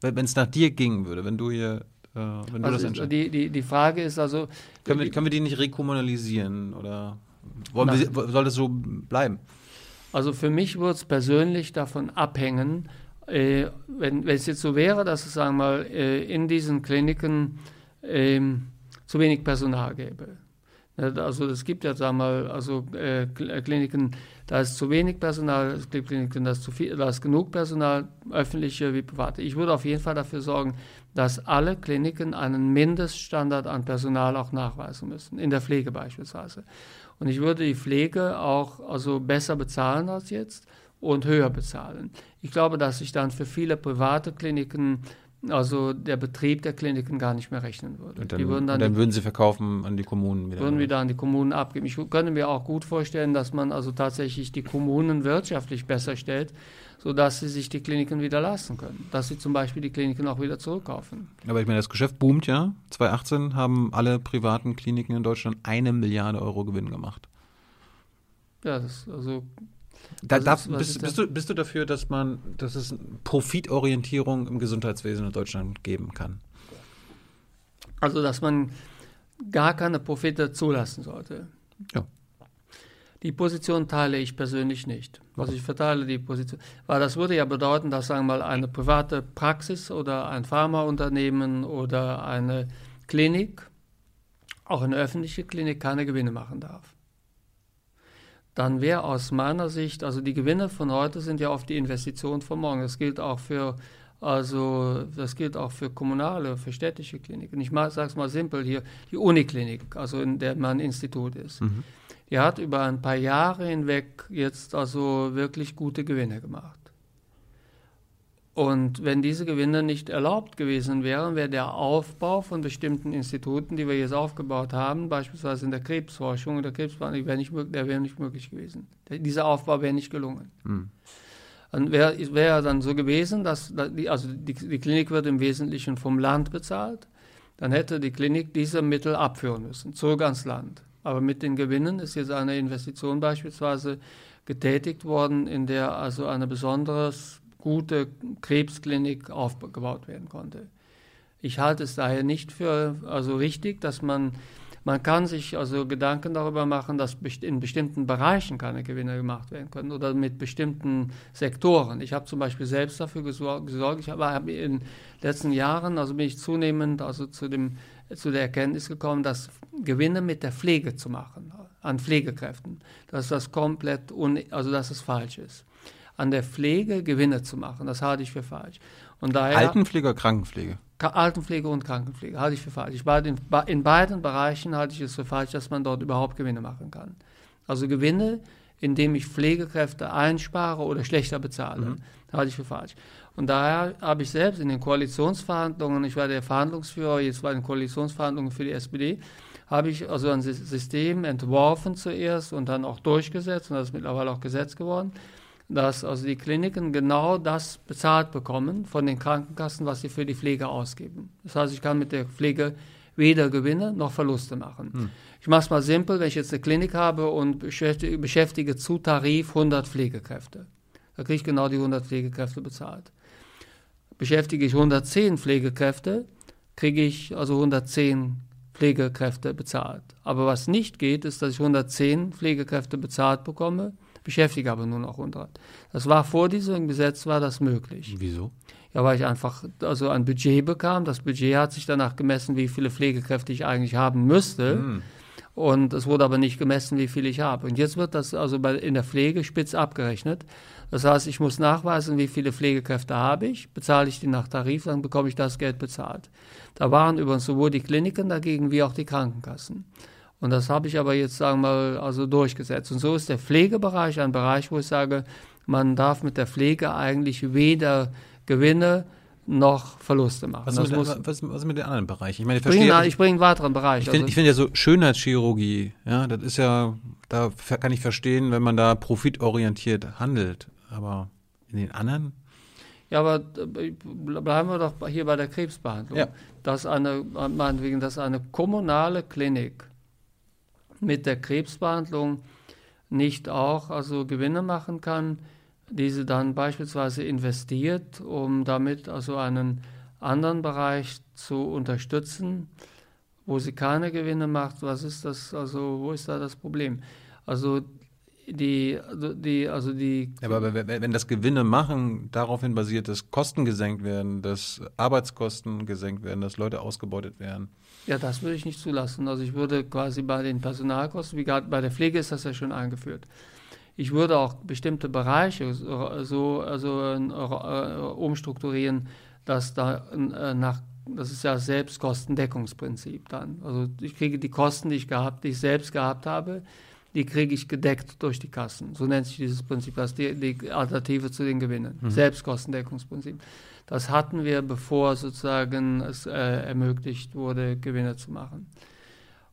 Wenn es nach dir gingen würde, wenn du hier äh, wenn du Also das ist- entscheidest. die, die, die Frage ist also, Können wir, können wir die nicht rekommunalisieren oder wir, soll das so bleiben? Also für mich würde es persönlich davon abhängen, äh, wenn, wenn es jetzt so wäre, dass es, sagen wir mal, äh, in diesen Kliniken ähm, zu wenig Personal gäbe. Ne, Also es gibt ja, sagen wir mal, also äh, äh, Kliniken, da ist zu wenig Personal, es gibt Kliniken, da ist, zu viel, da ist genug Personal, öffentliche wie private. Ich würde auf jeden Fall dafür sorgen, dass alle Kliniken einen Mindeststandard an Personal auch nachweisen müssen, in der Pflege beispielsweise. Und ich würde die Pflege auch also besser bezahlen als jetzt und höher bezahlen. Ich glaube, dass sich dann für viele private Kliniken also der Betrieb der Kliniken gar nicht mehr rechnen würde. Und dann, die würden dann, dann würden sie verkaufen an die Kommunen wieder. würden wir dann die Kommunen abgeben. Ich könnte mir auch gut vorstellen, dass man also tatsächlich die Kommunen wirtschaftlich besser stellt, sodass sie sich die Kliniken wieder leisten können. Dass sie zum Beispiel die Kliniken auch wieder zurückkaufen. Aber ich meine, das Geschäft boomt ja. 2018 haben alle privaten Kliniken in Deutschland eine Milliarde Euro Gewinn gemacht. Ja, das, also Da, Was darf, ist- was bist, ist bist, du, bist du dafür, dass man, dass es Profitorientierung im Gesundheitswesen in Deutschland geben kann? Also, dass man gar keine Profite zulassen sollte. Ja. Die Position teile ich persönlich nicht. Also ich verteile die Position, weil das würde ja bedeuten, dass sagen wir mal eine private Praxis oder ein Pharmaunternehmen oder eine Klinik, auch eine öffentliche Klinik, keine Gewinne machen darf. Dann wäre aus meiner Sicht, also die Gewinne von heute sind ja oft die Investition von morgen. Das gilt auch für also das gilt auch für kommunale, für städtische Kliniken. Ich sage es mal simpel hier, die Uniklinik, also in der mein Institut ist. Die hat über ein paar Jahre hinweg jetzt also wirklich gute Gewinne gemacht. Und wenn diese Gewinne nicht erlaubt gewesen wären, wäre der Aufbau von bestimmten Instituten, die wir jetzt aufgebaut haben, beispielsweise in der Krebsforschung oder Krebsbehandlung, nicht, mög- der wäre nicht möglich gewesen. Der, dieser Aufbau wäre nicht gelungen. Dann wäre wär dann so gewesen, dass da die, also die, die Klinik wird im Wesentlichen vom Land bezahlt. Dann hätte die Klinik diese Mittel abführen müssen, zurück ans Land. Aber mit den Gewinnen ist jetzt eine Investition beispielsweise getätigt worden, in der also eine besonders gute Krebsklinik aufgebaut werden konnte. Ich halte es daher nicht für also richtig, dass man man kann sich also Gedanken darüber machen, dass in bestimmten Bereichen keine Gewinne gemacht werden können oder mit bestimmten Sektoren. Ich habe zum Beispiel selbst dafür gesor- gesorgt. Ich habe hab in den letzten Jahren, also bin ich zunehmend also zu, dem, zu der Erkenntnis gekommen, dass Gewinne mit der Pflege zu machen, an Pflegekräften, dass das komplett, un, also dass es falsch ist. An der Pflege Gewinne zu machen, das halte ich für falsch. Und daher, Altenpflege oder Krankenpflege? Altenpflege und Krankenpflege halte ich für falsch. In, in beiden Bereichen halte ich es für falsch, dass man dort überhaupt Gewinne machen kann. Also Gewinne, indem ich Pflegekräfte einspare oder schlechter bezahle, halte ich für falsch. Und daher habe ich selbst in den Koalitionsverhandlungen, ich war der Verhandlungsführer jetzt bei den Koalitionsverhandlungen für die SPD, habe ich also ein Sys- System entworfen zuerst und dann auch durchgesetzt und das ist mittlerweile auch Gesetz geworden, dass also die Kliniken genau das bezahlt bekommen von den Krankenkassen, was sie für die Pflege ausgeben. Das heißt, ich kann mit der Pflege weder Gewinne noch Verluste machen. Ich mache es mal simpel, wenn ich jetzt eine Klinik habe und beschäftige, beschäftige zu Tarif 100 Pflegekräfte, da kriege ich genau die 100 Pflegekräfte bezahlt. Beschäftige ich 110 Pflegekräfte, kriege ich also 110 Pflegekräfte bezahlt. Aber was nicht geht, ist, dass ich 110 Pflegekräfte bezahlt bekomme, beschäftige aber nur noch 100. Das war vor diesem Gesetz war das möglich. Wieso? Ja, weil ich einfach also ein Budget bekam. Das Budget hat sich danach gemessen, wie viele Pflegekräfte ich eigentlich haben müsste. Und es wurde aber nicht gemessen, wie viel ich habe. Und jetzt wird das also bei, in der Pflege spitz abgerechnet. Das heißt, ich muss nachweisen, wie viele Pflegekräfte habe ich. Bezahle ich die nach Tarif, dann bekomme ich das Geld bezahlt. Da waren übrigens sowohl die Kliniken dagegen wie auch die Krankenkassen. Und das habe ich aber jetzt, sagen wir mal, also durchgesetzt. Und so ist der Pflegebereich ein Bereich, wo ich sage, man darf mit der Pflege eigentlich weder Gewinne noch Verluste machen. Was, das ist mit, muss, was, was mit den anderen Bereichen? Ich meine, ich bring, verstehe. ich bringe einen weiteren Bereich. Ich finde also, find ja so Schönheitschirurgie, ja, das ist ja, da kann ich verstehen, wenn man da profitorientiert handelt. Aber in den anderen? ja, aber äh, bleiben wir doch hier bei der Krebsbehandlung. Ja. Dass eine, meinetwegen, dass eine kommunale Klinik mit der Krebsbehandlung nicht auch also Gewinne machen kann, diese dann beispielsweise investiert, um damit also einen, anderen Bereich zu unterstützen, wo sie keine Gewinne macht. Was ist das? Also wo ist da das Problem? Also die, die, also die. aber wenn das Gewinne machen daraufhin basiert, dass Kosten gesenkt werden, dass Arbeitskosten gesenkt werden, dass Leute ausgebeutet werden. Ja, das würde ich nicht zulassen. Also ich würde quasi bei den Personalkosten, wie gerade bei der Pflege ist das ja schon eingeführt. Ich würde auch bestimmte Bereiche so also äh, umstrukturieren, dass da äh, nach das ist ja Selbstkostendeckungsprinzip dann. Also ich kriege die Kosten, die ich gehabt, die ich selbst gehabt habe, die kriege ich gedeckt durch die Kassen. So nennt sich dieses Prinzip, das ist die, die Alternative zu den Gewinnen. Mhm. Selbstkostendeckungsprinzip. Das hatten wir, bevor sozusagen es äh, ermöglicht wurde, Gewinne zu machen.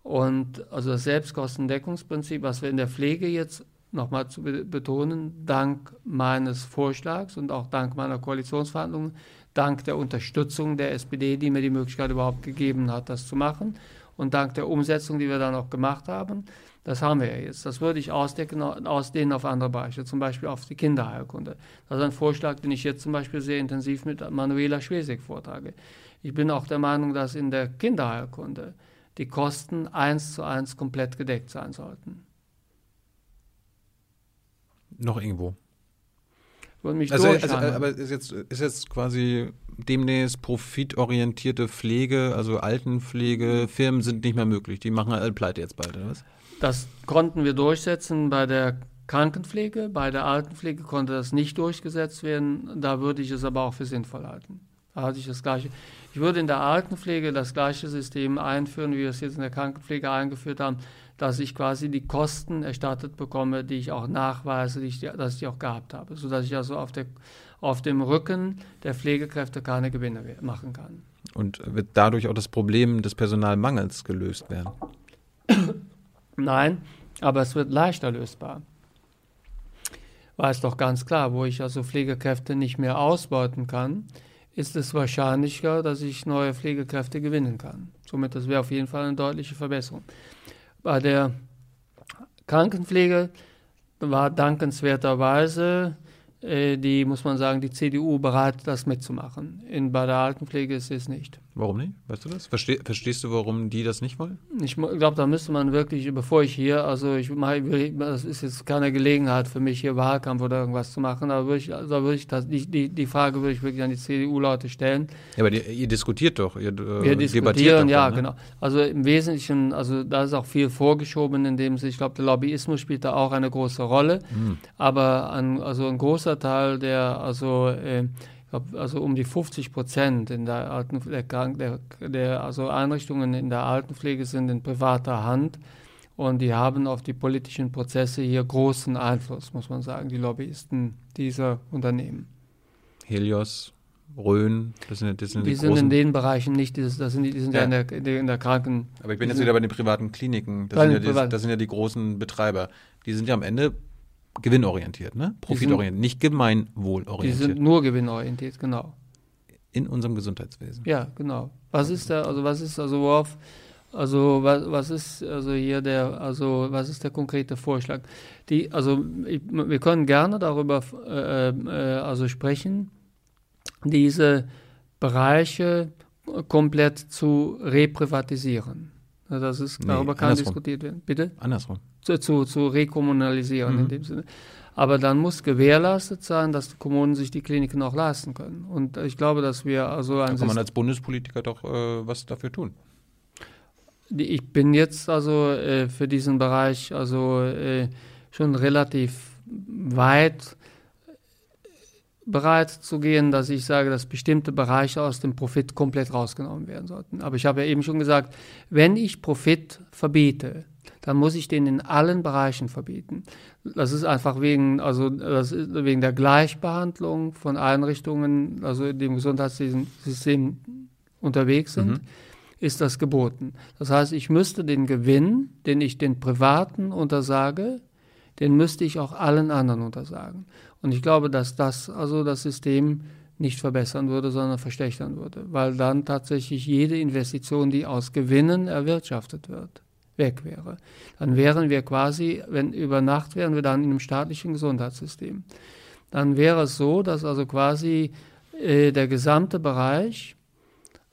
Und also das Selbstkostendeckungsprinzip, was wir in der Pflege jetzt nochmal zu betonen, dank meines Vorschlags und auch dank meiner Koalitionsverhandlungen, dank der Unterstützung der SPD, die mir die Möglichkeit überhaupt gegeben hat, das zu machen und dank der Umsetzung, die wir dann auch gemacht haben, das haben wir ja jetzt. Das würde ich ausdecken, ausdehnen auf andere Bereiche, zum Beispiel auf die Kinderheilkunde. Das ist ein Vorschlag, den ich jetzt zum Beispiel sehr intensiv mit Manuela Schwesig vortrage. Ich bin auch der Meinung, dass in der Kinderheilkunde die Kosten eins zu eins komplett gedeckt sein sollten. Noch irgendwo. Mich also, also, aber ist jetzt, ist jetzt quasi demnächst profitorientierte Pflege, also Altenpflege, Firmen sind nicht mehr möglich. Die machen alle pleite jetzt bald, oder was? Das konnten wir durchsetzen bei der Krankenpflege. Bei der Altenpflege konnte das nicht durchgesetzt werden. Da würde ich es aber auch für sinnvoll halten. Da hatte ich das gleiche. Ich würde in der Altenpflege das gleiche System einführen, wie wir es jetzt in der Krankenpflege eingeführt haben, dass ich quasi die Kosten erstattet bekomme, die ich auch nachweise, die ich, dass ich die auch gehabt habe, sodass ich also auf, der, auf dem Rücken der Pflegekräfte keine Gewinne machen kann. Und wird dadurch auch das Problem des Personalmangels gelöst werden? [COUGHS] Nein, aber es wird leichter lösbar. War es doch ganz klar, wo ich also Pflegekräfte nicht mehr ausbeuten kann, ist es wahrscheinlicher, dass ich neue Pflegekräfte gewinnen kann. Somit, das wäre auf jeden Fall eine deutliche Verbesserung. Bei der Krankenpflege war dankenswerterweise äh, die, muss man sagen, die CDU bereit, das mitzumachen. In, bei der Altenpflege ist es nicht. Warum nicht? Weißt du das? Versteh, verstehst du, warum die das nicht wollen? Ich glaube, da müsste man wirklich, bevor ich hier, also ich das ist jetzt keine Gelegenheit für mich, hier Wahlkampf oder irgendwas zu machen, da würde ich, da würde ich das, die, die, die Frage würde ich wirklich an die CDU-Leute stellen. Ja, aber die, ihr diskutiert doch, ihr äh, Wir diskutieren, ja, dann, ne? genau. Also im Wesentlichen, also da ist auch viel vorgeschoben, in dem ich glaube, der Lobbyismus spielt da auch eine große Rolle, hm. aber ein, also ein großer Teil der, also äh, also um die 50 Prozent in der Alten, der, der, der, also Einrichtungen in der Altenpflege sind in privater Hand und die haben auf die politischen Prozesse hier großen Einfluss, muss man sagen, die Lobbyisten dieser Unternehmen. Helios, Rhön, das sind, das sind die, die sind in den Bereichen nicht, das, das sind, die, die sind ja, ja in, der, in der Kranken. Aber ich bin jetzt wieder bei den privaten Kliniken, das sind, ja die, das sind ja die großen Betreiber. Die sind ja am Ende gewinnorientiert, ne? Profitorientiert, nicht gemeinwohlorientiert. Die sind nur gewinnorientiert, genau. In unserem Gesundheitswesen. Ja, genau. Was ist da, also was ist, also worauf, also was, was ist also hier der, also was ist der konkrete Vorschlag? Die, also ich, wir können gerne darüber äh, äh, also sprechen, diese Bereiche komplett zu reprivatisieren. Das ist, darüber nee, kann diskutiert werden. Bitte? Andersrum zu, zu, rekommunalisieren mhm. in dem Sinne. Aber dann muss gewährleistet sein, dass die Kommunen sich die Kliniken auch leisten können. Und ich glaube, dass wir also ein. Da kann man als Bundespolitiker doch äh, was dafür tun. Ich bin jetzt also äh, für diesen Bereich also äh, schon relativ weit bereit zu gehen, dass ich sage, dass bestimmte Bereiche aus dem Profit komplett rausgenommen werden sollten. Aber ich habe ja eben schon gesagt, wenn ich Profit verbiete, dann muss ich den in allen Bereichen verbieten. Das ist einfach wegen, also wegen der Gleichbehandlung von Einrichtungen, also in dem Gesundheitssystem unterwegs sind, mhm. ist das geboten. Das heißt, ich müsste den Gewinn, den ich den Privaten untersage, den müsste ich auch allen anderen untersagen. Und ich glaube, dass das also das System nicht verbessern würde, sondern verschlechtern würde, weil dann tatsächlich jede Investition, die aus Gewinnen erwirtschaftet wird, weg wäre. Dann wären wir quasi, wenn über Nacht wären wir dann in einem staatlichen Gesundheitssystem. Dann wäre es so, dass also quasi äh, der gesamte Bereich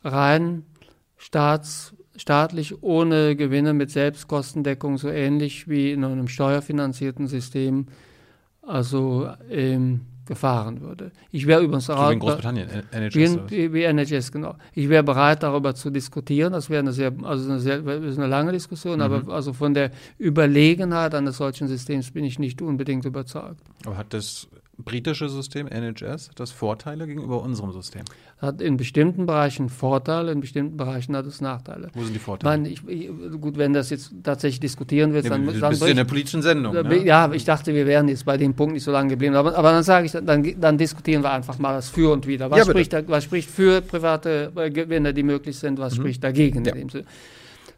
rein staats, staatlich ohne Gewinne mit Selbstkostendeckung, so ähnlich wie in einem steuerfinanzierten System, also ähm, gefahren würde. Ich wäre übrigens So wie in Großbritannien, NHS. wie, wie, NHS, genau. Ich wäre bereit, darüber zu diskutieren. Das wäre eine sehr, also eine sehr, eine lange Diskussion, aber also von der Überlegenheit eines solchen Systems bin ich nicht unbedingt überzeugt. Aber hat das britische System NHS hat das Vorteile gegenüber unserem System? Hat in bestimmten Bereichen Vorteile, in bestimmten Bereichen hat es Nachteile. Wo sind die Ich Vorteile? meine, ich, ich, gut, wenn das jetzt tatsächlich diskutieren wird, Ja, dann, dann bist in der politischen Sendung. Ja, Ne? Ja, ich dachte, wir wären jetzt bei dem Punkt nicht so lange geblieben. Aber, aber dann sage ich, dann, dann diskutieren wir einfach mal das Für und Wider. Was, Ja, spricht, da- was spricht für private äh, Gewinne, die möglich sind? Was spricht dagegen? Mhm. Ja.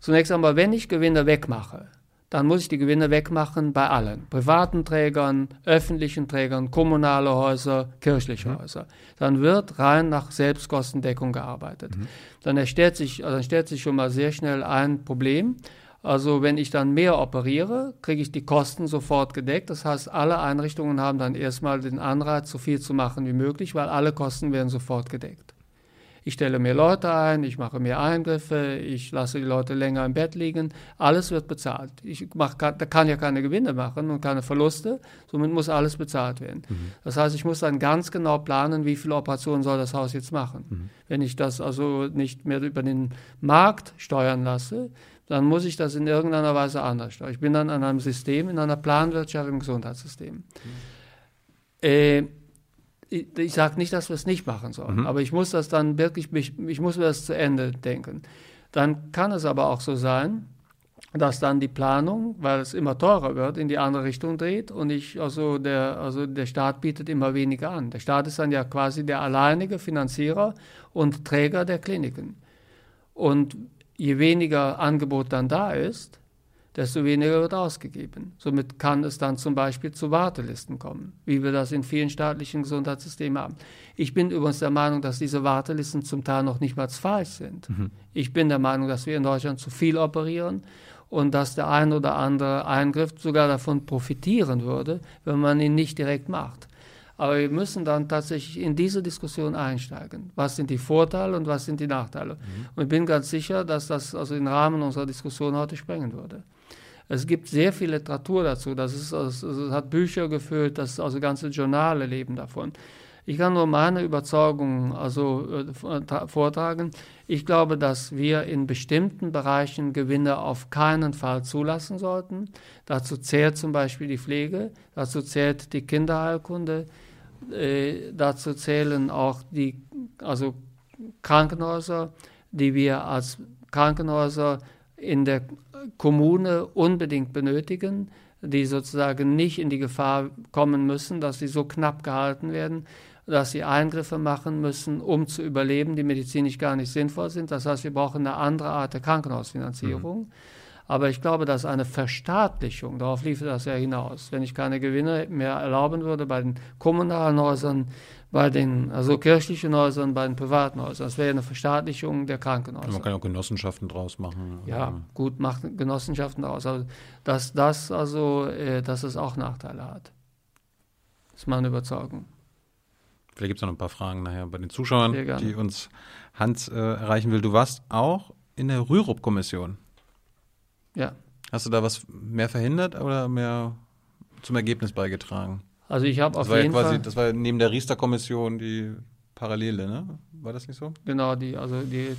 Zunächst einmal, wenn ich Gewinne wegmache, dann muss ich die Gewinne wegmachen bei allen. Privaten Trägern, öffentlichen Trägern, kommunale Häuser, kirchliche Mhm. Häuser. Dann wird rein nach Selbstkostendeckung gearbeitet. Mhm. Dann, erstellt sich, also dann stellt sich schon mal sehr schnell ein Problem. Also wenn ich dann mehr operiere, kriege ich die Kosten sofort gedeckt. Das heißt, alle Einrichtungen haben dann erstmal den Anreiz, so viel zu machen wie möglich, weil alle Kosten werden sofort gedeckt. Ich stelle mehr Leute ein, ich mache mehr Eingriffe, ich lasse die Leute länger im Bett liegen. Alles wird bezahlt. Ich mach, kann, da kann ja keine Gewinne machen und keine Verluste, somit muss alles bezahlt werden. Das heißt, ich muss dann ganz genau planen, wie viele Operationen soll das Haus jetzt machen. Wenn ich das also nicht mehr über den Markt steuern lasse, dann muss ich das in irgendeiner Weise anders steuern. Ich bin dann an einem System, in einer Planwirtschaft im Gesundheitssystem. Äh, ich, ich sage nicht, dass wir es nicht machen sollen, aber ich muss das dann wirklich, ich, ich muss mir das zu Ende denken. Dann kann es aber auch so sein, dass dann die Planung, weil es immer teurer wird, in die andere Richtung dreht und ich, also der, also der Staat bietet immer weniger an. Der Staat ist dann ja quasi der alleinige Finanzierer und Träger der Kliniken. Und je weniger Angebot dann da ist, desto weniger wird ausgegeben. Somit kann es dann zum Beispiel zu Wartelisten kommen, wie wir das in vielen staatlichen Gesundheitssystemen haben. Ich bin übrigens der Meinung, dass diese Wartelisten zum Teil noch nicht mal falsch sind. Ich bin der Meinung, dass wir in Deutschland zu viel operieren und dass der ein oder andere Eingriff sogar davon profitieren würde, wenn man ihn nicht direkt macht. Aber wir müssen dann tatsächlich in diese Diskussion einsteigen. Was sind die Vorteile und was sind die Nachteile? Und ich bin ganz sicher, dass das also den Rahmen unserer Diskussion heute sprengen würde. Es gibt sehr viel Literatur dazu. Das ist, also, es hat Bücher gefüllt, das also ganze Journale leben davon. Ich kann nur meine Überzeugung also äh, vortragen. Ich glaube, dass wir in bestimmten Bereichen Gewinne auf keinen Fall zulassen sollten. Dazu zählt zum Beispiel die Pflege, dazu zählt die Kinderheilkunde, äh, dazu zählen auch die also Krankenhäuser, die wir als Krankenhäuser in der Kommune unbedingt benötigen, die sozusagen nicht in die Gefahr kommen müssen, dass sie so knapp gehalten werden, dass sie Eingriffe machen müssen, um zu überleben, die medizinisch gar nicht sinnvoll sind. Das heißt, wir brauchen eine andere Art der Krankenhausfinanzierung. Aber ich glaube, dass eine Verstaatlichung, darauf lief das ja hinaus, wenn ich keine Gewinne mehr erlauben würde bei den kommunalen Häusern, bei den also kirchlichen Häusern, bei den privaten Häusern, das wäre eine Verstaatlichung der Krankenhäuser. Man kann auch Genossenschaften draus machen. Ja, gut, macht Genossenschaften aus. Aber dass das also, äh, dass es auch Nachteile hat. ist meine Überzeugung. Vielleicht gibt es noch ein paar Fragen nachher bei den Zuschauern, die uns Hans äh, erreichen will. Du warst auch in der Rürup-Kommission. Ja. Hast du da was mehr verhindert oder mehr zum Ergebnis beigetragen? Also ich habe Das auf war ja jeden quasi, Fall das war neben der Riester-Kommission die Parallele, ne? War das nicht so? genau die, also die,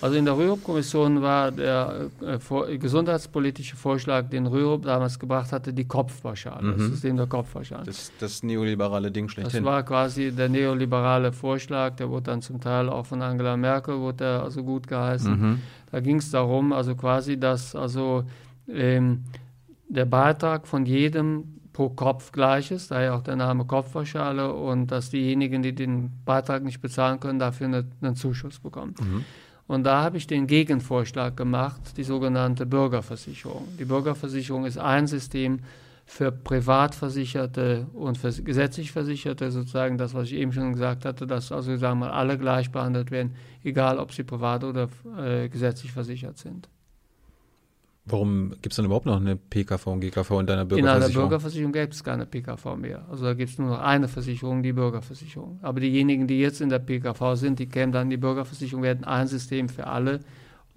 also in der Rürup-Kommission war der äh, vor, gesundheitspolitische Vorschlag, den Rürup damals gebracht hatte, die Kopfpauschale, das Mhm. System der Kopfpauschale. Das, das neoliberale Ding Das schlechthin. war quasi der neoliberale Vorschlag, der wurde dann zum Teil auch von Angela Merkel wurde der also gut geheißen. mhm. Da ging es darum, also quasi, dass also ähm, der Beitrag von jedem pro Kopf gleich ist, daher auch der Name Kopfpauschale und dass diejenigen, die den Beitrag nicht bezahlen können, dafür eine, einen Zuschuss bekommen. Mhm. Und da habe ich den Gegenvorschlag gemacht, die sogenannte Bürgerversicherung. Die Bürgerversicherung ist ein System für Privatversicherte und für gesetzlich Versicherte, sozusagen das, was ich eben schon gesagt hatte, dass also sagen wir mal alle gleich behandelt werden, egal ob sie privat oder äh, gesetzlich versichert sind. Warum gibt es dann überhaupt noch eine PKV und GKV in deiner In Bürgerversicherung? einer Bürgerversicherung gäbe es keine PKV mehr. Also da gibt es nur noch eine Versicherung, die Bürgerversicherung. Aber diejenigen, die jetzt in der PKV sind, die kämen dann in die Bürgerversicherung, werden ein System für alle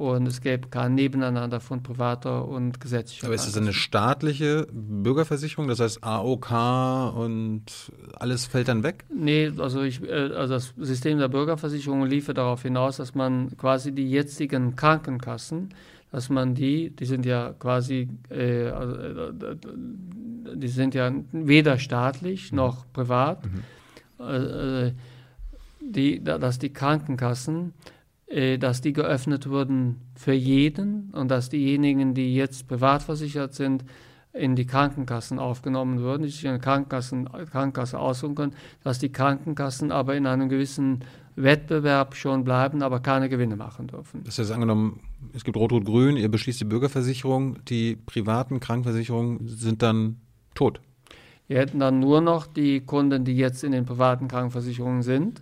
und es gäbe kein Nebeneinander von privater und gesetzlicher. Aber ist das eine staatliche Bürgerversicherung? Das heißt AOK und alles fällt dann weg? Nee, also, ich, äh, also das System der Bürgerversicherung liefert darauf hinaus, dass man quasi die jetzigen Krankenkassen, dass man die, die sind ja quasi, äh, also, äh, die sind ja weder staatlich noch privat, äh, äh, die, da- dass die Krankenkassen, äh, dass die geöffnet wurden für jeden und dass diejenigen, die jetzt privat versichert sind, in die Krankenkassen aufgenommen würden, die sich eine Krankenkassen, Krankenkasse aussuchen können, dass die Krankenkassen aber in einem gewissen Wettbewerb schon bleiben, aber keine Gewinne machen dürfen. Das heißt, angenommen, es gibt Rot-Rot-Grün, ihr beschließt die Bürgerversicherung, die privaten Krankenversicherungen sind dann tot. Wir hätten dann nur noch die Kunden, die jetzt in den privaten Krankenversicherungen sind,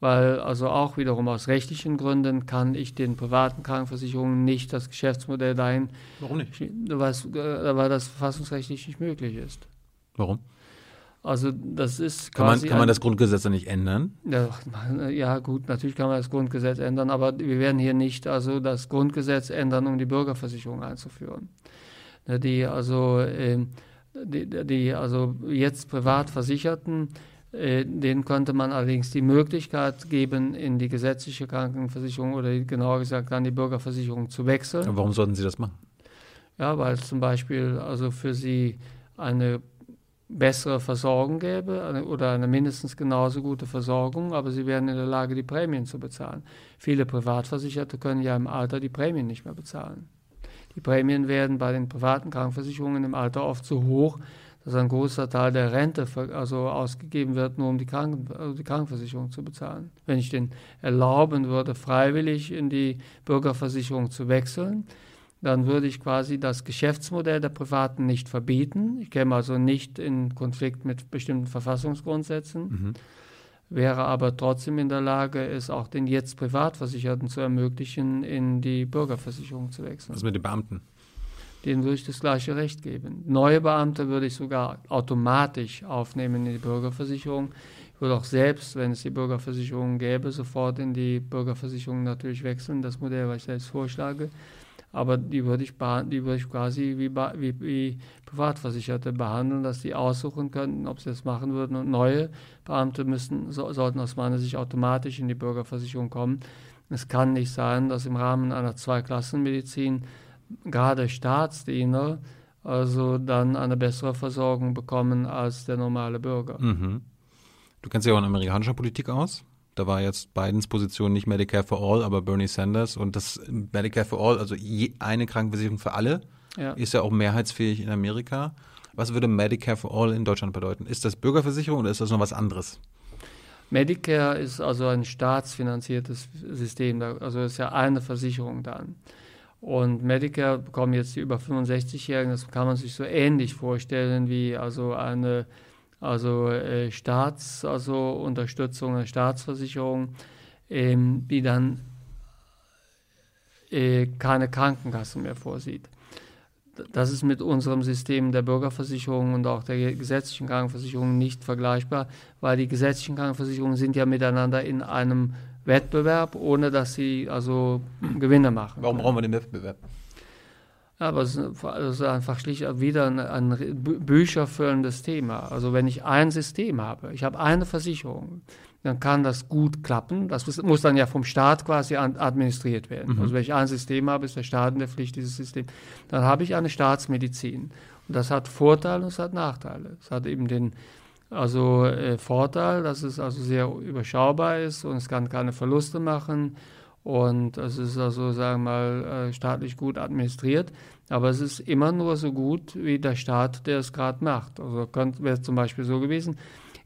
weil also auch wiederum aus rechtlichen Gründen kann ich den privaten Krankenversicherungen nicht das Geschäftsmodell dahin, Warum nicht? was, äh, weil das verfassungsrechtlich nicht möglich ist. Warum? Also das ist Kann man, kann man das Grundgesetz dann nicht ändern? Ja, ja, gut, natürlich kann man das Grundgesetz ändern, aber wir werden hier nicht also das Grundgesetz ändern, um die Bürgerversicherung einzuführen. Ne, Die also, ähm, die, die also jetzt privat Versicherten, äh, denen könnte man allerdings die Möglichkeit geben, in die gesetzliche Krankenversicherung oder genauer gesagt an die Bürgerversicherung zu wechseln. Warum sollten sie das machen? Ja, weil zum Beispiel also für sie eine bessere Versorgung gäbe oder eine mindestens genauso gute Versorgung, aber sie wären in der Lage, die Prämien zu bezahlen. Viele Privatversicherte können ja im Alter die Prämien nicht mehr bezahlen. Die Prämien werden bei den privaten Krankenversicherungen im Alter oft so hoch, dass ein großer Teil der Rente also ausgegeben wird, nur um die, Kranken, also die Krankenversicherung zu bezahlen. Wenn ich den erlauben würde, freiwillig in die Bürgerversicherung zu wechseln, dann würde ich quasi das Geschäftsmodell der Privaten nicht verbieten. Ich käme also nicht in Konflikt mit bestimmten Verfassungsgrundsätzen, Mhm. wäre aber trotzdem in der Lage, es auch den jetzt Privatversicherten zu ermöglichen, in die Bürgerversicherung zu wechseln. Was mit den Beamten? Denen würde ich das gleiche Recht geben. Neue Beamte würde ich sogar automatisch aufnehmen in die Bürgerversicherung. Ich würde auch selbst, wenn es die Bürgerversicherung gäbe, sofort in die Bürgerversicherung natürlich wechseln, das Modell, was ich selbst vorschlage. Aber die würde ich, die würde ich quasi wie, wie, wie Privatversicherte behandeln, dass die aussuchen könnten, ob sie das machen würden. Und neue Beamte müssen, so, sollten aus meiner Sicht automatisch in die Bürgerversicherung kommen. Es kann nicht sein, dass im Rahmen einer Zweiklassenmedizin gerade Staatsdiener also dann eine bessere Versorgung bekommen als der normale Bürger. Mhm. Du kennst dich auch in amerikanischer Politik aus. Da war jetzt Bidens Position nicht Medicare for All, aber Bernie Sanders. Und das Medicare for All, also je, eine Krankenversicherung für alle, Ja. ist ja auch mehrheitsfähig in Amerika. Was würde Medicare for All in Deutschland bedeuten? Ist das Bürgerversicherung oder ist das noch was anderes? Medicare ist also ein staatsfinanziertes System, also ist ja eine Versicherung dann. Und Medicare bekommen jetzt die über 65-Jährigen, das kann man sich so ähnlich vorstellen wie also eine also äh, Staats, also Unterstützung, eine Staatsversicherung, ähm, die dann äh, keine Krankenkassen mehr vorsieht. Das ist mit unserem System der Bürgerversicherung und auch der gesetzlichen Krankenversicherung nicht vergleichbar, weil die gesetzlichen Krankenversicherungen sind ja miteinander in einem Wettbewerb, ohne dass sie also Gewinne machen. Warum brauchen wir den Wettbewerb? Ja, aber es ist einfach schlicht wieder ein, ein bü- bücherfüllendes Thema. Also wenn ich ein System habe, ich habe eine Versicherung, dann kann das gut klappen. Das muss- dann ja vom Staat quasi administriert werden. Also wenn ich ein System habe, ist der Staat in der Pflicht, dieses System. Dann habe ich eine Staatsmedizin. Und das hat Vorteile und es hat Nachteile. Es hat eben den also äh, Vorteil, dass es also sehr überschaubar ist und es kann keine Verluste machen und es ist also, sagen wir mal, äh, staatlich gut administriert. Aber es ist immer nur so gut wie der Staat, der es gerade macht. Also wäre zum Beispiel so gewesen,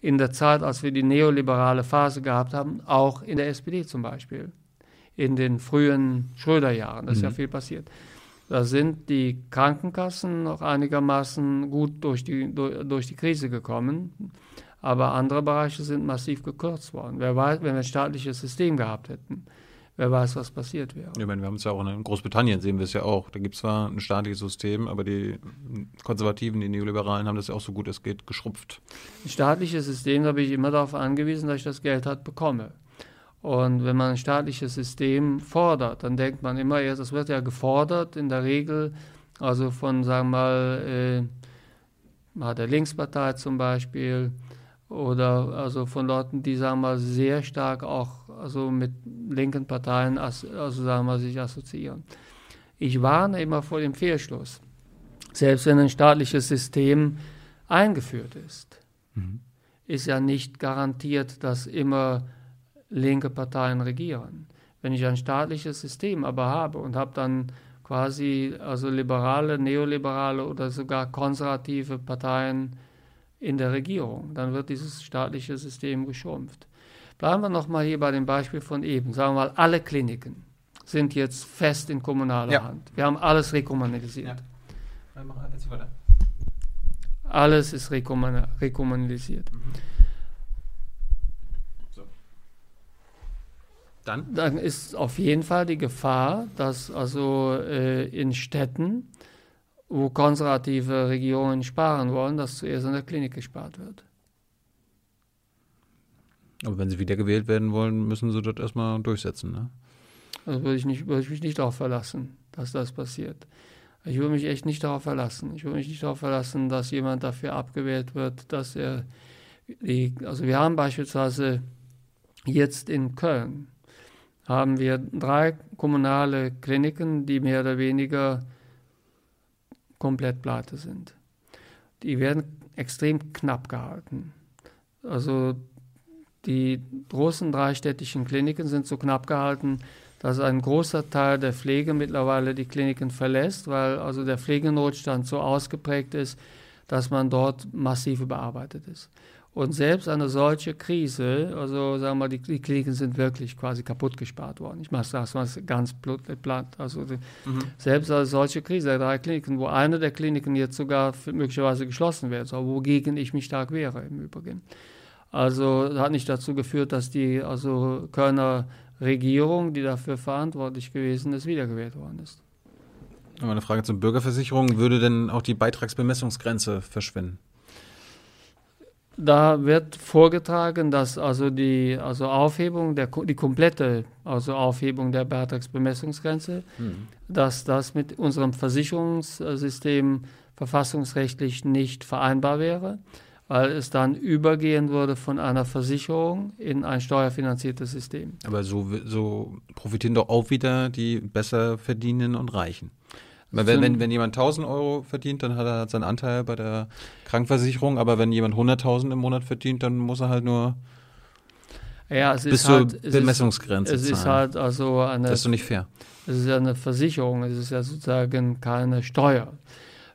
in der Zeit, als wir die neoliberale Phase gehabt haben, auch in der SPD zum Beispiel, in den frühen Schröder-Jahren, da ist ja viel passiert. Da sind die Krankenkassen noch einigermaßen gut durch die, durch, durch die Krise gekommen, aber andere Bereiche sind massiv gekürzt worden. Wer weiß, wenn wir ein staatliches System gehabt hätten, wer weiß, was passiert wäre. Ich meine, wir haben es ja auch in Großbritannien, sehen wir es ja auch. Da gibt es zwar ein staatliches System, aber die Konservativen, die Neoliberalen haben das ja auch so gut es geht geschrupft. Ein staatliches System, da bin ich immer darauf angewiesen, dass ich das Geld halt bekomme. Und wenn man ein staatliches System fordert, dann denkt man immer erst, das wird ja gefordert in der Regel, also von, sagen wir mal, äh, der Linkspartei zum Beispiel, oder also von Leuten, die sagen wir sehr stark auch also mit linken Parteien also sagen wir sich assoziieren. Ich warne immer vor dem Fehlschluss. Selbst wenn ein staatliches System eingeführt ist, mhm. ist ja nicht garantiert, dass immer linke Parteien regieren. Wenn ich ein staatliches System aber habe und habe dann quasi also liberale, neoliberale oder sogar konservative Parteien in der Regierung. Dann wird dieses staatliche System geschrumpft. Bleiben wir nochmal hier bei dem Beispiel von eben. Sagen wir mal, alle Kliniken sind jetzt fest in kommunaler ja. Hand. Wir haben alles rekommunalisiert. Ja. Alles ist rekommunalisiert. Mhm. So. Dann? Dann ist auf jeden Fall die Gefahr, dass also äh, in Städten wo konservative Regierungen sparen wollen, dass zuerst an der Klinik gespart wird. Aber wenn sie wiedergewählt werden wollen, müssen sie das erstmal durchsetzen, ne? Also würde ich, nicht, würde ich mich nicht darauf verlassen, dass das passiert. Ich würde mich echt nicht darauf verlassen. Ich würde mich nicht darauf verlassen, dass jemand dafür abgewählt wird, dass er die, also wir haben beispielsweise jetzt in Köln haben wir drei kommunale Kliniken, die mehr oder weniger komplett pleite sind. Die werden extrem knapp gehalten. Also die großen dreistädtischen Kliniken sind so knapp gehalten, dass ein großer Teil der Pflege mittlerweile die Kliniken verlässt, weil also der Pflegenotstand so ausgeprägt ist, dass man dort massiv überarbeitet ist. Und selbst eine solche Krise, also sagen wir mal, die, die Kliniken sind wirklich quasi kaputt gespart worden. Ich mache das mal ganz platt. Also die, mhm. selbst eine solche Krise, der drei Kliniken, wo eine der Kliniken jetzt sogar möglicherweise geschlossen wird, so, wogegen ich mich stark wehre im Übrigen. Also hat nicht dazu geführt, dass die also Kölner Regierung, die dafür verantwortlich gewesen ist, wiedergewählt worden ist. Aber eine Frage zur Bürgerversicherung. Würde denn auch die Beitragsbemessungsgrenze verschwinden? Da wird vorgetragen, dass also die also Aufhebung der die komplette also Aufhebung der Beitragsbemessungsgrenze, mhm. dass das mit unserem Versicherungssystem verfassungsrechtlich nicht vereinbar wäre, weil es dann übergehen würde von einer Versicherung in ein steuerfinanziertes System. Aber so, so profitieren doch auch wieder die besser verdienenden und Reichen. Wenn, wenn, wenn jemand 1000 Euro verdient, dann hat er seinen Anteil bei der Krankenversicherung, aber wenn jemand 100.000 im Monat verdient, dann muss er halt nur ja, es bis ist halt, zur Bemessungsgrenze Es ist, es ist halt also eine... Das ist doch nicht fair. Es ist ja eine Versicherung, es ist ja sozusagen keine Steuer.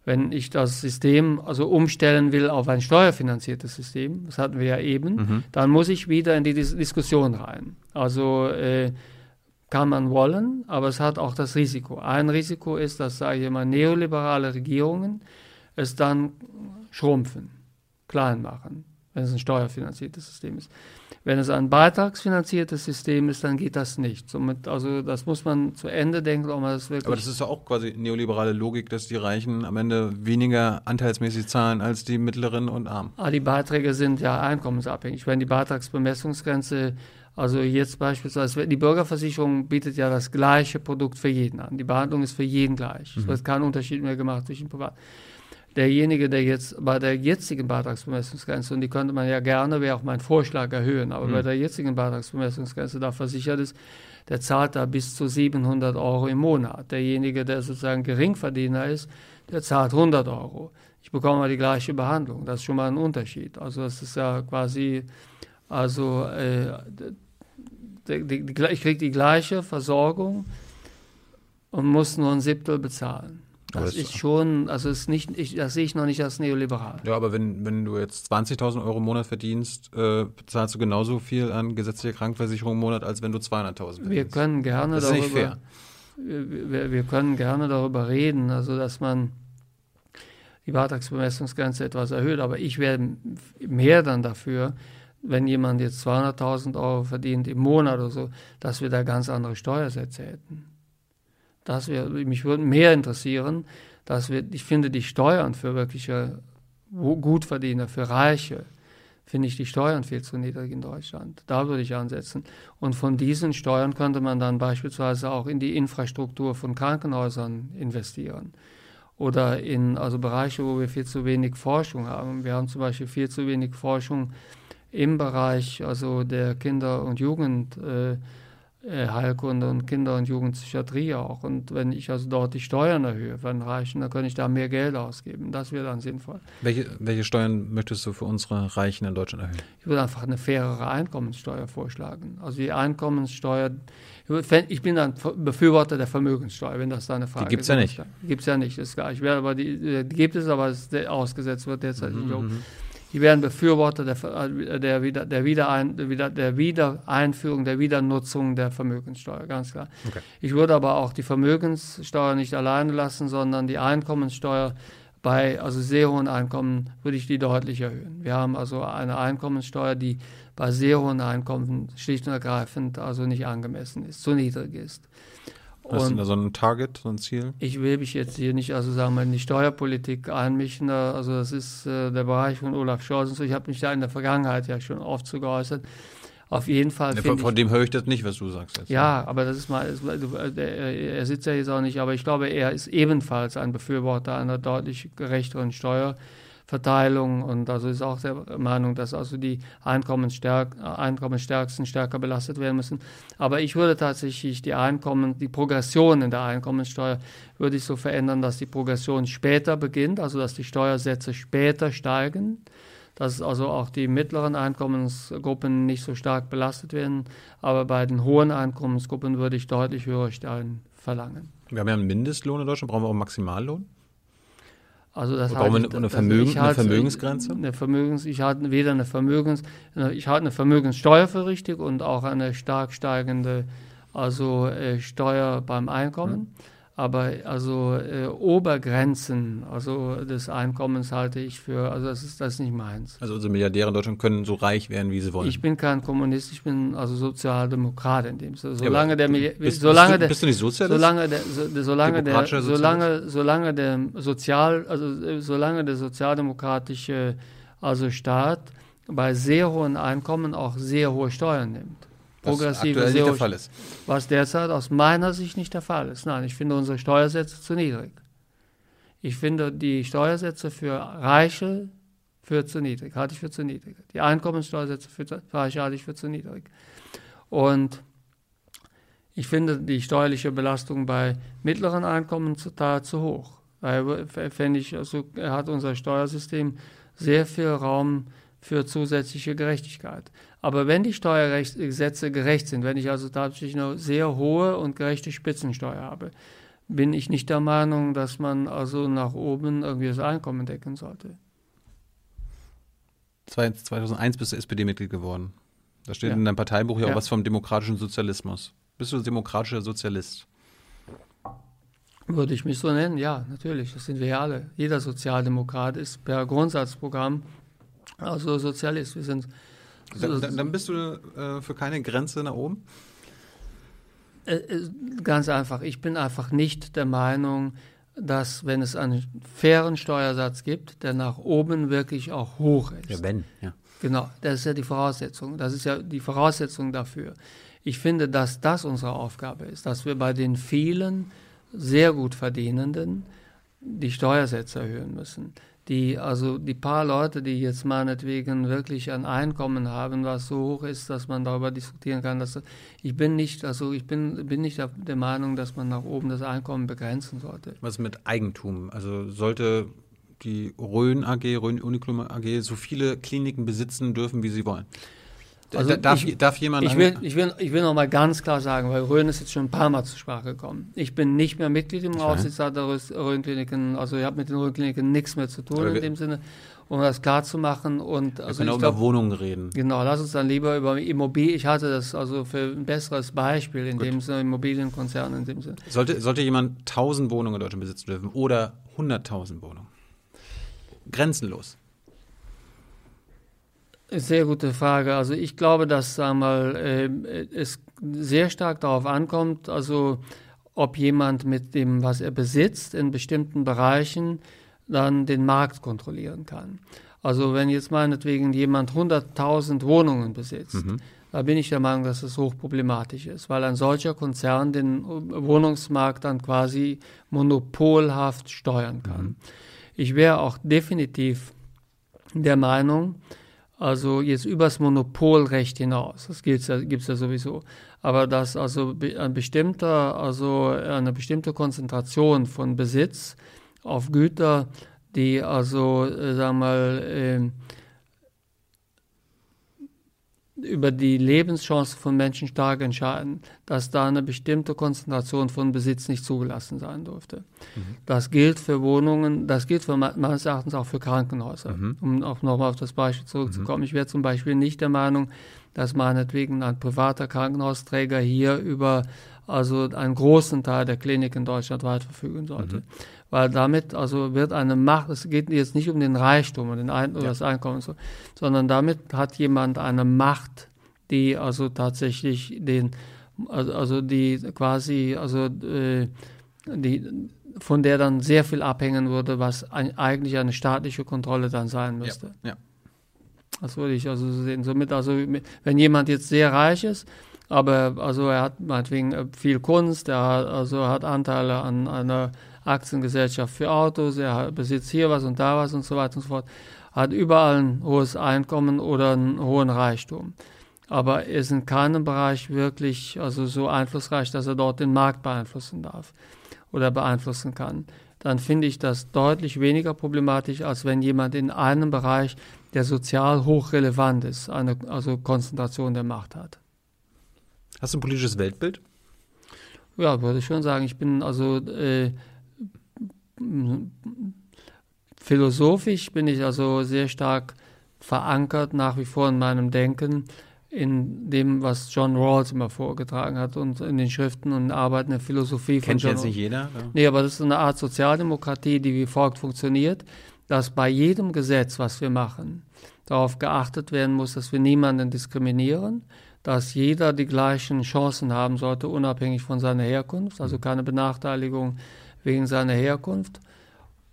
Wenn ich das System also umstellen will auf ein steuerfinanziertes System, das hatten wir ja eben, mhm. dann muss ich wieder in die Dis Diskussion rein. Also äh, kann man wollen, aber es hat auch das Risiko. Ein Risiko ist, dass, sage ich mal, neoliberale Regierungen es dann schrumpfen, klein machen, wenn es ein steuerfinanziertes System ist. Wenn es ein beitragsfinanziertes System ist, dann geht das nicht. Somit, also das muss man zu Ende denken, ob man das wirklich. Aber das ist ja auch quasi neoliberale Logik, dass die Reichen am Ende weniger anteilsmäßig zahlen als die mittleren und armen. Ah, die Beiträge sind ja einkommensabhängig. Wenn die Beitragsbemessungsgrenze also jetzt beispielsweise, die Bürgerversicherung bietet ja das gleiche Produkt für jeden an. Die Behandlung ist für jeden gleich. Mhm. Es wird kein Unterschied mehr gemacht zwischen Privat. Derjenige, der jetzt bei der jetzigen Beitragsbemessungsgrenze, und die könnte man ja gerne, wäre auch mein Vorschlag, erhöhen, aber mhm. bei der jetzigen Beitragsbemessungsgrenze da versichert ist, der zahlt da bis zu 700 Euro im Monat. Derjenige, der sozusagen Geringverdiener ist, der zahlt 100 Euro. Ich bekomme mal die gleiche Behandlung. Das ist schon mal ein Unterschied. Also das ist ja quasi, also äh, die, die, ich kriege die gleiche Versorgung und muss nur ein Siebtel bezahlen. Das ist schon, also ist nicht, ich, das sehe ich noch nicht als neoliberal. Ja, aber wenn, wenn du jetzt 20.000 Euro im Monat verdienst, äh, bezahlst du genauso viel an gesetzliche Krankenversicherung im Monat, als wenn du 200.000 verdienst. Wir können gerne das ist darüber, nicht fair. Wir, wir, können gerne darüber reden, also dass man die Beitragsbemessungsgrenze etwas erhöht, aber ich wäre mehr dann dafür, wenn jemand jetzt 200.000 Euro verdient im Monat oder so, dass wir da ganz andere Steuersätze hätten. Das wär, mich würde mehr interessieren, dass wir, ich finde die Steuern für wirkliche Gutverdiener, für Reiche, finde ich die Steuern viel zu niedrig in Deutschland. Da würde ich ansetzen. Und von diesen Steuern könnte man dann beispielsweise auch in die Infrastruktur von Krankenhäusern investieren. Oder in also Bereiche, wo wir viel zu wenig Forschung haben. Wir haben zum Beispiel viel zu wenig Forschung im Bereich also der Kinder- und Jugend. Äh, äh, und Kinder- und Jugendpsychiatrie auch. Und wenn ich also dort die Steuern erhöhe für den Reichen, dann kann ich da mehr Geld ausgeben. Das wäre dann sinnvoll. Welche, welche Steuern möchtest du für unsere Reichen in Deutschland erhöhen? Ich würde einfach eine fairere Einkommenssteuer vorschlagen. Also die Einkommenssteuer, ich bin ein Befürworter der Vermögenssteuer, wenn das da eine Frage ist. Die gibt es ja nicht. Die gibt es ja nicht, ist klar. Ich werde aber die, die gibt es, aber es ausgesetzt wird derzeit mhm, nicht. Die wären Befürworter der, äh, der, Wieder, der, Wiederein, der Wiedereinführung, der Wiedernutzung der Vermögenssteuer, ganz klar. Okay. Ich würde aber auch die Vermögenssteuer nicht alleine lassen, sondern die Einkommenssteuer bei also sehr hohen Einkommen würde ich die deutlich erhöhen. Wir haben also eine Einkommenssteuer, die bei sehr hohen Einkommen schlicht und ergreifend also nicht angemessen ist, zu niedrig ist. Hast du da so ein Target, so ein Ziel? Ich will mich jetzt hier nicht, also sagen wir, in die Steuerpolitik einmischen. Also das ist äh, der Bereich von Olaf Scholz und so. Ich habe mich da in der Vergangenheit ja schon oft zu geäußert. Auf jeden Fall. Ja, von, von dem höre ich das nicht, was du sagst. Jetzt. Ja, aber das ist mal, er sitzt ja jetzt auch nicht, aber ich glaube, er ist ebenfalls ein Befürworter einer deutlich gerechteren Steuer Verteilung und also ist auch der Meinung, dass also die Einkommensstärk Einkommensstärksten stärker belastet werden müssen. Aber ich würde tatsächlich die Einkommen, die Progression in der Einkommenssteuer würde ich so verändern, dass die Progression später beginnt, also dass die Steuersätze später steigen dass also auch die mittleren Einkommensgruppen nicht so stark belastet werden. Aber bei den hohen Einkommensgruppen würde ich deutlich höhere Steuern verlangen. Wir haben ja einen Mindestlohn in Deutschland, brauchen wir auch einen Maximallohn? Also das Brauchen wir eine, eine, Vermögen, eine Vermögensgrenze? Eine Vermögens, ich halte weder eine Vermögens, ich halte eine Vermögenssteuer für richtig und auch eine stark steigende also äh, Steuer beim Einkommen. Mhm. Aber also äh, Obergrenzen also des Einkommens halte ich für, also das ist, das ist nicht meins. Also unsere Milliardäre in Deutschland können so reich werden, wie sie wollen. Ich bin kein Kommunist, ich bin also Sozialdemokrat in dem Sinne. Solange ja, der bist, solange bist, du, bist du nicht Sozialist? Solange der, so, solange der, solange, solange der Sozial, also solange der sozialdemokratische also Staat bei sehr hohen Einkommen auch sehr hohe Steuern nimmt progressive was nicht der Fall ist. Was derzeit aus meiner Sicht nicht der Fall ist. Nein, ich finde unsere Steuersätze zu niedrig. Ich finde die Steuersätze für Reiche für zu niedrig, halte ich für zu niedrig. Die Einkommenssteuersätze für Reiche halte ich für zu niedrig. Und ich finde die steuerliche Belastung bei mittleren Einkommen total zu hoch. Daher fände ich, also hat unser Steuersystem sehr viel Raum für zusätzliche Gerechtigkeit. Aber wenn die Steuergesetze gerecht sind, wenn ich also tatsächlich eine sehr hohe und gerechte Spitzensteuer habe, bin ich nicht der Meinung, dass man also nach oben irgendwie das Einkommen decken sollte. 2001 bist du SPD-Mitglied geworden. Da steht ja. in deinem Parteibuch ja auch was vom demokratischen Sozialismus. Bist du demokratischer Sozialist? Würde ich mich so nennen? Ja, natürlich. Das sind wir ja alle. Jeder Sozialdemokrat ist per Grundsatzprogramm also Sozialist. Wir sind dann, dann bist du äh, für keine Grenze nach oben? Äh, äh, ganz einfach. Ich bin einfach nicht der Meinung, dass wenn es einen fairen Steuersatz gibt, der nach oben wirklich auch hoch ist. Ja, wenn, ja. Genau, das ist ja die Voraussetzung. Das ist ja die Voraussetzung dafür. Ich finde, dass das unsere Aufgabe ist, dass wir bei den vielen sehr gut Verdienenden die Steuersätze erhöhen müssen die, also die paar Leute, die jetzt meinetwegen wirklich ein Einkommen haben, was so hoch ist, dass man darüber diskutieren kann, dass ich bin nicht, also ich bin, bin nicht der Meinung, dass man nach oben das Einkommen begrenzen sollte. Was mit Eigentum? Also sollte die Rhön AG, Rhön Uniklum AG so viele Kliniken besitzen dürfen, wie sie wollen? Also darf, ich, darf jemand. Ich will, ich, will, ich will noch mal ganz klar sagen, weil Rhön ist jetzt schon ein paar Mal zur Sprache gekommen. Ich bin nicht mehr Mitglied im Aufsichtsrat der Rhön-Kliniken. Also ich habe mit den Rhön-Kliniken nichts mehr zu tun in dem Sinne, um das klar zu machen. Und, also wir können auch über Wohnungen reden. Genau, lass uns dann lieber über Immobilien. Ich halte das also für ein besseres Beispiel in Gut. dem Sinne, Immobilienkonzern in dem Sinne. Sollte, sollte jemand 1000 Wohnungen in Deutschland besitzen dürfen oder 100.000 Wohnungen? Grenzenlos Sehr gute Frage. Also ich glaube, dass sagen wir mal, äh, es sehr stark darauf ankommt, also ob jemand mit dem, was er besitzt, in bestimmten Bereichen dann den Markt kontrollieren kann. Also wenn jetzt meinetwegen jemand 100.000 Wohnungen besitzt, mhm. da bin ich der Meinung, dass es hochproblematisch ist, weil ein solcher Konzern den Wohnungsmarkt dann quasi monopolhaft steuern kann. Mhm. Ich wäre auch definitiv der Meinung, also jetzt übers Monopolrecht hinaus, das gibt es ja sowieso, aber dass also ein bestimmter, also eine bestimmte Konzentration von Besitz auf Güter, die also, äh, sagen wir mal, äh, über die Lebenschancen von Menschen stark entscheiden, dass da eine bestimmte Konzentration von Besitz nicht zugelassen sein durfte. Mhm. Das gilt für Wohnungen, das gilt für, meines Erachtens auch für Krankenhäuser. Mhm. Um auch nochmal auf das Beispiel zurückzukommen. Mhm. Ich wäre zum Beispiel nicht der Meinung, dass meinetwegen ein privater Krankenhausträger hier über also einen großen Teil der Klinik in Deutschland weit verfügen sollte. Weil damit also wird eine Macht, es geht jetzt nicht um den Reichtum und den Ein oder ja. das Einkommen, so, sondern damit hat jemand eine Macht, die also tatsächlich den, also, also die quasi, also äh, die, von der dann sehr viel abhängen würde, was ein, eigentlich eine staatliche Kontrolle dann sein müsste. Ja, ja. Das würde ich also sehen. Somit, also, wenn jemand jetzt sehr reich ist, aber also er hat meinetwegen äh, viel Kunst, er hat, also hat Anteile an einer Aktiengesellschaft für Autos, er besitzt hier was und da was und so weiter und so fort, hat überall ein hohes Einkommen oder einen hohen Reichtum. Aber er ist in keinem Bereich wirklich also so einflussreich, dass er dort den Markt beeinflussen darf oder beeinflussen kann. Dann finde ich das deutlich weniger problematisch, als wenn jemand in einem Bereich, der sozial hochrelevant ist, eine also Konzentration der Macht hat. Hast du ein politisches Weltbild? Ja, würde ich schon sagen. Ich bin also äh, philosophisch bin ich also sehr stark verankert nach wie vor in meinem Denken, in dem, was John Rawls immer vorgetragen hat und in den Schriften und Arbeiten der Philosophie Kennt von John jetzt nicht jeder? Ja. Nee, aber das ist eine Art Sozialdemokratie, die wie folgt funktioniert, dass bei jedem Gesetz, was wir machen, darauf geachtet werden muss, dass wir niemanden diskriminieren, dass jeder die gleichen Chancen haben sollte, unabhängig von seiner Herkunft, also keine Benachteiligung wegen seiner Herkunft.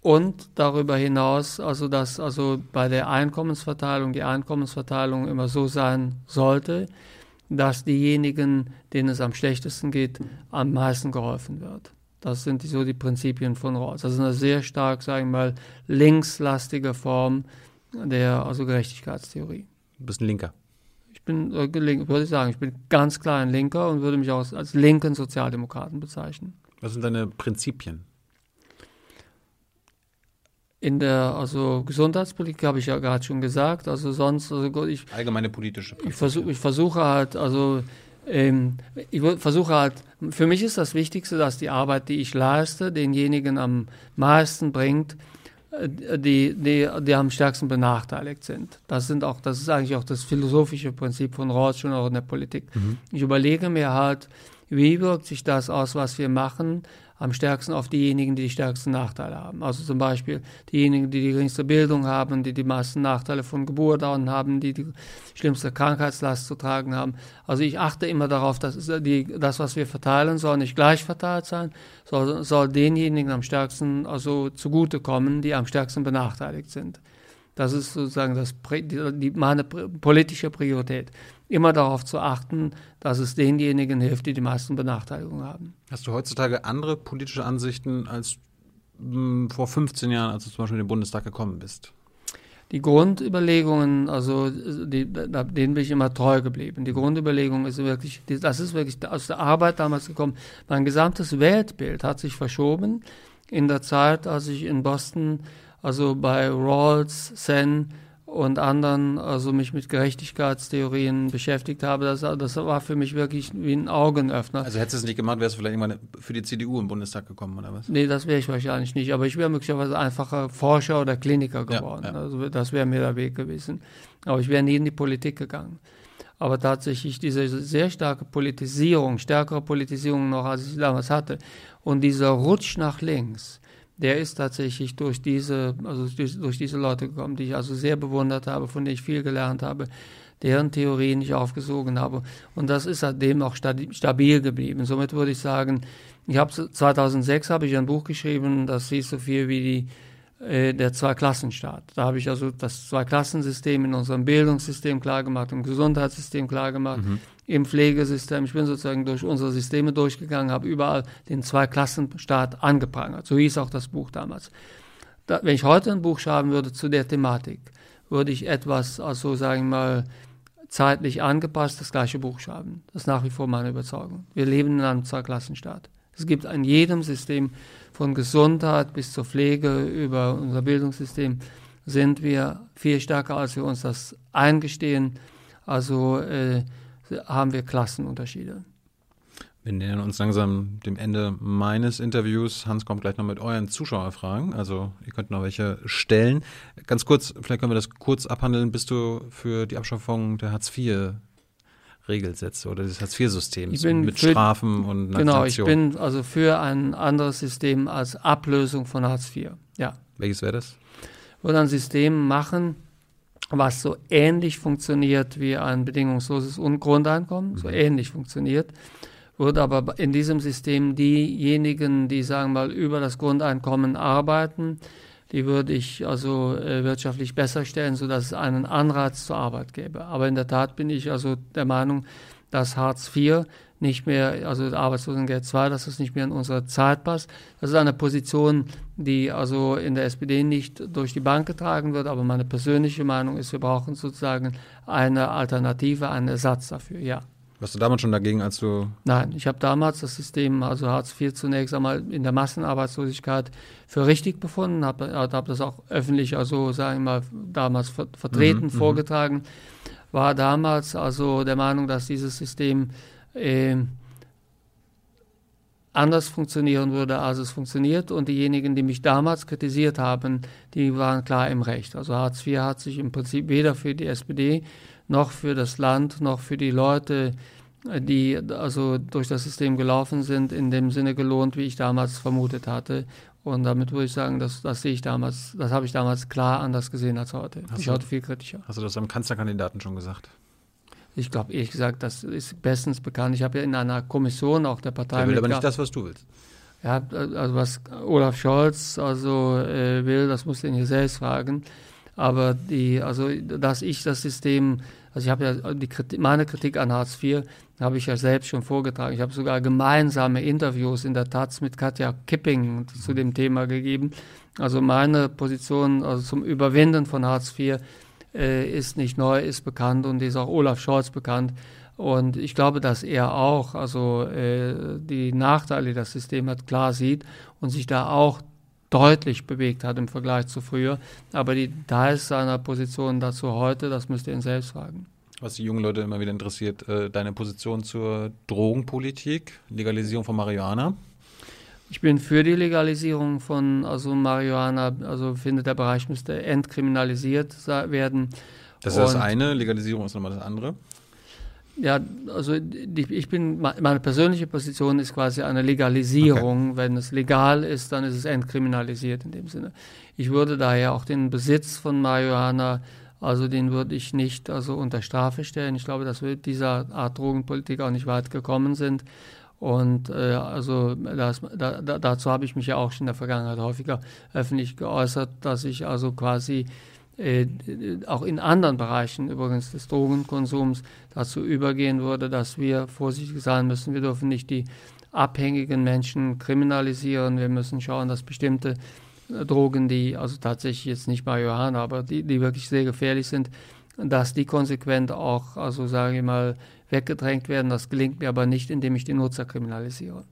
Und darüber hinaus, also dass also bei der Einkommensverteilung die Einkommensverteilung immer so sein sollte, dass diejenigen, denen es am schlechtesten geht, am meisten geholfen wird. Das sind die, so die Prinzipien von Rawls. Das ist eine sehr stark, sagen wir mal, linkslastige Form der also Gerechtigkeitstheorie. Du bist ein Linker bin, äh, würde ich sagen, ich bin ganz klar ein Linker und würde mich auch als, als linken Sozialdemokraten bezeichnen. Was sind deine Prinzipien? In der also Gesundheitspolitik habe ich ja gerade schon gesagt. Also sonst, also ich, allgemeine politische. Prinzipien. Ich, versuch, ich versuche halt, also ähm, ich versuche halt, für mich ist das Wichtigste, dass die Arbeit, die ich leiste, denjenigen am meisten bringt, die, die, die am stärksten benachteiligt sind. Das sind auch, das ist eigentlich auch das philosophische Prinzip von Rawls schon auch in der Politik. Mhm. Ich überlege mir halt, wie wirkt sich das aus, was wir machen, am stärksten auf diejenigen, die die stärksten Nachteile haben. Also zum Beispiel diejenigen, die die geringste Bildung haben, die die meisten Nachteile von Geburt an haben, die die schlimmste Krankheitslast zu tragen haben. Also ich achte immer darauf, dass die, das, was wir verteilen, soll nicht gleich verteilt sein, soll, soll denjenigen am stärksten also zugutekommen, die am stärksten benachteiligt sind. Das ist sozusagen das, die, meine politische Priorität immer darauf zu achten, dass es denjenigen hilft, die die meisten Benachteiligungen haben. Hast du heutzutage andere politische Ansichten als mh, hm, vor 15 Jahren, als du zum Beispiel in den Bundestag gekommen bist? Die Grundüberlegungen, also die, denen bin ich immer treu geblieben. Die Grundüberlegung ist wirklich, das ist wirklich aus der Arbeit damals gekommen. Mein gesamtes Weltbild hat sich verschoben in der Zeit, als ich in Boston, also bei Rawls, Sen, und anderen, also mich mit Gerechtigkeitstheorien beschäftigt habe, das, das war für mich wirklich wie ein Augenöffner. Also hättest du es nicht gemacht, wärst du vielleicht irgendwann für die CDU im Bundestag gekommen, oder was? Nee, das wäre ich wahrscheinlich nicht, aber ich wäre möglicherweise einfacher Forscher oder Kliniker geworden. Ja, ja. Also das wäre mir der Weg gewesen. Aber ich wäre nie in die Politik gegangen. Aber tatsächlich diese sehr starke Politisierung, stärkere Politisierung noch, als ich damals hatte, und dieser Rutsch nach links, der ist tatsächlich durch diese, also durch, durch diese Leute gekommen, die ich also sehr bewundert habe, von denen ich viel gelernt habe, deren Theorien ich aufgesogen habe. Und das ist seitdem auch stabil geblieben. Somit würde ich sagen, ich habe 2006 habe ich ein Buch geschrieben, das hieß so viel wie die äh, der Zweiklassenstaat. Da habe ich also das Zweiklassensystem in unserem Bildungssystem klargemacht, im Gesundheitssystem klargemacht, mhm. Im Pflegesystem. Ich bin sozusagen durch unsere Systeme durchgegangen, habe überall den Zweiklassenstaat angeprangert. So hieß auch das Buch damals. Da, wenn ich heute ein Buch schreiben würde zu der Thematik, würde ich etwas, also sagen wir mal, zeitlich angepasst das gleiche Buch schreiben. Das ist nach wie vor meine Überzeugung. Wir leben in einem Zweiklassenstaat. Es gibt in jedem System von Gesundheit bis zur Pflege über unser Bildungssystem sind wir viel stärker, als wir uns das eingestehen. Also äh, haben wir Klassenunterschiede. Wir nähern uns langsam dem Ende meines Interviews. Hans kommt gleich noch mit euren Zuschauerfragen. Also ihr könnt noch welche stellen. Ganz kurz, vielleicht können wir das kurz abhandeln. Bist du für die Abschaffung der Hartz IV Regelsätze oder des Hartz-IV-Systems mit für, Strafen und Genau, ich bin also für ein anderes System als Ablösung von Hartz IV. Ja. Welches wäre das? Würde ein System machen, was so ähnlich funktioniert wie ein bedingungsloses Grundeinkommen, mhm. so ähnlich funktioniert, würde aber in diesem System diejenigen, die sagen wir mal über das Grundeinkommen arbeiten, die würde ich also äh, wirtschaftlich besser stellen, sodass es einen Anreiz zur Arbeit gäbe. Aber in der Tat bin ich also der Meinung, dass Hartz IV nicht mehr, also Arbeitslosengeld II, dass es nicht mehr in unsere Zeit passt. Das ist eine Position, die also in der SPD nicht durch die Bank getragen wird, aber meine persönliche Meinung ist, wir brauchen sozusagen eine Alternative, einen Ersatz dafür, ja. Warst du damals schon dagegen, als du. Nein, ich habe damals das System, also Hartz IV zunächst einmal in der Massenarbeitslosigkeit für richtig befunden, habe hab das auch öffentlich, also sagen wir mal, damals ver vertreten, mhm, mhm, vorgetragen. War damals also der Meinung, dass dieses System äh, anders funktionieren würde, als es funktioniert. Und diejenigen, die mich damals kritisiert haben, die waren klar im Recht. Also Hartz IV hat sich im Prinzip weder für die SPD noch für das Land, noch für die Leute, die also durch das System gelaufen sind, in dem Sinne gelohnt, wie ich damals vermutet hatte. Und damit würde ich sagen, das, das sehe ich damals, das habe ich damals klar anders gesehen als heute. Hast ich du, heute viel kritischer. Hast du das am Kanzlerkandidaten schon gesagt? Ich glaube, ehrlich gesagt, das ist bestens bekannt. Ich habe ja in einer Kommission auch der Partei. Der will aber nicht das, was du willst. Ja, also was Olaf Scholz also äh, will, das muss ihn hier selbst fragen. Aber die, also dass ich das System, also ich habe ja die Kritik, meine Kritik an Hartz IV habe ich ja selbst schon vorgetragen. Ich habe sogar gemeinsame Interviews in der Taz mit Katja Kipping zu dem Thema gegeben. Also meine Position also zum Überwinden von Hartz IV äh, ist nicht neu, ist bekannt und ist auch Olaf Scholz bekannt. Und ich glaube, dass er auch also äh, die Nachteile, die das System hat, klar sieht und sich da auch deutlich bewegt hat im Vergleich zu früher. Aber die Details seiner Position dazu heute, das müsst ihr ihn selbst fragen. Was die jungen Leute immer wieder interessiert, äh, deine Position zur Drogenpolitik, Legalisierung von Marihuana. Ich bin für die Legalisierung von also Marihuana, also finde der Bereich müsste entkriminalisiert werden. Das ist Und das eine, Legalisierung ist nochmal das andere. Ja, also ich bin, meine persönliche Position ist quasi eine Legalisierung. Okay. Wenn es legal ist, dann ist es entkriminalisiert in dem Sinne. Ich würde daher auch den Besitz von Marihuana, also den würde ich nicht also unter Strafe stellen. Ich glaube, dass wir mit dieser Art Drogenpolitik auch nicht weit gekommen sind. Und äh, also das, da, dazu habe ich mich ja auch schon in der Vergangenheit häufiger öffentlich geäußert, dass ich also quasi äh, auch in anderen Bereichen übrigens des Drogenkonsums dazu übergehen würde, dass wir vorsichtig sein müssen. Wir dürfen nicht die abhängigen Menschen kriminalisieren. Wir müssen schauen, dass bestimmte äh, Drogen, die also tatsächlich jetzt nicht Marihuana, aber die, die wirklich sehr gefährlich sind, dass die konsequent auch, also sage ich mal, weggedrängt werden. Das gelingt mir aber nicht, indem ich die Nutzer kriminalisiere.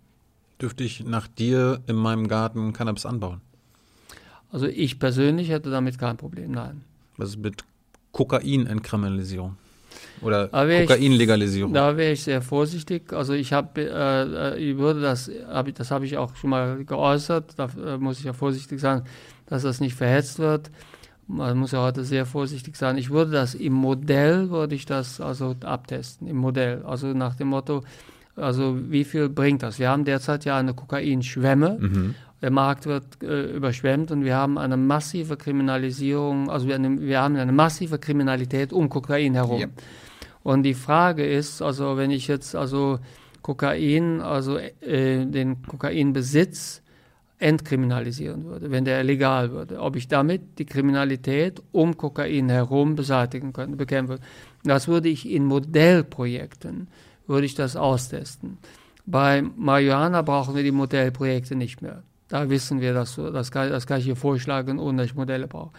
Dürfte ich nach dir in meinem Garten Cannabis anbauen? Also ich persönlich hätte damit kein Problem, nein. Was ist mit Kokain-Entkriminalisierung? Oder Kokain-Legalisierung? Da wäre ich sehr vorsichtig. Also ich habe, äh, ich würde das, hab das habe ich auch schon mal geäußert, da äh, muss ich ja vorsichtig sein, dass das nicht verhetzt wird. Man muss ja heute sehr vorsichtig sein. Ich würde das im Modell, würde ich das also abtesten, im Modell. Also nach dem Motto, also wie viel bringt das? Wir haben derzeit ja eine Kokainschwemme. Mhm Der Markt wird äh, überschwemmt und wir haben eine massive Kriminalisierung, also wir, wir haben eine massive Kriminalität um Kokain herum. Ja. Und die Frage ist, also wenn ich jetzt also Kokain, also äh, den Kokainbesitz entkriminalisieren würde, wenn der legal würde, ob ich damit die Kriminalität um Kokain herum beseitigen könnte, bekämpfen würde. Das würde ich in Modellprojekten, würde ich das austesten. Bei Marihuana brauchen wir die Modellprojekte nicht mehr. Da wissen wir, dass das kann, das kann ich hier vorschlagen, ohne dass ich Modelle brauche.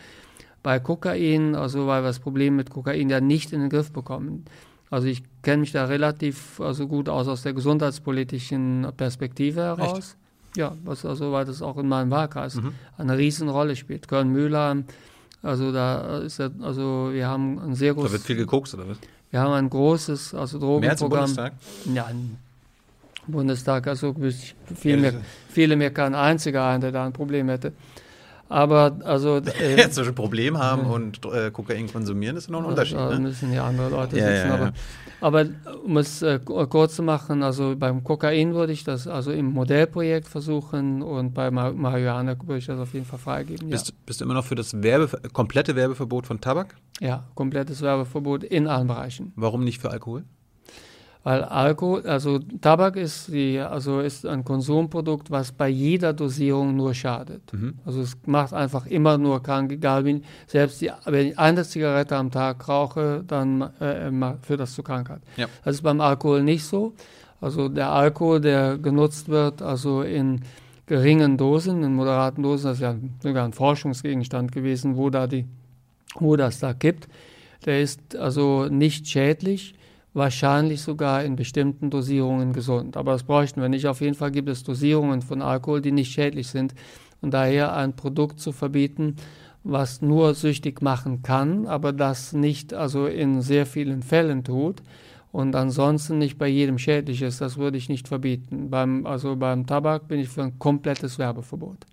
Bei Kokain, also weil wir das Problem mit Kokain ja nicht in den Griff bekommen. Also ich kenne mich da relativ also gut aus aus der gesundheitspolitischen Perspektive heraus. Echt? Ja, was also, weil das auch in meinem Wahlkreis mhm. eine Riesenrolle spielt. Köln-Mühlheim, also da ist ja, also wir haben ein sehr großes. Da wird viel gekokst, oder was? Wir haben ein großes, also Drogenprogramm. Mehr als im Bundestag? Ja, im Bundestag, also viel mehr, viele mehr kein einziger ein, der da ein Problem hätte. Aber also. [LAUGHS] Äh, Jetzt ein Problem haben und äh, Kokain konsumieren, ist noch ein Unterschied. Da ne? müssen ja andere Leute ja, sitzen. Ja, ja. Aber, aber, um es äh, kurz zu machen, also beim Kokain würde ich das also im Modellprojekt versuchen und bei Marihuana würde ich das auf jeden Fall freigeben. Bist, ja. bist du immer noch für das Werbe, komplette Werbeverbot von Tabak? Ja, komplettes Werbeverbot in allen Bereichen. Warum nicht für Alkohol? Weil Alkohol, also Tabak ist, die, also ist ein Konsumprodukt, was bei jeder Dosierung nur schadet. Mhm. Also es macht einfach immer nur krank, egal wie, selbst die, wenn ich eine Zigarette am Tag rauche, dann äh, führt das zu Krankheit. Ja. Das ist beim Alkohol nicht so. Also der Alkohol, der genutzt wird, also in geringen Dosen, in moderaten Dosen, das ist ja sogar ein Forschungsgegenstand gewesen, wo da die, wo das da gibt, der ist also nicht schädlich wahrscheinlich sogar in bestimmten Dosierungen gesund. Aber das bräuchten wir nicht. Auf jeden Fall gibt es Dosierungen von Alkohol, die nicht schädlich sind. Und daher ein Produkt zu verbieten, was nur süchtig machen kann, aber das nicht also in sehr vielen Fällen tut und ansonsten nicht bei jedem schädlich ist, das würde ich nicht verbieten. Beim, also beim Tabak bin ich für ein komplettes Werbeverbot.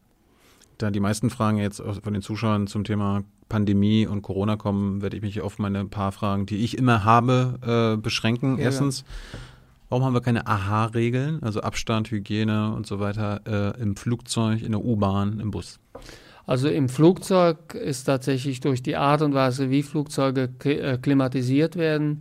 Da die meisten Fragen jetzt von den Zuschauern zum Thema Pandemie und Corona kommen, werde ich mich auf meine paar Fragen, die ich immer habe, äh, beschränken. Ja, Erstens, warum haben wir keine AHA-Regeln, also Abstand, Hygiene und so weiter, äh, im Flugzeug, in der U-Bahn, im Bus? Also im Flugzeug ist tatsächlich durch die Art und Weise, wie Flugzeuge äh, klimatisiert werden,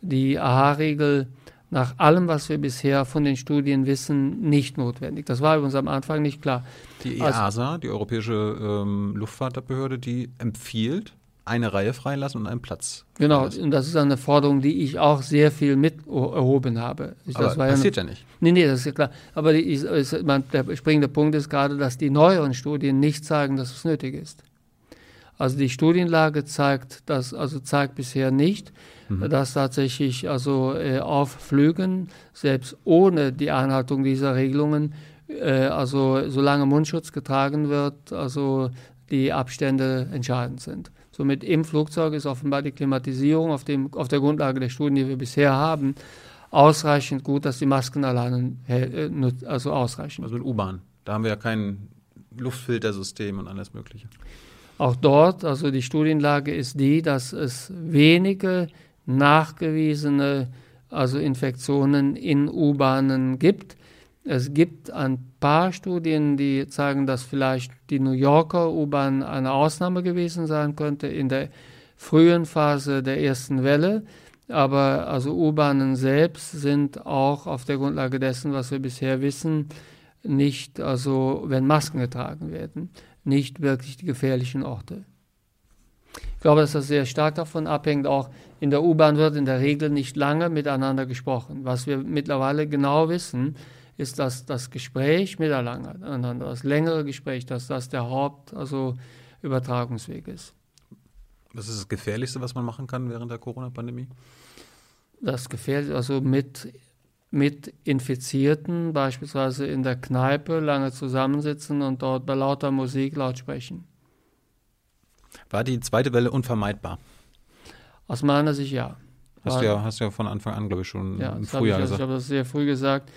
die AHA-Regel nach allem, was wir bisher von den Studien wissen, nicht notwendig. Das war uns am Anfang nicht klar. Die EASA, also, die Europäische ähm, Luftfahrtbehörde, die empfiehlt, eine Reihe freilassen und einen Platz. Genau, und das ist eine Forderung, die ich auch sehr viel mit erhoben habe. Das Aber passiert ja, eine, ja, nicht. Nee, nee, das ist ja klar. Aber die, ist, man, der springende Punkt ist gerade, dass die neueren Studien nicht zeigen, dass es nötig ist. Also die Studienlage zeigt das, also zeigt bisher nicht, mhm. dass tatsächlich also äh, auf Flügen, selbst ohne die Einhaltung dieser Regelungen, äh, also solange Mundschutz getragen wird, also die Abstände entscheidend sind. Somit im Flugzeug ist offenbar die Klimatisierung auf, dem, auf der Grundlage der Studien, die wir bisher haben, ausreichend gut, dass die Masken alleine äh, also ausreichen. Also mit U-Bahn, da haben wir ja kein Luftfiltersystem und alles Mögliche. Auch dort, also die Studienlage ist die, dass es wenige nachgewiesene also Infektionen in U-Bahnen gibt. Es gibt ein paar Studien, die zeigen, dass vielleicht die New Yorker U-Bahn eine Ausnahme gewesen sein könnte in der frühen Phase der ersten Welle. Aber also U-Bahnen selbst sind auch auf der Grundlage dessen, was wir bisher wissen, nicht, also wenn Masken getragen werden, nicht wirklich die gefährlichen Orte. Ich glaube, dass das sehr stark davon abhängt. Auch in der U-Bahn wird in der Regel nicht lange miteinander gesprochen. Was wir mittlerweile genau wissen, ist, dass das Gespräch miteinander, das längere Gespräch, dass das der Haupt, also Übertragungsweg ist. Was ist das Gefährlichste, was man machen kann während der Corona-Pandemie? Das Gefährlichste, also mit, mit Infizierten beispielsweise in der Kneipe lange zusammensitzen und dort bei lauter Musik laut sprechen. War die zweite Welle unvermeidbar? Aus meiner Sicht ja. Hast du ja, hast ja von Anfang an, glaube ich, schon ja, im Frühjahr ich, gesagt. Ich habe das sehr früh gesagt.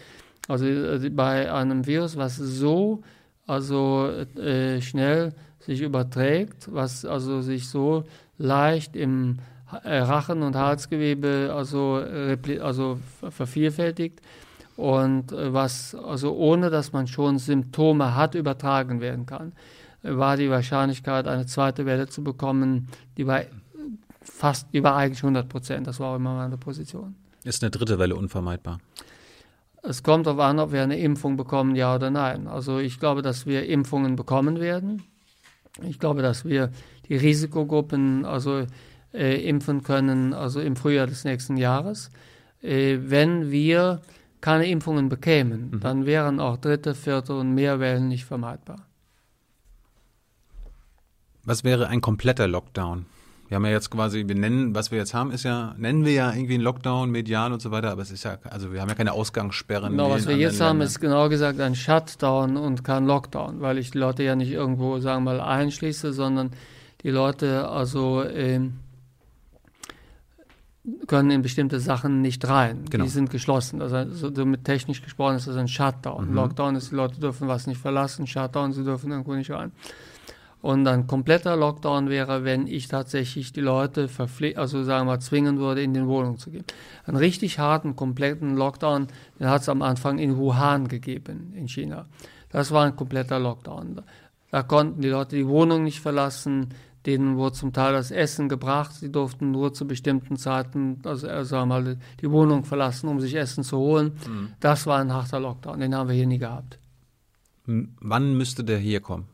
Also äh, bei einem Virus, was so also äh, schnell sich überträgt, was also sich so leicht im äh, Rachen- und Halsgewebe also, also vervielfältigt und äh, was also ohne dass man schon Symptome hat übertragen werden kann, war die Wahrscheinlichkeit eine zweite Welle zu bekommen, die war fast, war eigentlich 100 Prozent. Das war auch immer meine Position. Ist eine dritte Welle unvermeidbar? Es kommt darauf an, ob wir eine Impfung bekommen, ja oder nein. Also ich glaube, dass wir Impfungen bekommen werden. Ich glaube, dass wir die Risikogruppen also äh, impfen können, also im Frühjahr des nächsten Jahres. Äh, wenn wir keine Impfungen bekämen, mhm. dann wären auch dritte, vierte und mehr Wellen nicht vermeidbar. Was wäre ein kompletter Lockdown? Wir haben ja jetzt quasi, wir nennen, was wir jetzt haben, ist ja, nennen wir ja irgendwie einen Lockdown, medial und so weiter, aber es ist ja, also wir haben ja keine Ausgangssperren. Genau, was wir jetzt haben, ist genau gesagt ein Shutdown und kein Lockdown, weil ich die Leute ja nicht irgendwo, sagen wir mal, einschließe, sondern die Leute also äh, können in bestimmte Sachen nicht rein. Genau. Die sind geschlossen. Also so mit technisch gesprochen ist das ein Shutdown. Mhm. Lockdown ist, die Leute dürfen was nicht verlassen, Shutdown, sie dürfen irgendwo nicht rein. Und ein kompletter Lockdown wäre, wenn ich tatsächlich die Leute verpflichten, also sagen wir mal, zwingen würde, in den Wohnungen zu gehen. Einen richtig harten, kompletten Lockdown, den hat es am Anfang in Wuhan gegeben, in China. Das war ein kompletter Lockdown. Da konnten die Leute die Wohnung nicht verlassen, denen wurde zum Teil das Essen gebracht, sie durften nur zu bestimmten Zeiten, also sagen wir mal, die Wohnung verlassen, um sich Essen zu holen. Mhm. Das war ein harter Lockdown, den haben wir hier nie gehabt. Wann müsste der hier kommen?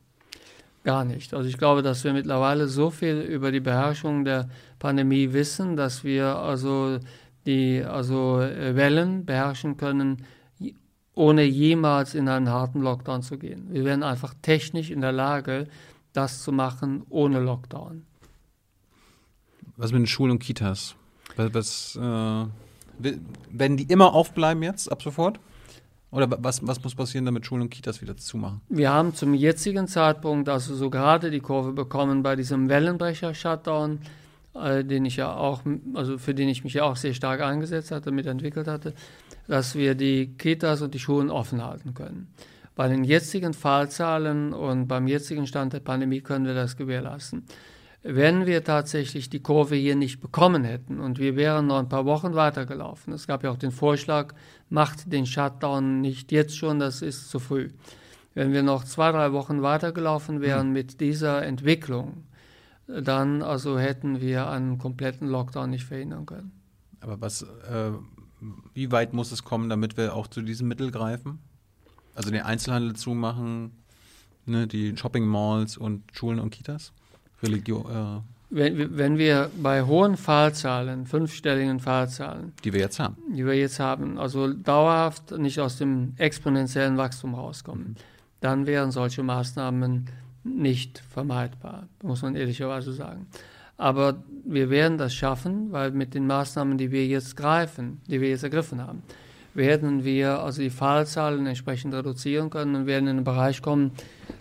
Gar nicht. Also ich glaube, dass wir mittlerweile so viel über die Beherrschung der Pandemie wissen, dass wir also die also äh, Wellen beherrschen können, ohne jemals in einen harten Lockdown zu gehen. Wir werden einfach technisch in der Lage, das zu machen ohne Lockdown. Was mit den Schulen und Kitas? Was äh, werden die immer aufbleiben jetzt ab sofort? Oder was, was muss passieren, damit Schulen und Kitas wieder zumachen? Wir haben zum jetzigen Zeitpunkt also so gerade die Kurve bekommen bei diesem Wellenbrecher-Shutdown, äh, den ich ja auch, also für den ich mich ja auch sehr stark eingesetzt hatte, mitentwickelt hatte, dass wir die Kitas und die Schulen offen halten können. Bei den jetzigen Fallzahlen und beim jetzigen Stand der Pandemie können wir das gewährleisten. Wenn wir tatsächlich die Kurve hier nicht bekommen hätten und wir wären noch ein paar Wochen weitergelaufen, es gab ja auch den Vorschlag, macht den Shutdown nicht jetzt schon, das ist zu früh. Wenn wir noch zwei, drei Wochen weitergelaufen wären mhm. mit dieser Entwicklung, dann also hätten wir einen kompletten Lockdown nicht verhindern können. Aber was, äh, wie weit muss es kommen, damit wir auch zu diesem Mittel greifen? Also den Einzelhandel zumachen, ne, die Shopping Malls und Schulen und Kitas? Religion, äh, wenn, wenn wir bei hohen Fallzahlen, fünfstelligen Fallzahlen, die wir jetzt haben, die wir jetzt haben, also dauerhaft nicht aus dem exponentiellen Wachstum rauskommen, mhm. dann wären solche Maßnahmen nicht vermeidbar, muss man ehrlicherweise sagen. Aber wir werden das schaffen, weil mit den Maßnahmen, die wir jetzt greifen, die wir jetzt ergriffen haben, werden wir also die Fallzahlen entsprechend reduzieren können und werden in den Bereich kommen,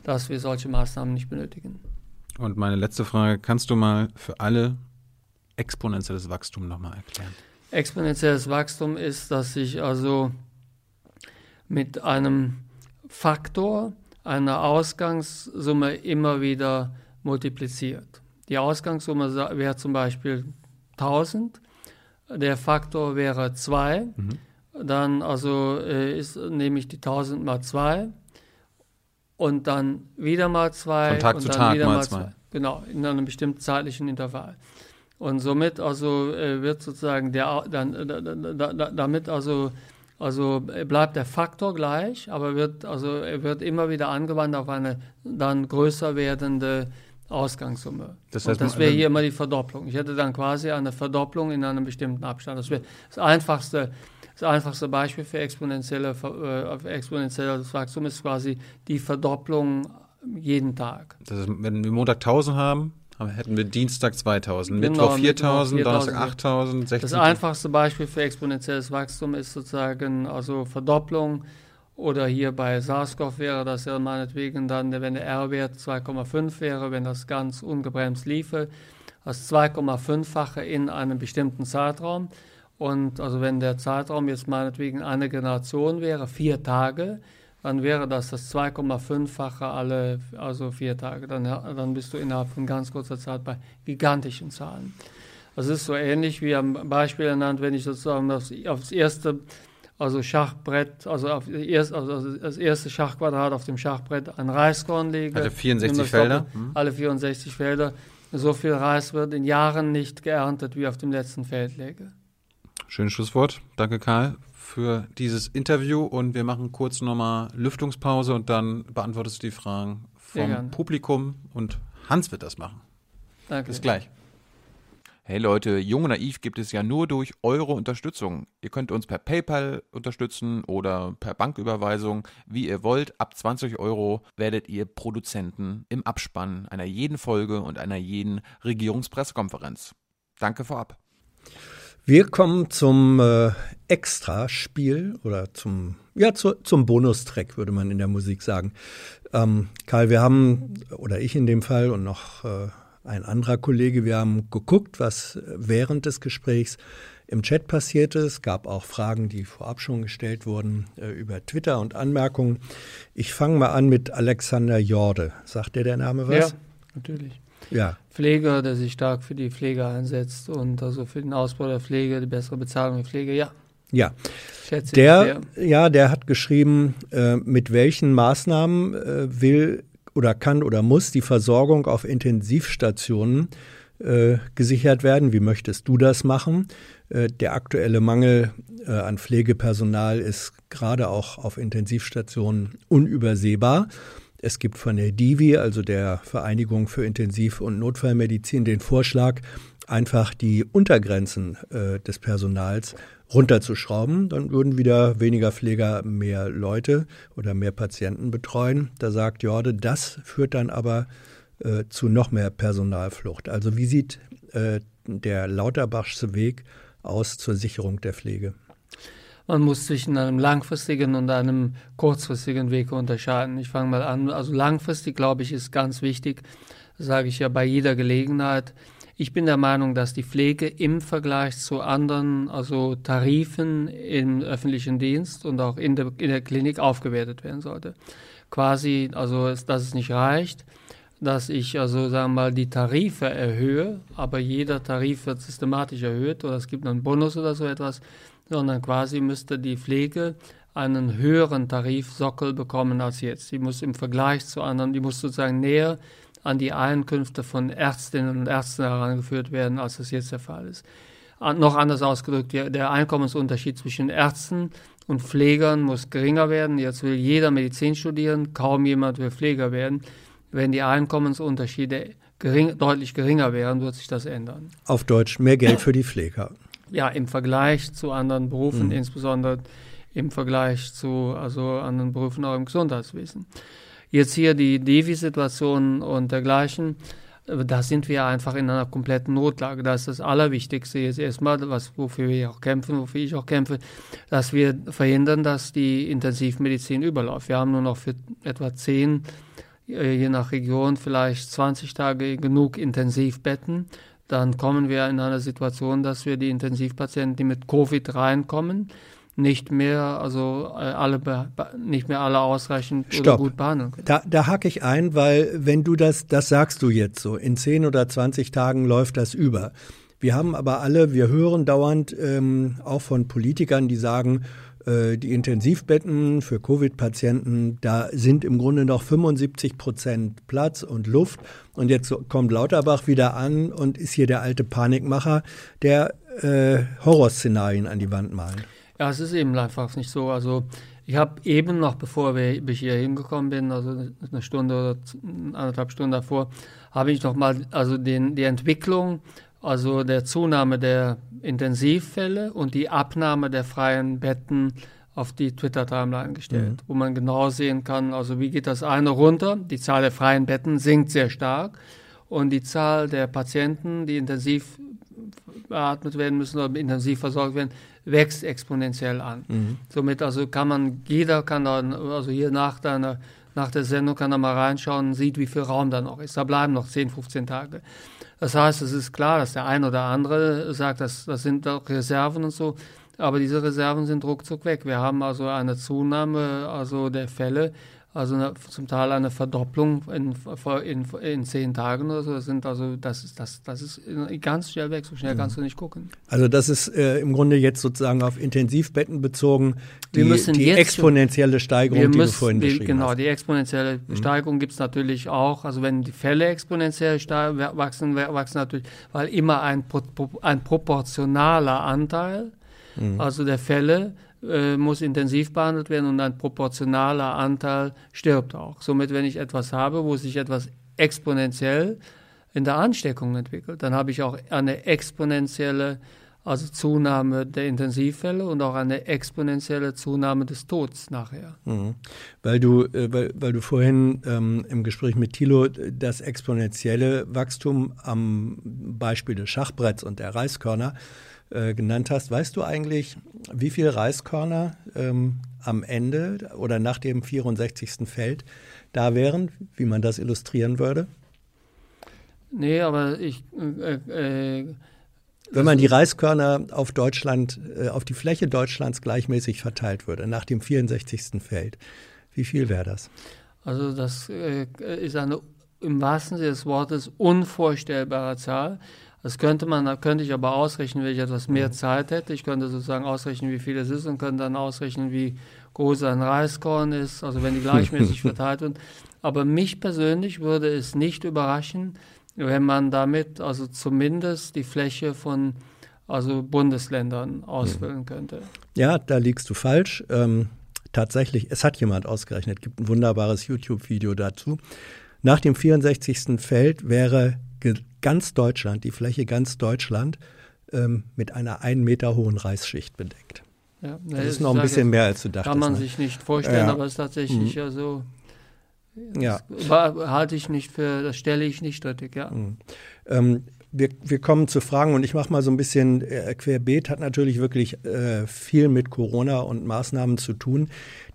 dass wir solche Maßnahmen nicht benötigen. Und meine letzte Frage, kannst du mal für alle exponentielles Wachstum nochmal erklären? Exponentielles Wachstum ist, dass sich also mit einem Faktor einer Ausgangssumme immer wieder multipliziert. Die Ausgangssumme wäre zum Beispiel 1000, der Faktor wäre 2, mhm. dann also äh, ist, nehme ich die 1000 mal 2 und dann wieder mal zwei. Von Tag und zu dann Tag wieder mal zwei. zwei. Genau, in einem bestimmten zeitlichen Intervall. Und somit also äh, wird sozusagen der dann äh, da, da, damit also also bleibt der Faktor gleich, aber wird also er wird immer wieder angewandt auf eine dann größer werdende Ausgangssumme. Das, heißt, und das wäre hier immer die Verdopplung. Ich hätte dann quasi eine Verdopplung in einem bestimmten Abstand. Das wäre das einfachste das einfachste Beispiel für exponentielle, äh, exponentielles Wachstum ist quasi die Verdopplung jeden Tag. Das ist, wenn wir Montag 1000 haben, hätten wir Dienstag 2000, genau, Mittwoch 4000, Donnerstag 8000, 16. Das einfachste Beispiel für exponentielles Wachstum ist sozusagen also Verdopplung oder hier bei SARS-CoV wäre das ja meinetwegen dann, wenn der R-Wert 2,5 wäre, wenn das ganz ungebremst liefe, das 2,5-fache in einem bestimmten Zeitraum. Und also wenn der Zeitraum jetzt meinetwegen eine Generation wäre, vier Tage, dann wäre das das 2,5-fache alle, also vier Tage. Dann, dann bist du innerhalb von ganz kurzer Zeit bei gigantischen Zahlen. Das ist so ähnlich wie am Beispiel ernannt, wenn ich sozusagen aufs, aufs erste also Schachbrett, also, auf erst, also das erste Schachquadrat auf dem Schachbrett ein Reiskorn lege. Alle 64 Nimm das Felder? Doppel- Mhm. Alle 64 Felder. So viel Reis wird in Jahren nicht geerntet wie auf dem letzten Feld lege. Schönes Schlusswort. Danke, Karl, für dieses Interview. Und wir machen kurz nochmal Lüftungspause und dann beantwortest du die Fragen vom. Publikum. Und Hans wird das machen. Danke. Bis gleich. Hey Leute, Jung und Naiv gibt es ja nur durch eure Unterstützung. Ihr könnt uns per PayPal unterstützen oder per Banküberweisung, wie ihr wollt. Ab 20 Euro werdet ihr Produzenten im Abspann einer jeden Folge und einer jeden Regierungspressekonferenz. Danke vorab. Wir kommen zum äh, Extraspiel oder zum, ja, zu, zum Bonustrack, würde man in der Musik sagen. Ähm, Karl, wir haben, oder ich in dem Fall und noch äh, ein anderer Kollege, wir haben geguckt, was während des Gesprächs im Chat passierte. Es gab auch Fragen, die vorab schon gestellt wurden äh, über Twitter und Anmerkungen. Ich fange mal an mit Alexander Jorde. Sagt dir der Name was? Ja, natürlich. Ja. Pfleger, der sich stark für die Pflege einsetzt und also für den Ausbau der Pflege, die bessere Bezahlung der Pflege, ja, Ja. schätze Der, ja, der hat geschrieben, äh, mit welchen Maßnahmen äh, will oder kann oder muss die Versorgung auf Intensivstationen äh, gesichert werden. Wie möchtest du das machen? Äh, der aktuelle Mangel äh, an Pflegepersonal ist gerade auch auf Intensivstationen unübersehbar. Es gibt von der DIVI, also der Vereinigung für Intensiv- und Notfallmedizin, den Vorschlag, einfach die Untergrenzen äh, des Personals runterzuschrauben. Dann würden wieder weniger Pfleger mehr Leute oder mehr Patienten betreuen. Da sagt Jorde, das führt dann aber äh, zu noch mehr Personalflucht. Also wie sieht äh, der Lauterbachsche Weg aus zur Sicherung der Pflege? Man muss zwischen einem langfristigen und einem kurzfristigen Weg unterscheiden. Ich fange mal an. Also langfristig, glaube ich, ist ganz wichtig, sage ich ja bei jeder Gelegenheit. Ich bin der Meinung, dass die Pflege im Vergleich zu anderen, also Tarifen im öffentlichen Dienst und auch in der, in der Klinik aufgewertet werden sollte. Quasi, also dass es nicht reicht, dass ich also sagen wir mal die Tarife erhöhe, aber jeder Tarif wird systematisch erhöht oder es gibt einen Bonus oder so etwas, sondern quasi müsste die Pflege einen höheren Tarifsockel bekommen als jetzt. Die muss im Vergleich zu anderen, die muss sozusagen näher an die Einkünfte von Ärztinnen und Ärzten herangeführt werden, als es jetzt der Fall ist. An, noch anders ausgedrückt, der, der Einkommensunterschied zwischen Ärzten und Pflegern muss geringer werden. Jetzt will jeder Medizin studieren, kaum jemand will Pfleger werden. Wenn die Einkommensunterschiede gering, deutlich geringer wären, wird sich das ändern. Auf Deutsch mehr Geld für die Pfleger. Ja, im Vergleich zu anderen Berufen, Mhm. insbesondere im Vergleich zu also anderen Berufen auch im Gesundheitswesen. Jetzt hier die Devi-Situation und dergleichen, äh, da sind wir einfach in einer kompletten Notlage. Das ist das Allerwichtigste jetzt erstmal, was, wofür wir auch kämpfen, wofür ich auch kämpfe, dass wir verhindern, dass die Intensivmedizin überläuft. Wir haben nur noch für etwa zehn, äh, je nach Region, vielleicht 20 Tage genug Intensivbetten dann kommen wir in eine Situation, dass wir die Intensivpatienten, die mit Covid reinkommen, nicht mehr, also äh, alle, nicht mehr alle ausreichend oder Stopp. gut behandeln können. Da, da hake ich ein, weil wenn du das, das sagst du jetzt so, in 10 oder 20 Tagen läuft das über. Wir haben aber alle, wir hören dauernd ähm, auch von Politikern, die sagen, die Intensivbetten für Covid-Patienten, da sind im Grunde noch 75 Prozent Platz und Luft. Und jetzt kommt Lauterbach wieder an und ist hier der alte Panikmacher, der äh, Horrorszenarien an die Wand malt. Ja, es ist eben einfach nicht so. Also ich habe eben noch, bevor ich hier hingekommen bin, also eine Stunde oder anderthalb Stunden davor, habe ich noch mal also den, die Entwicklung, also der Zunahme der Intensivfälle und die Abnahme der freien Betten auf die Twitter-Timeline gestellt, wo man genau sehen kann, also wie geht das eine runter, die Zahl der freien Betten sinkt sehr stark und die Zahl der Patienten, die intensiv beatmet werden müssen oder intensiv versorgt werden, wächst exponentiell an. Somit also kann man, jeder kann dann, also hier nach deiner, nach der Sendung kann er mal reinschauen und sieht, wie viel Raum da noch ist. Da bleiben noch 10, 15 Tage. Das heißt, es ist klar, dass der ein oder andere sagt, das, das sind Reserven und so, aber diese Reserven sind ruckzuck weg. Wir haben also eine Zunahme also der Fälle, Also eine, zum Teil eine Verdopplung in, in, in zehn Tagen oder so. Das sind also, das ist, das, das ist ganz schnell weg, so schnell mhm. kannst du nicht gucken. Also das ist äh, im Grunde jetzt sozusagen auf Intensivbetten bezogen, die, die exponentielle Steigerung, müssen, die du vorhin die, beschrieben genau, hast. Genau, die exponentielle mhm. Steigerung gibt es natürlich auch. Also wenn die Fälle exponentiell wachsen, wachsen natürlich, weil immer ein, ein proportionaler Anteil, mhm. also der Fälle, äh, muss intensiv behandelt werden und ein proportionaler Anteil stirbt auch. Somit, wenn ich etwas habe, wo sich etwas exponentiell in der Ansteckung entwickelt, dann habe ich auch eine exponentielle also Zunahme der Intensivfälle und auch eine exponentielle Zunahme des Todes nachher. Mhm. Weil, du, äh, weil, weil du vorhin ähm, im Gespräch mit Thilo das exponentielle Wachstum am Beispiel des Schachbretts und der Reiskörner äh, genannt hast. Weißt du eigentlich, wie viele Reiskörner ähm, am Ende oder nach dem 64. Feld da wären, wie man das illustrieren würde? Nee, aber ich. Äh, äh, wenn man die Reiskörner auf Deutschland, äh, auf die Fläche Deutschlands gleichmäßig verteilt würde, nach dem 64. Feld, wie viel wäre das? Also das äh, ist eine im wahrsten Sinne des Wortes unvorstellbare Zahl. Das könnte man, könnte ich aber ausrechnen, wenn ich etwas mehr. Zeit hätte. Ich könnte sozusagen ausrechnen, wie viel es ist und könnte dann ausrechnen, wie groß ein Reiskorn ist, also wenn die gleichmäßig [LAUGHS] verteilt sind. Aber mich persönlich würde es nicht überraschen, wenn man damit also zumindest die Fläche von also Bundesländern ausfüllen könnte. Ja, da liegst du falsch. Ähm, tatsächlich, es hat jemand ausgerechnet, gibt ein wunderbares YouTube-Video dazu. Nach dem 64. Feld wäre ganz Deutschland, die Fläche ganz Deutschland, ähm, mit einer einen Meter hohen Reißschicht bedeckt. Ja, das ist noch ein bisschen mehr, als du dachtest. Kann man ne? sich nicht vorstellen, ja. aber es ist tatsächlich mhm. ja so. Ja. halte ich nicht für, das stelle ich nicht strittig, ja. Mhm. Ähm, wir, wir kommen zu Fragen und ich mache mal so ein bisschen äh, querbeet, hat natürlich wirklich äh, viel mit Corona und Maßnahmen zu tun.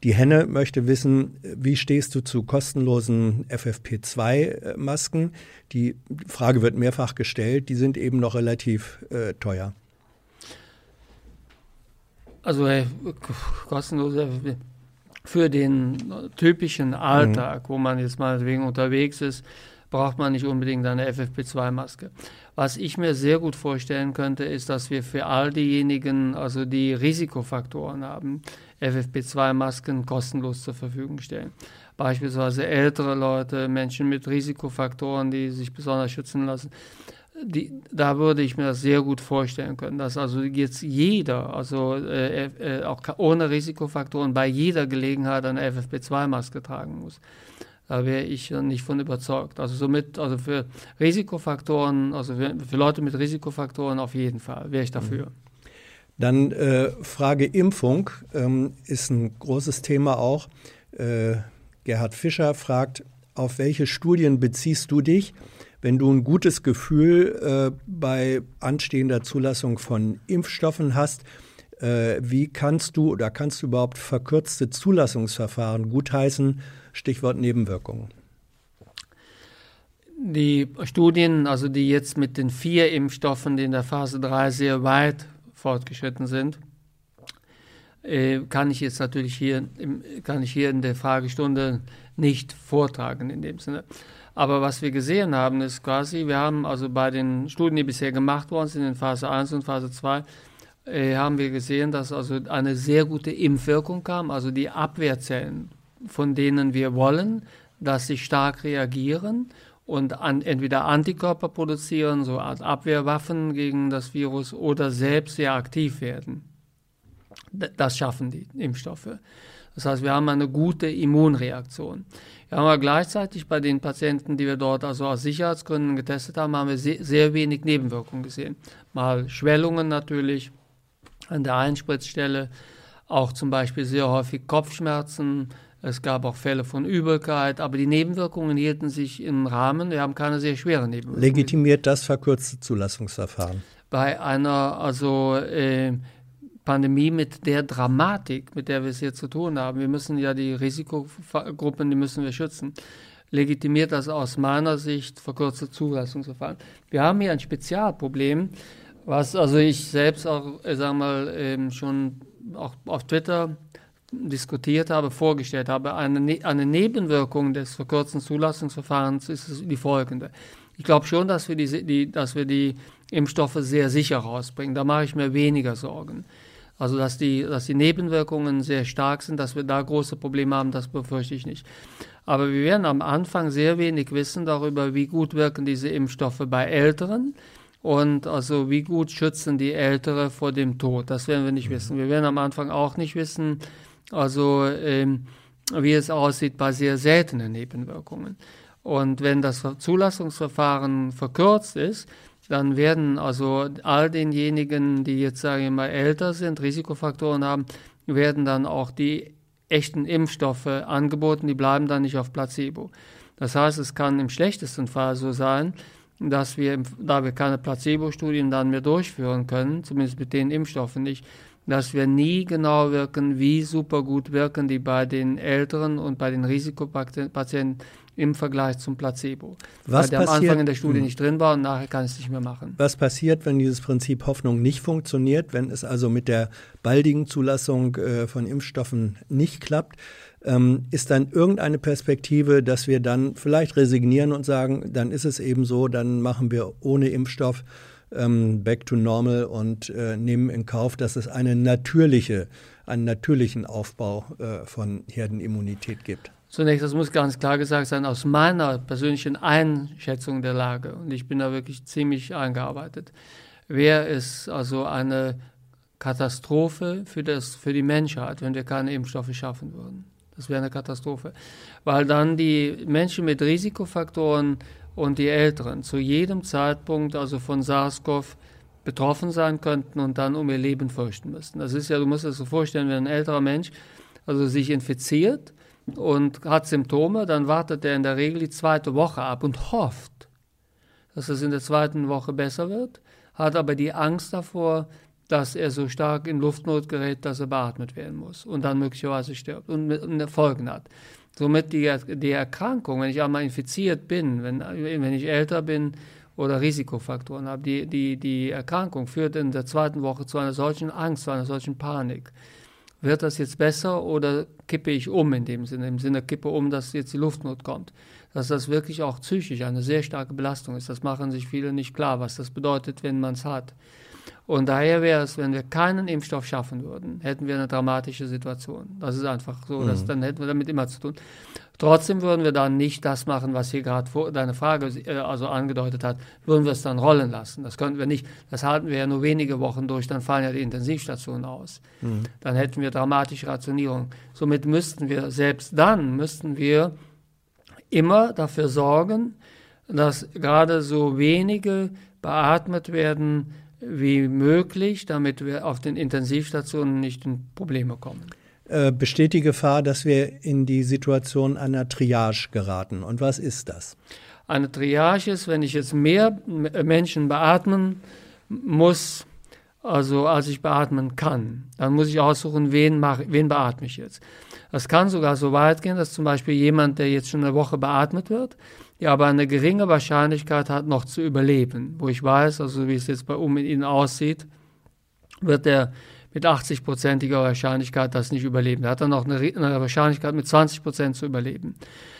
Die Henne möchte wissen, wie stehst du zu kostenlosen FFP2-Masken? Die Frage wird mehrfach gestellt, die sind eben noch relativ äh, teuer. Also äh, kostenlose für den typischen Alltag, mhm. wo man jetzt mal wegen unterwegs ist, braucht man nicht unbedingt eine FFP2-Maske. Was ich mir sehr gut vorstellen könnte, ist, dass wir für all diejenigen, also die Risikofaktoren haben, FFP2-Masken kostenlos zur Verfügung stellen. Beispielsweise ältere Leute, Menschen mit Risikofaktoren, die sich besonders schützen lassen. Die, da würde ich mir das sehr gut vorstellen können, dass also jetzt jeder, also äh, äh, auch ohne Risikofaktoren, bei jeder Gelegenheit eine FFP2-Maske tragen muss. Da wäre ich nicht von überzeugt. Also somit, also für Risikofaktoren, also für, für Leute mit Risikofaktoren auf jeden Fall wäre ich dafür. Mhm. Dann äh, Frage Impfung ähm, ist ein großes Thema auch. Äh, Gerhard Fischer fragt, auf welche Studien beziehst du dich, wenn du ein gutes Gefühl äh, bei anstehender Zulassung von Impfstoffen hast? Äh, wie kannst du oder kannst du überhaupt verkürzte Zulassungsverfahren gutheißen? Stichwort Nebenwirkungen. Die Studien, also die jetzt mit den vier Impfstoffen, die in der Phase 3 sehr weit fortgeschritten sind, äh, kann ich jetzt natürlich hier, kann ich hier in der Fragestunde nicht vortragen in dem Sinne. Aber was wir gesehen haben, ist quasi, wir haben also bei den Studien, die bisher gemacht worden sind, in Phase 1 und Phase 2, äh, haben wir gesehen, dass also eine sehr gute Impfwirkung kam, also die Abwehrzellen von denen wir wollen, dass sie stark reagieren und an, entweder Antikörper produzieren, so als Abwehrwaffen gegen das Virus, oder selbst sehr aktiv werden. Das schaffen die Impfstoffe. Das heißt, wir haben eine gute Immunreaktion. Wir haben aber gleichzeitig bei den Patienten, die wir dort also aus Sicherheitsgründen getestet haben, haben wir sehr, sehr wenig Nebenwirkungen gesehen. Mal Schwellungen natürlich an der Einspritzstelle, auch zum Beispiel sehr häufig Kopfschmerzen, es gab auch Fälle von Übelkeit, aber die Nebenwirkungen hielten sich im Rahmen. Wir haben keine sehr schweren Nebenwirkungen. Legitimiert das verkürzte Zulassungsverfahren? Bei einer also äh, Pandemie mit der Dramatik, mit der wir es hier zu tun haben, wir müssen ja die Risikogruppen, die müssen wir schützen, legitimiert das aus meiner Sicht verkürzte Zulassungsverfahren. Wir haben hier ein Spezialproblem, was also ich selbst auch, äh, sagen wir mal, ähm, schon auch auf Twitter diskutiert habe, vorgestellt habe. Eine, ne eine Nebenwirkung des verkürzten Zulassungsverfahrens ist die folgende. Ich glaube schon, dass wir die, die, dass wir die Impfstoffe sehr sicher rausbringen. Da mache ich mir weniger Sorgen. Also dass die, dass die Nebenwirkungen sehr stark sind, dass wir da große Probleme haben, das befürchte ich nicht. Aber wir werden am Anfang sehr wenig wissen darüber, wie gut wirken diese Impfstoffe bei Älteren und also wie gut schützen die Ältere vor dem Tod. Das werden wir nicht mhm. wissen. Wir werden am Anfang auch nicht wissen, also ähm, wie es aussieht bei sehr seltenen Nebenwirkungen. Und wenn das Zulassungsverfahren verkürzt ist, dann werden also all denjenigen, die jetzt, sage ich mal, älter sind, Risikofaktoren haben, werden dann auch die echten Impfstoffe angeboten, die bleiben dann nicht auf Placebo. Das heißt, es kann im schlechtesten Fall so sein, dass wir, da wir keine Placebo-Studien dann mehr durchführen können, zumindest mit den Impfstoffen nicht, dass wir nie genau wirken, wie super gut wirken die bei den Älteren und bei den Risikopatienten im Vergleich zum Placebo. Was weil der passiert, am Anfang in der Studie hm. nicht drin war und nachher kann es nicht mehr machen. Was passiert, wenn dieses Prinzip Hoffnung nicht funktioniert, wenn es also mit der baldigen Zulassung äh, von Impfstoffen nicht klappt? Ähm, ist dann irgendeine Perspektive, dass wir dann vielleicht resignieren und sagen, dann ist es eben so, dann machen wir ohne Impfstoff ähm, back to normal und äh, nehmen in Kauf, dass es eine natürliche, einen natürlichen Aufbau äh, von Herdenimmunität gibt? Zunächst, das muss ganz klar gesagt sein, aus meiner persönlichen Einschätzung der Lage, und ich bin da wirklich ziemlich eingearbeitet, wäre es also eine Katastrophe für, das, für die Menschheit, wenn wir keine Impfstoffe schaffen würden. Das wäre eine Katastrophe, weil dann die Menschen mit Risikofaktoren und die Älteren zu jedem Zeitpunkt also von SARS-CoV betroffen sein könnten und dann um ihr Leben fürchten müssten. Das ist ja, du musst es so vorstellen, wenn ein älterer Mensch also sich infiziert, und hat Symptome, dann wartet er in der Regel die zweite Woche ab und hofft, dass es in der zweiten Woche besser wird, hat aber die Angst davor, dass er so stark in Luftnot gerät, dass er beatmet werden muss und dann möglicherweise stirbt und Folgen hat. Somit die, die Erkrankung, wenn ich einmal infiziert bin, wenn, wenn ich älter bin oder Risikofaktoren habe, die, die, die Erkrankung führt in der zweiten Woche zu einer solchen Angst, zu einer solchen Panik wird das jetzt besser oder kippe ich um in dem Sinne, im Sinne kippe um, dass jetzt die Luftnot kommt. Dass das wirklich auch psychisch eine sehr starke Belastung ist. Das machen sich viele nicht klar, was das bedeutet, wenn man es hat. Und daher wäre es, wenn wir keinen Impfstoff schaffen würden, hätten wir eine dramatische Situation. Das ist einfach so, mhm. dass, dann hätten wir damit immer zu tun. Trotzdem würden wir dann nicht das machen, was hier gerade deine Frage äh, also angedeutet hat, würden wir es dann rollen lassen. Das könnten wir nicht. Das halten wir ja nur wenige Wochen durch, dann fallen ja die Intensivstationen aus. Mhm. Dann hätten wir dramatische Rationierung. Somit müssten wir, selbst dann müssten wir immer dafür sorgen, dass gerade so wenige beatmet werden wie möglich, damit wir auf den Intensivstationen nicht in Probleme kommen. Äh, besteht die Gefahr, dass wir in die Situation einer Triage geraten. Und was ist das? Eine Triage ist, wenn ich jetzt mehr Menschen beatmen muss, also als ich beatmen kann, dann muss ich aussuchen, wen, mache, wen beatme ich jetzt. Das kann sogar so weit gehen, dass zum Beispiel jemand, der jetzt schon eine Woche beatmet wird, ja aber eine geringe Wahrscheinlichkeit hat, noch zu überleben, wo ich weiß, also wie es jetzt bei um ihn aussieht, wird er mit 80-prozentiger Wahrscheinlichkeit das nicht überleben. Er hat dann noch eine, eine Wahrscheinlichkeit mit 20 Prozent zu überleben.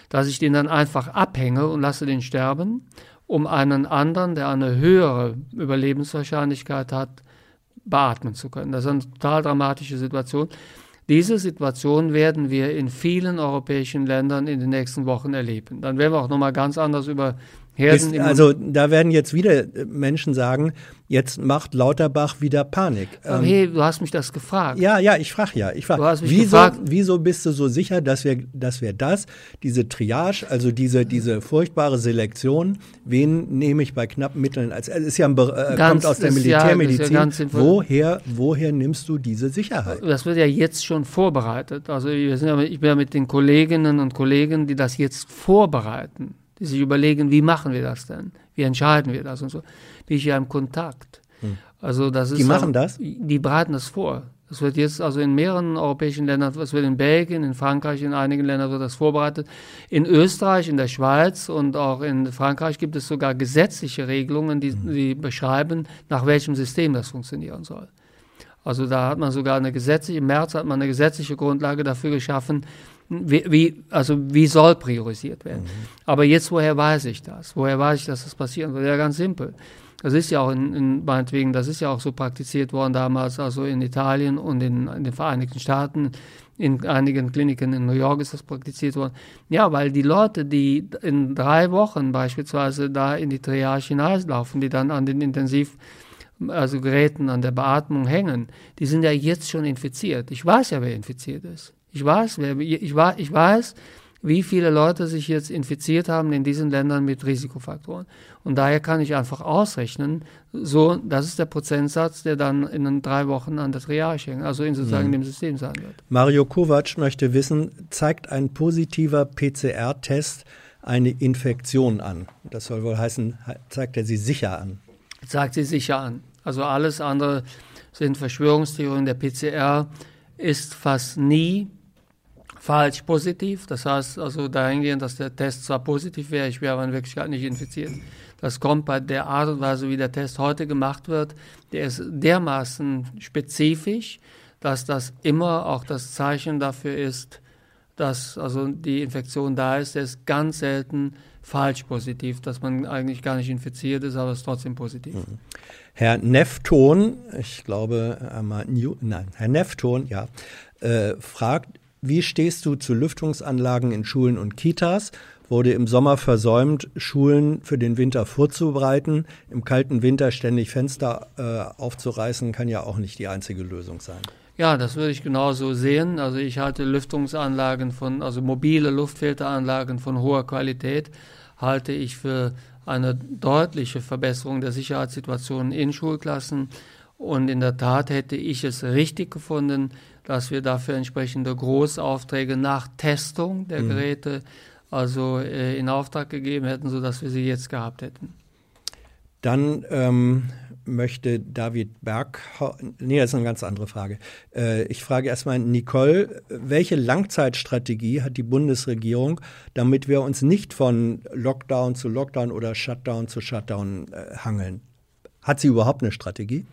Dass ich den dann einfach abhänge und lasse den sterben, um einen anderen, der eine höhere Überlebenswahrscheinlichkeit hat, beatmen zu können. Das ist eine total dramatische Situation. Diese Situation werden wir in vielen europäischen Ländern in den nächsten Wochen erleben. Dann werden wir auch nochmal ganz anders über Herden also da werden jetzt wieder Menschen sagen, jetzt macht Lauterbach wieder Panik. Aber hey, du hast mich das gefragt. Ja, ja, ich frage ja. Ich frag, du hast mich wieso, gefragt. wieso bist du so sicher, dass wir, dass wir das, diese Triage, also diese, diese furchtbare Selektion, wen nehme ich bei knappen Mitteln als, ist ja ein, äh, kommt aus der Militärmedizin. Ja, ja woher, woher nimmst du diese Sicherheit? Das wird ja jetzt schon vorbereitet. Also wir sind ja, ich bin ja mit den Kolleginnen und Kollegen, die das jetzt vorbereiten die sich überlegen, wie machen wir das denn? Wie entscheiden wir das und so. Bin ich ja im Kontakt. Hm. Also das ist die machen das? Die bereiten das vor. Das wird jetzt also in mehreren europäischen Ländern, das wird in Belgien, in Frankreich, in einigen Ländern wird das vorbereitet. In Österreich, in der Schweiz und auch in Frankreich gibt es sogar gesetzliche Regelungen, die, hm. die beschreiben, nach welchem System das funktionieren soll. Also da hat man sogar eine gesetzliche, im März hat man eine gesetzliche Grundlage dafür geschaffen, wie, wie also wie soll priorisiert werden. Mhm. Aber jetzt, woher weiß ich das? Woher weiß ich, dass das passieren wird? Ja, ganz simpel. Das ist ja auch in, in, meinetwegen, das ist ja auch so praktiziert worden damals, also in Italien und in, in, den Vereinigten Staaten, in einigen Kliniken in New York ist das praktiziert worden. Ja, weil die Leute, die in drei Wochen beispielsweise da in die Triage hinauslaufen, die dann an den Intensiv also Geräten an der Beatmung hängen, die sind ja jetzt schon infiziert. Ich weiß ja, wer infiziert ist. Ich weiß, ich, ich weiß, wie viele Leute sich jetzt infiziert haben in diesen Ländern mit Risikofaktoren. Und daher kann ich einfach ausrechnen, so, das ist der Prozentsatz, der dann in drei Wochen an der Triage hängt, also in sozusagen mhm. dem System sein wird. Mario Kovac möchte wissen, zeigt ein positiver PCR-Test eine Infektion an? Das soll wohl heißen, zeigt er sie sicher an? Zeigt sie sicher an. Also alles andere sind Verschwörungstheorien. Der PCR ist fast nie falsch positiv. Das heißt also dahingehend, dass der Test zwar positiv wäre, ich wäre aber in Wirklichkeit nicht infiziert. Das kommt bei der Art und Weise, wie der Test heute gemacht wird, der ist dermaßen spezifisch, dass das immer auch das Zeichen dafür ist, dass also die Infektion da ist. Der ist ganz selten falsch positiv, dass man eigentlich gar nicht infiziert ist, aber es ist trotzdem positiv. Mhm. Herr Nefton, ich glaube, nein, Herr Nefton, ja, äh, fragt, wie stehst du zu Lüftungsanlagen in Schulen und Kitas? Wurde im Sommer versäumt, Schulen für den Winter vorzubereiten. Im kalten Winter ständig Fenster äh, aufzureißen, kann ja auch nicht die einzige Lösung sein. Ja, das würde ich genauso sehen. Also ich halte Lüftungsanlagen von, also mobile Luftfilteranlagen von hoher Qualität, halte ich für eine deutliche Verbesserung der Sicherheitssituation in Schulklassen. Und in der Tat hätte ich es richtig gefunden, dass wir dafür entsprechende Großaufträge nach Testung der mhm. Geräte also äh, in Auftrag gegeben hätten, sodass wir sie jetzt gehabt hätten. Dann ähm, möchte David Berg, nee, das ist eine ganz andere Frage. Äh, ich frage erstmal Nicole, welche Langzeitstrategie hat die Bundesregierung, damit wir uns nicht von Lockdown zu Lockdown oder Shutdown zu Shutdown äh, hangeln? Hat sie überhaupt eine Strategie?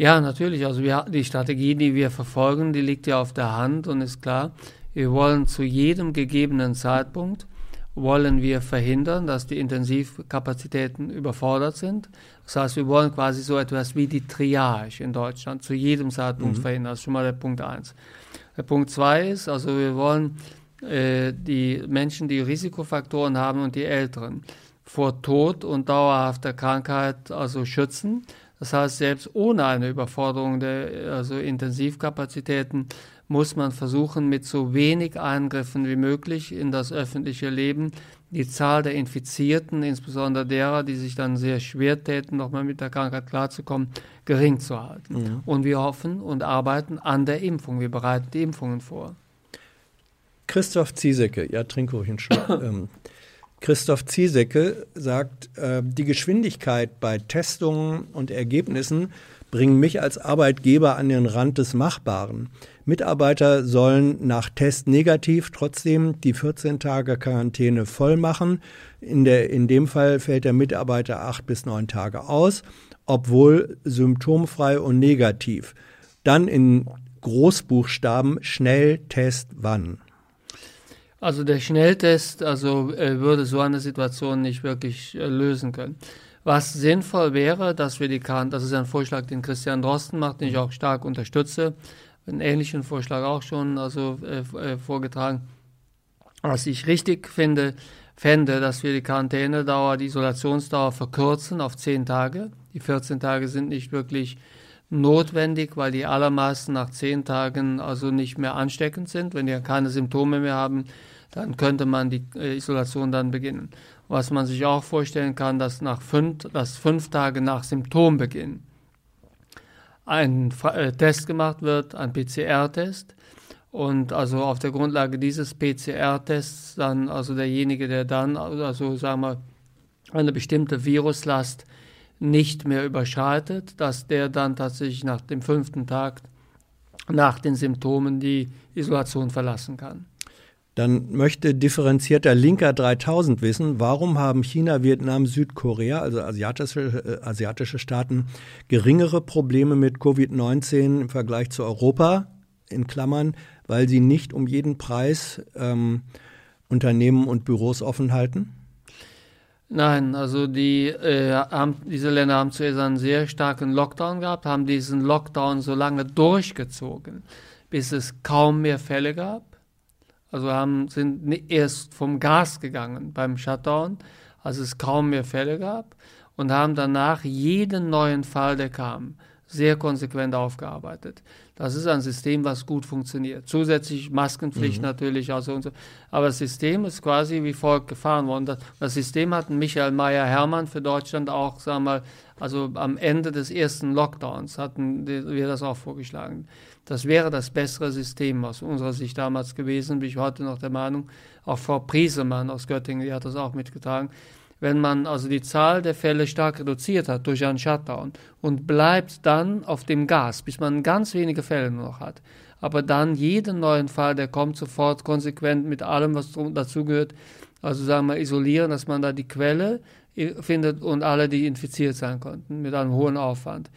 Ja, natürlich. Also wir, die Strategie, die wir verfolgen, die liegt ja auf der Hand und ist klar. Wir wollen zu jedem gegebenen Zeitpunkt wollen wir verhindern, dass die Intensivkapazitäten überfordert sind. Das heißt, wir wollen quasi so etwas wie die Triage in Deutschland zu jedem Zeitpunkt mhm. verhindern. Das ist schon mal der Punkt eins. Der Punkt zwei ist, also wir wollen äh, die Menschen, die Risikofaktoren haben und die Älteren vor Tod und dauerhafter Krankheit also schützen. Das heißt, selbst ohne eine Überforderung der also Intensivkapazitäten muss man versuchen, mit so wenig Eingriffen wie möglich in das öffentliche Leben die Zahl der Infizierten, insbesondere derer, die sich dann sehr schwer täten, nochmal mit der Krankheit klarzukommen, gering zu halten. Mhm. Und wir hoffen und arbeiten an der Impfung. Wir bereiten die Impfungen vor. Christoph Ziesecke, ja, trink ruhig einen Schluck. [COUGHS] ähm, Christoph Ziesecke sagt, äh, die Geschwindigkeit bei Testungen und Ergebnissen bringen mich als Arbeitgeber an den Rand des Machbaren. Mitarbeiter sollen nach Test negativ trotzdem die 14 Tage Quarantäne voll machen. In, der, in dem Fall fällt der Mitarbeiter acht bis neun Tage aus, obwohl symptomfrei und negativ. Dann in Großbuchstaben Schnelltest wann? Also der Schnelltest also, äh, würde so eine Situation nicht wirklich äh, lösen können. Was sinnvoll wäre, dass wir die Quarantäne, das ist ein Vorschlag, den Christian Drosten macht, den ich auch stark unterstütze, einen ähnlichen Vorschlag auch schon also, äh, äh, vorgetragen. Was ich richtig finde, fände, dass wir die Quarantänedauer, die Isolationsdauer verkürzen auf zehn Tage. Die 14 Tage sind nicht wirklich notwendig, weil die allermeisten nach zehn Tagen also nicht mehr ansteckend sind. Wenn die keine Symptome mehr haben, dann könnte man die äh, Isolation dann beginnen. Was man sich auch vorstellen kann, dass nach fünf, dass fünf Tage nach Symptombeginn ein äh, Test gemacht wird, ein PCR-Test. Und also auf der Grundlage dieses PCR-Tests dann, also derjenige, der dann, also sagen wir, eine bestimmte Viruslast nicht mehr überschreitet, dass der dann tatsächlich nach dem fünften Tag nach den Symptomen die Isolation verlassen kann. Dann möchte differenzierter Linker 3000 wissen, warum haben China, Vietnam, Südkorea, also asiatische, äh, asiatische Staaten, geringere Probleme mit Covid-19 im Vergleich zu Europa, in Klammern, weil sie nicht um jeden Preis ähm, Unternehmen und Büros offen halten? Nein, also die, äh, haben, diese Länder haben zuerst einen sehr starken Lockdown gehabt, haben diesen Lockdown so lange durchgezogen, bis es kaum mehr Fälle gab. Also haben, sind erst vom Gas gegangen beim Shutdown, als es kaum mehr Fälle gab, und haben danach jeden neuen Fall, der kam, sehr konsequent aufgearbeitet. Das ist ein System, was gut funktioniert. Zusätzlich Maskenpflicht mhm. natürlich, also und so. Aber das System ist quasi wie folgt gefahren worden. Das, das System hat Michael Meyer-Hermann für Deutschland auch, sagen wir mal, also am Ende des ersten Lockdowns hatten wir das auch vorgeschlagen. Das wäre das bessere System aus unserer Sicht damals gewesen, bin ich heute noch der Meinung. Auch Frau Priesemann aus Göttingen, die hat das auch mitgetragen wenn man also die Zahl der Fälle stark reduziert hat durch einen Shutdown und bleibt dann auf dem Gas, bis man ganz wenige Fälle nur noch hat. Aber dann jeden neuen Fall, der kommt, sofort konsequent mit allem, was dazugehört, also sagen wir isolieren, dass man da die Quelle äh, findet und alle, die infiziert sein konnten, mit einem hohen Aufwand.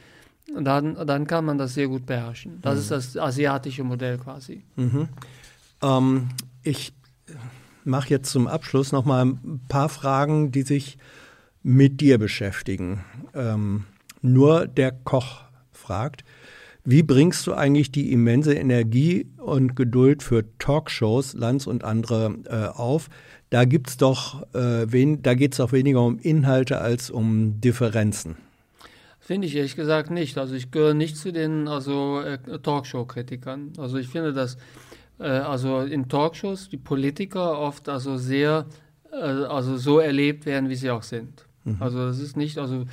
Und dann, dann kann man das sehr gut beherrschen. Das mhm. ist das asiatische Modell quasi. Mhm. Ähm, ich mache jetzt zum Abschluss noch mal ein paar Fragen, die sich mit dir beschäftigen. Ähm, nur der Koch fragt, wie bringst du eigentlich die immense Energie und Geduld für Talkshows, Lanz und andere äh, auf? Da gibt's doch, äh, wen, da geht es doch weniger um Inhalte als um Differenzen. Finde ich ehrlich gesagt nicht. Also ich gehöre nicht zu den also äh, Talkshow-Kritikern. Also ich finde, dass äh, also in Talkshows die Politiker oft also sehr, äh, also so erlebt werden, wie sie auch sind. Mhm. Also das ist nicht, also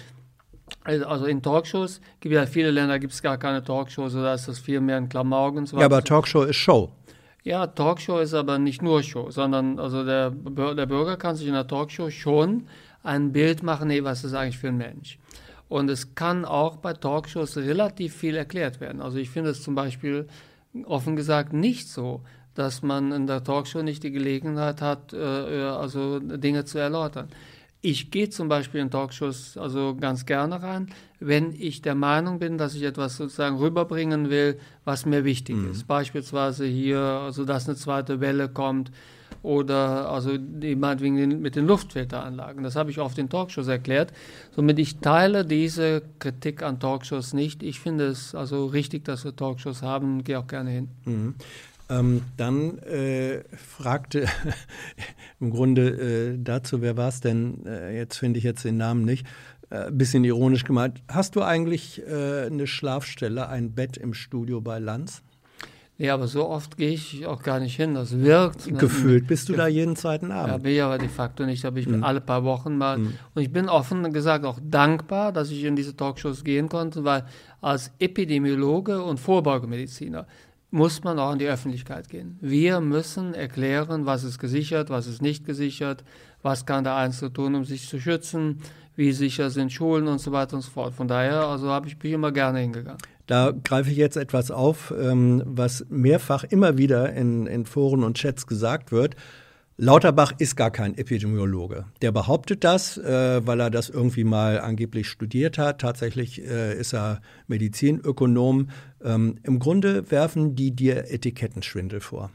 also in Talkshows gibt es ja viele Länder, gibt es gar keine Talkshows, oder ist das viel mehr ein Klamauk und so weiter. Ja, aber Talkshow ist Show. Ja, Talkshow ist aber nicht nur Show, sondern also der, der Bürger kann sich in der Talkshow schon ein Bild machen, nee, was ist eigentlich für ein Mensch. Und es kann auch bei Talkshows relativ viel erklärt werden. Also ich finde es zum Beispiel offen gesagt nicht so, dass man in der Talkshow nicht die Gelegenheit hat, äh, äh, also Dinge zu erläutern. Ich gehe zum Beispiel in Talkshows also ganz gerne rein, wenn ich der Meinung bin, dass ich etwas sozusagen rüberbringen will, was mir wichtig mhm. ist. Beispielsweise hier, also dass eine zweite Welle kommt oder also meinetwegen mit den Luftfilteranlagen. Das habe ich oft in Talkshows erklärt. Somit ich teile diese Kritik an Talkshows nicht. Ich finde es also richtig, dass wir Talkshows haben gehe auch gerne hin. Mhm. Ähm, dann äh, fragte [LAUGHS] im Grunde äh, dazu, wer war es denn? Äh, jetzt finde ich jetzt den Namen nicht. Äh, bisschen ironisch gemeint. Hast du eigentlich äh, eine Schlafstelle, ein Bett im Studio bei Lanz? Ja, aber so oft gehe ich auch gar nicht hin. Das wirkt. Ne? Gefühlt bist du da jeden zweiten Abend. Ja, bin ich aber de facto nicht. Da bin ich mhm. alle paar Wochen mal. Mhm. Und ich bin offen gesagt auch dankbar, dass ich in diese Talkshows gehen konnte, weil als Epidemiologe und Vorbeugemediziner muss man auch in die Öffentlichkeit gehen. Wir müssen erklären, was ist gesichert, was ist nicht gesichert, was kann der Einzelne tun, um sich zu schützen, wie sicher sind Schulen und so weiter und so fort. Von daher, also habe ich mich immer gerne hingegangen. Da greife ich jetzt etwas auf, ähm, was mehrfach immer wieder in, in Foren und Chats gesagt wird. Lauterbach ist gar kein Epidemiologe. Der behauptet das, äh, weil er das irgendwie mal angeblich studiert hat. Tatsächlich äh, ist er Medizinökonom. Ähm, Im Grunde werfen die dir Etikettenschwindel vor.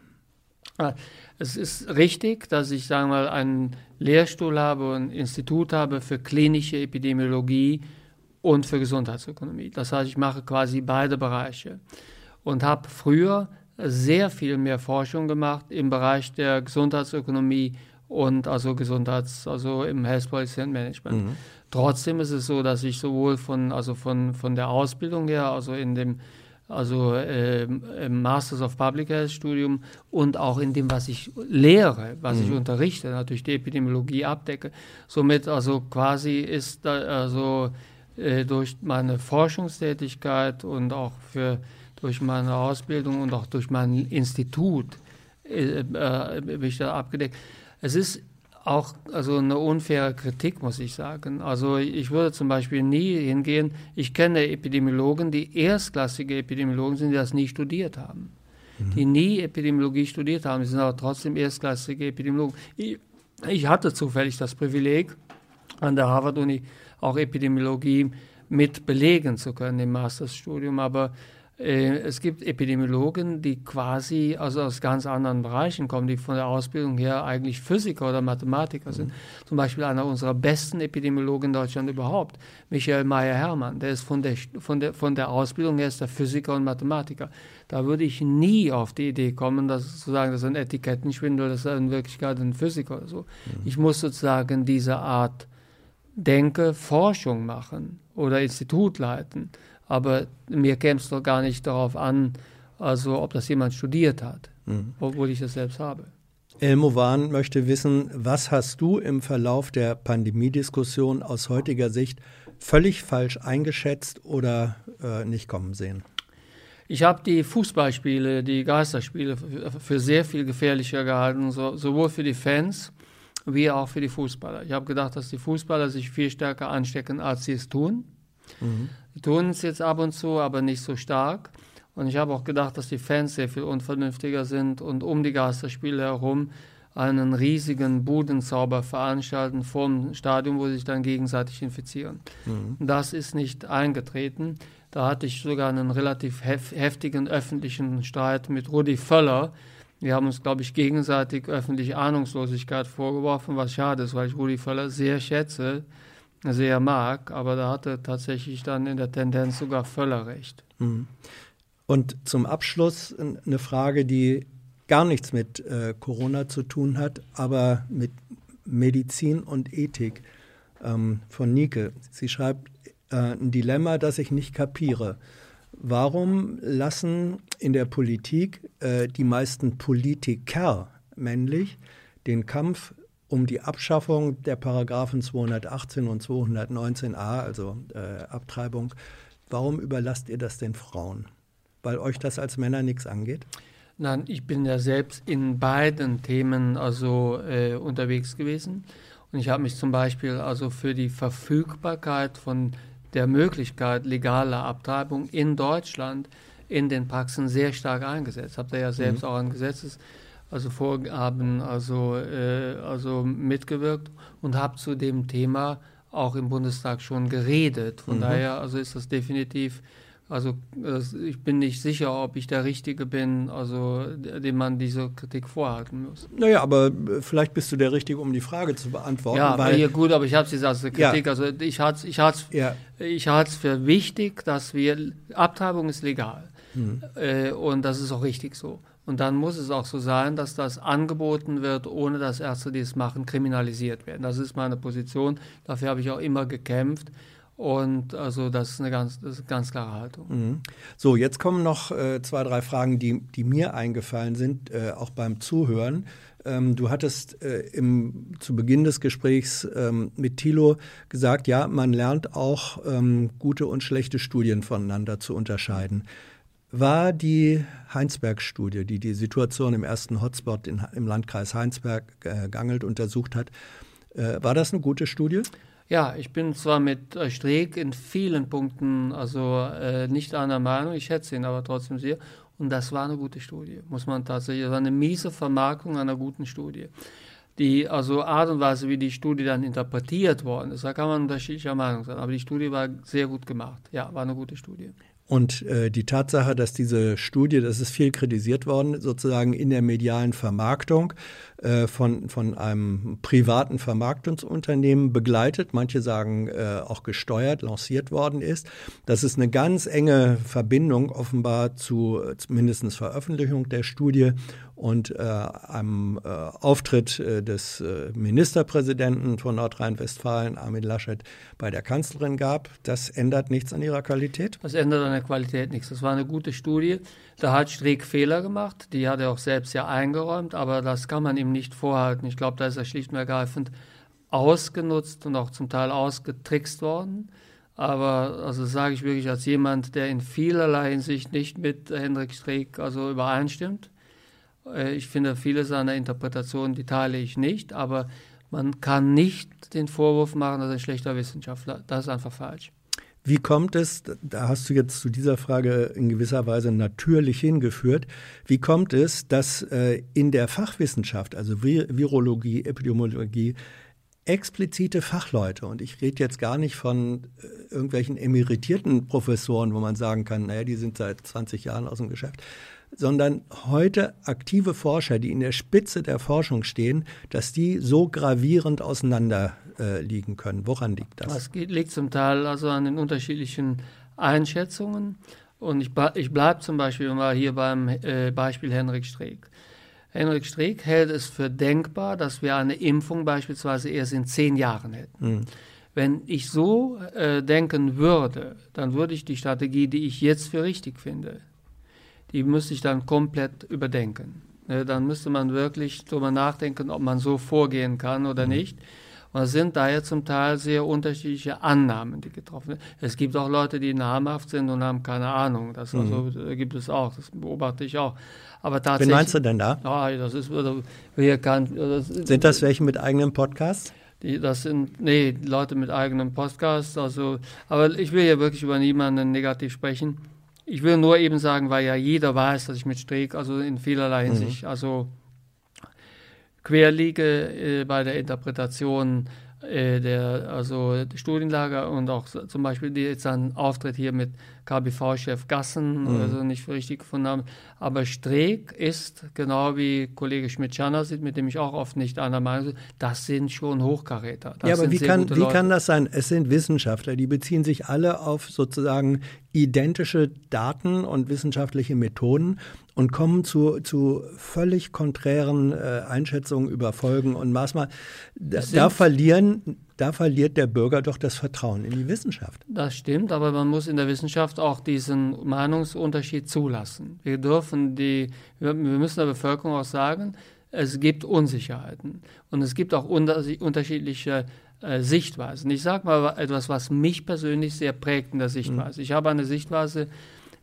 Ah, es ist richtig, dass ich sagen wir mal einen Lehrstuhl habe, ein Institut habe für klinische Epidemiologie und für Gesundheitsökonomie. Das heißt, ich mache quasi beide Bereiche und habe früher sehr viel mehr Forschung gemacht im Bereich der Gesundheitsökonomie und also Gesundheits, also im Health Policy and Management. Mhm. Trotzdem ist es so, dass ich sowohl von, also von, von der Ausbildung her, also in dem also äh, Masters of Public Health Studium und auch in dem, was ich lehre, was mhm. ich unterrichte, natürlich die Epidemiologie abdecke. Somit also quasi ist da, also äh, durch meine Forschungstätigkeit und auch für durch meine Ausbildung und auch durch mein Institut äh, äh, bin ich da abgedeckt. Es ist auch also eine unfaire Kritik, muss ich sagen. Also ich würde zum Beispiel nie hingehen, ich kenne Epidemiologen, die erstklassige Epidemiologen sind, die das nie studiert haben. die nie Epidemiologie studiert haben. Sie sind aber trotzdem erstklassige Epidemiologen. Ich, ich hatte zufällig das Privileg, an der Harvard-Uni auch Epidemiologie mit belegen zu können im Masterstudium, aber äh, es gibt Epidemiologen, die quasi also aus ganz anderen Bereichen kommen, die von der Ausbildung her eigentlich Physiker oder Mathematiker sind. Mhm. Zum Beispiel einer unserer besten Epidemiologen in Deutschland überhaupt, Michael Meyer-Hermann. Der ist von der, von, der, von der Ausbildung her ist der Physiker und Mathematiker. Da würde ich nie auf die Idee kommen, dass zu sagen, das ist ein Etikettenschwindel, das ist in Wirklichkeit ein Physiker oder so. Mhm. Ich muss sozusagen diese Art Denke, Forschung machen oder Institut leiten aber mir käme es doch gar nicht darauf an, also ob das jemand studiert hat, mhm. obwohl ich das selbst habe. Elmo Wahn möchte wissen, was hast du im Verlauf der Pandemiediskussion aus heutiger Sicht völlig falsch eingeschätzt oder äh, nicht kommen sehen? Ich habe die Fußballspiele, die Geisterspiele für sehr viel gefährlicher gehalten, so, sowohl für die Fans wie auch für die Fußballer. Ich habe gedacht, dass die Fußballer sich viel stärker anstecken, als sie es tun. Mhm. Die tun es jetzt ab und zu, aber nicht so stark. Und ich habe auch gedacht, dass die Fans sehr viel unvernünftiger sind und um die Geisterspiele herum einen riesigen Budenzauber veranstalten vom Stadion, wo sie sich dann gegenseitig infizieren. Mhm. Das ist nicht eingetreten. Da hatte ich sogar einen relativ hef heftigen öffentlichen Streit mit Rudi Völler. Wir haben uns, glaube ich, gegenseitig öffentliche Ahnungslosigkeit vorgeworfen, was schade ist, weil ich Rudi Völler sehr schätze sehr mag, aber da hatte tatsächlich dann in der Tendenz sogar Völler recht. Mhm. Und zum Abschluss eine Frage, die gar nichts mit äh, Corona zu tun hat, aber mit Medizin und Ethik ähm, von Nike. Sie schreibt äh, ein Dilemma, das ich nicht kapiere. Warum lassen in der Politik äh, die meisten Politiker männlich den Kampf um die Abschaffung der Paragraphen 218 und 219a, also äh, Abtreibung. Warum überlasst ihr das den Frauen? Weil euch das als Männer nichts angeht? Nein, ich bin ja selbst in beiden Themen also äh, unterwegs gewesen und ich habe mich zum Beispiel also für die Verfügbarkeit von der Möglichkeit legaler Abtreibung in Deutschland in den Praxen sehr stark eingesetzt. Habt ihr ja selbst mhm. auch ein Gesetzes also Vorgaben also, äh, also mitgewirkt und habe zu dem Thema auch im Bundestag schon geredet. Von mhm. daher also ist das definitiv, also ich bin nicht sicher, ob ich der Richtige bin, also dem man diese Kritik vorhalten muss. Naja, aber äh, vielleicht bist du der Richtige, um die Frage zu beantworten. Ja, weil, ja gut, aber ich habe es jetzt als Kritik, ja. also ich halte ich es ja. ich für wichtig, dass wir, Abtreibung ist legal. Mhm. Äh, und das ist auch richtig so. Und dann muss es auch so sein, dass das angeboten wird, ohne dass Ärzte, die es machen, kriminalisiert werden. Das ist meine Position. Dafür habe ich auch immer gekämpft. Und also das ist eine ganz, ist eine ganz klare Haltung. Mhm. So, jetzt kommen noch äh, zwei, drei Fragen, die, die mir eingefallen sind, äh, auch beim Zuhören. Ähm, du hattest äh, im, zu Beginn des Gesprächs ähm, mit Thilo gesagt, ja, man lernt auch ähm, gute und schlechte Studien voneinander zu unterscheiden. War die Heinsberg-Studie, die die Situation im ersten Hotspot in, im Landkreis Heinsberg-Gangelt äh, untersucht hat, äh, war das eine gute Studie? Ja, ich bin zwar mit äh, Streeck in vielen Punkten also äh, nicht einer Meinung, ich schätze ihn aber trotzdem sehr. Und das war eine gute Studie, muss man tatsächlich. Das war eine miese Vermarktung einer guten Studie. Die also Art und Weise, wie die Studie dann interpretiert worden ist, da kann man unterschiedlicher Meinung sein. Aber die Studie war sehr gut gemacht. Ja, war eine gute Studie. Und äh, die Tatsache, dass diese Studie, das ist viel kritisiert worden, sozusagen in der medialen Vermarktung äh, von, von einem privaten Vermarktungsunternehmen begleitet, manche sagen äh, auch gesteuert, lanciert worden ist. Das ist eine ganz enge Verbindung offenbar zu mindestens Veröffentlichung der Studie und äh, einem äh, Auftritt äh, des äh, Ministerpräsidenten von Nordrhein-Westfalen, Armin Laschet, bei der Kanzlerin gab. Das ändert nichts an ihrer Qualität? Das ändert an der Qualität nichts. Das war eine gute Studie. Da hat Streeck Fehler gemacht. Die hat er auch selbst ja eingeräumt, aber das kann man ihm nicht vorhalten. Ich glaube, da ist er schlicht und ergreifend ausgenutzt und auch zum Teil ausgetrickst worden. Aber also sage ich wirklich als jemand, der in vielerlei Hinsicht nicht mit Hendrik Streeck also übereinstimmt. Äh, ich finde, viele seiner Interpretationen, die teile ich nicht, aber man kann nicht den Vorwurf machen, dass er ein schlechter Wissenschaftler. Das ist einfach falsch. Wie kommt es, da hast du jetzt zu dieser Frage in gewisser Weise natürlich hingeführt, wie kommt es, dass äh, in der Fachwissenschaft, also Virologie, Epidemiologie, explizite Fachleute, und ich rede jetzt gar nicht von äh, irgendwelchen emeritierten Professoren, wo man sagen kann, naja, die sind seit 20 Jahren aus dem Geschäft, sondern heute aktive Forscher, die in der Spitze der Forschung stehen, dass die so gravierend auseinander äh, liegen können. Woran liegt das? Das liegt zum Teil also an den unterschiedlichen Einschätzungen. Und ich, ich bleibe zum Beispiel mal hier beim äh, Beispiel Henrik Streeck. Henrik Streeck hält es für denkbar, dass wir eine Impfung beispielsweise erst in zehn Jahren hätten. Mhm. Wenn ich so äh, denken würde, dann würde ich die Strategie, die ich jetzt für richtig finde, die müsste ich dann komplett überdenken. Ne, dann müsste man wirklich darüber nachdenken, ob man so vorgehen kann oder mhm. nicht. Und es sind daher zum Teil sehr unterschiedliche Annahmen, die getroffen werden. Es gibt auch Leute, die namhaft sind und haben keine Ahnung. Das also, gibt es auch, das beobachte ich auch. Aber tatsächlich. Wen meinst du denn da? Ja, das ist, wir kann, das sind das welche mit eigenem Podcast? Die, das sind, nee, Leute mit eigenem Podcast. Also, aber ich will ja wirklich über niemanden negativ sprechen. Ich will nur eben sagen, weil ja jeder weiß, dass ich mit Streeck, also in vielerlei mhm. Hinsicht, mhm. also quer liege äh, bei der Interpretation äh, der also Studienlager und auch zum Beispiel jetzt ein Auftritt hier mit KBV-Chef Gassen, mhm. also nicht richtig gefunden haben. Aber Streeck ist, genau wie Kollege Schmidt-Schanner mit dem ich auch oft nicht einer Meinung bin, das sind schon Hochkaräter. Das ja, aber wie, kann, wie kann das sein? Es sind Wissenschaftler, die beziehen sich alle auf sozusagen identische Daten und wissenschaftliche Methoden und kommen zu, zu völlig konträren äh, Einschätzungen über Folgen und Maßnahmen. Da, da, verlieren, da verliert der Bürger doch das Vertrauen in die Wissenschaft. Das stimmt, aber man muss in der Wissenschaft auch diesen Meinungsunterschied zulassen. Wir dürfen die, wir, müssen der Bevölkerung auch sagen, es gibt Unsicherheiten und es gibt auch unterschiedliche äh, Sichtweisen. Ich sage mal etwas, was mich persönlich sehr prägt in der Sichtweise. Ich habe eine Sichtweise,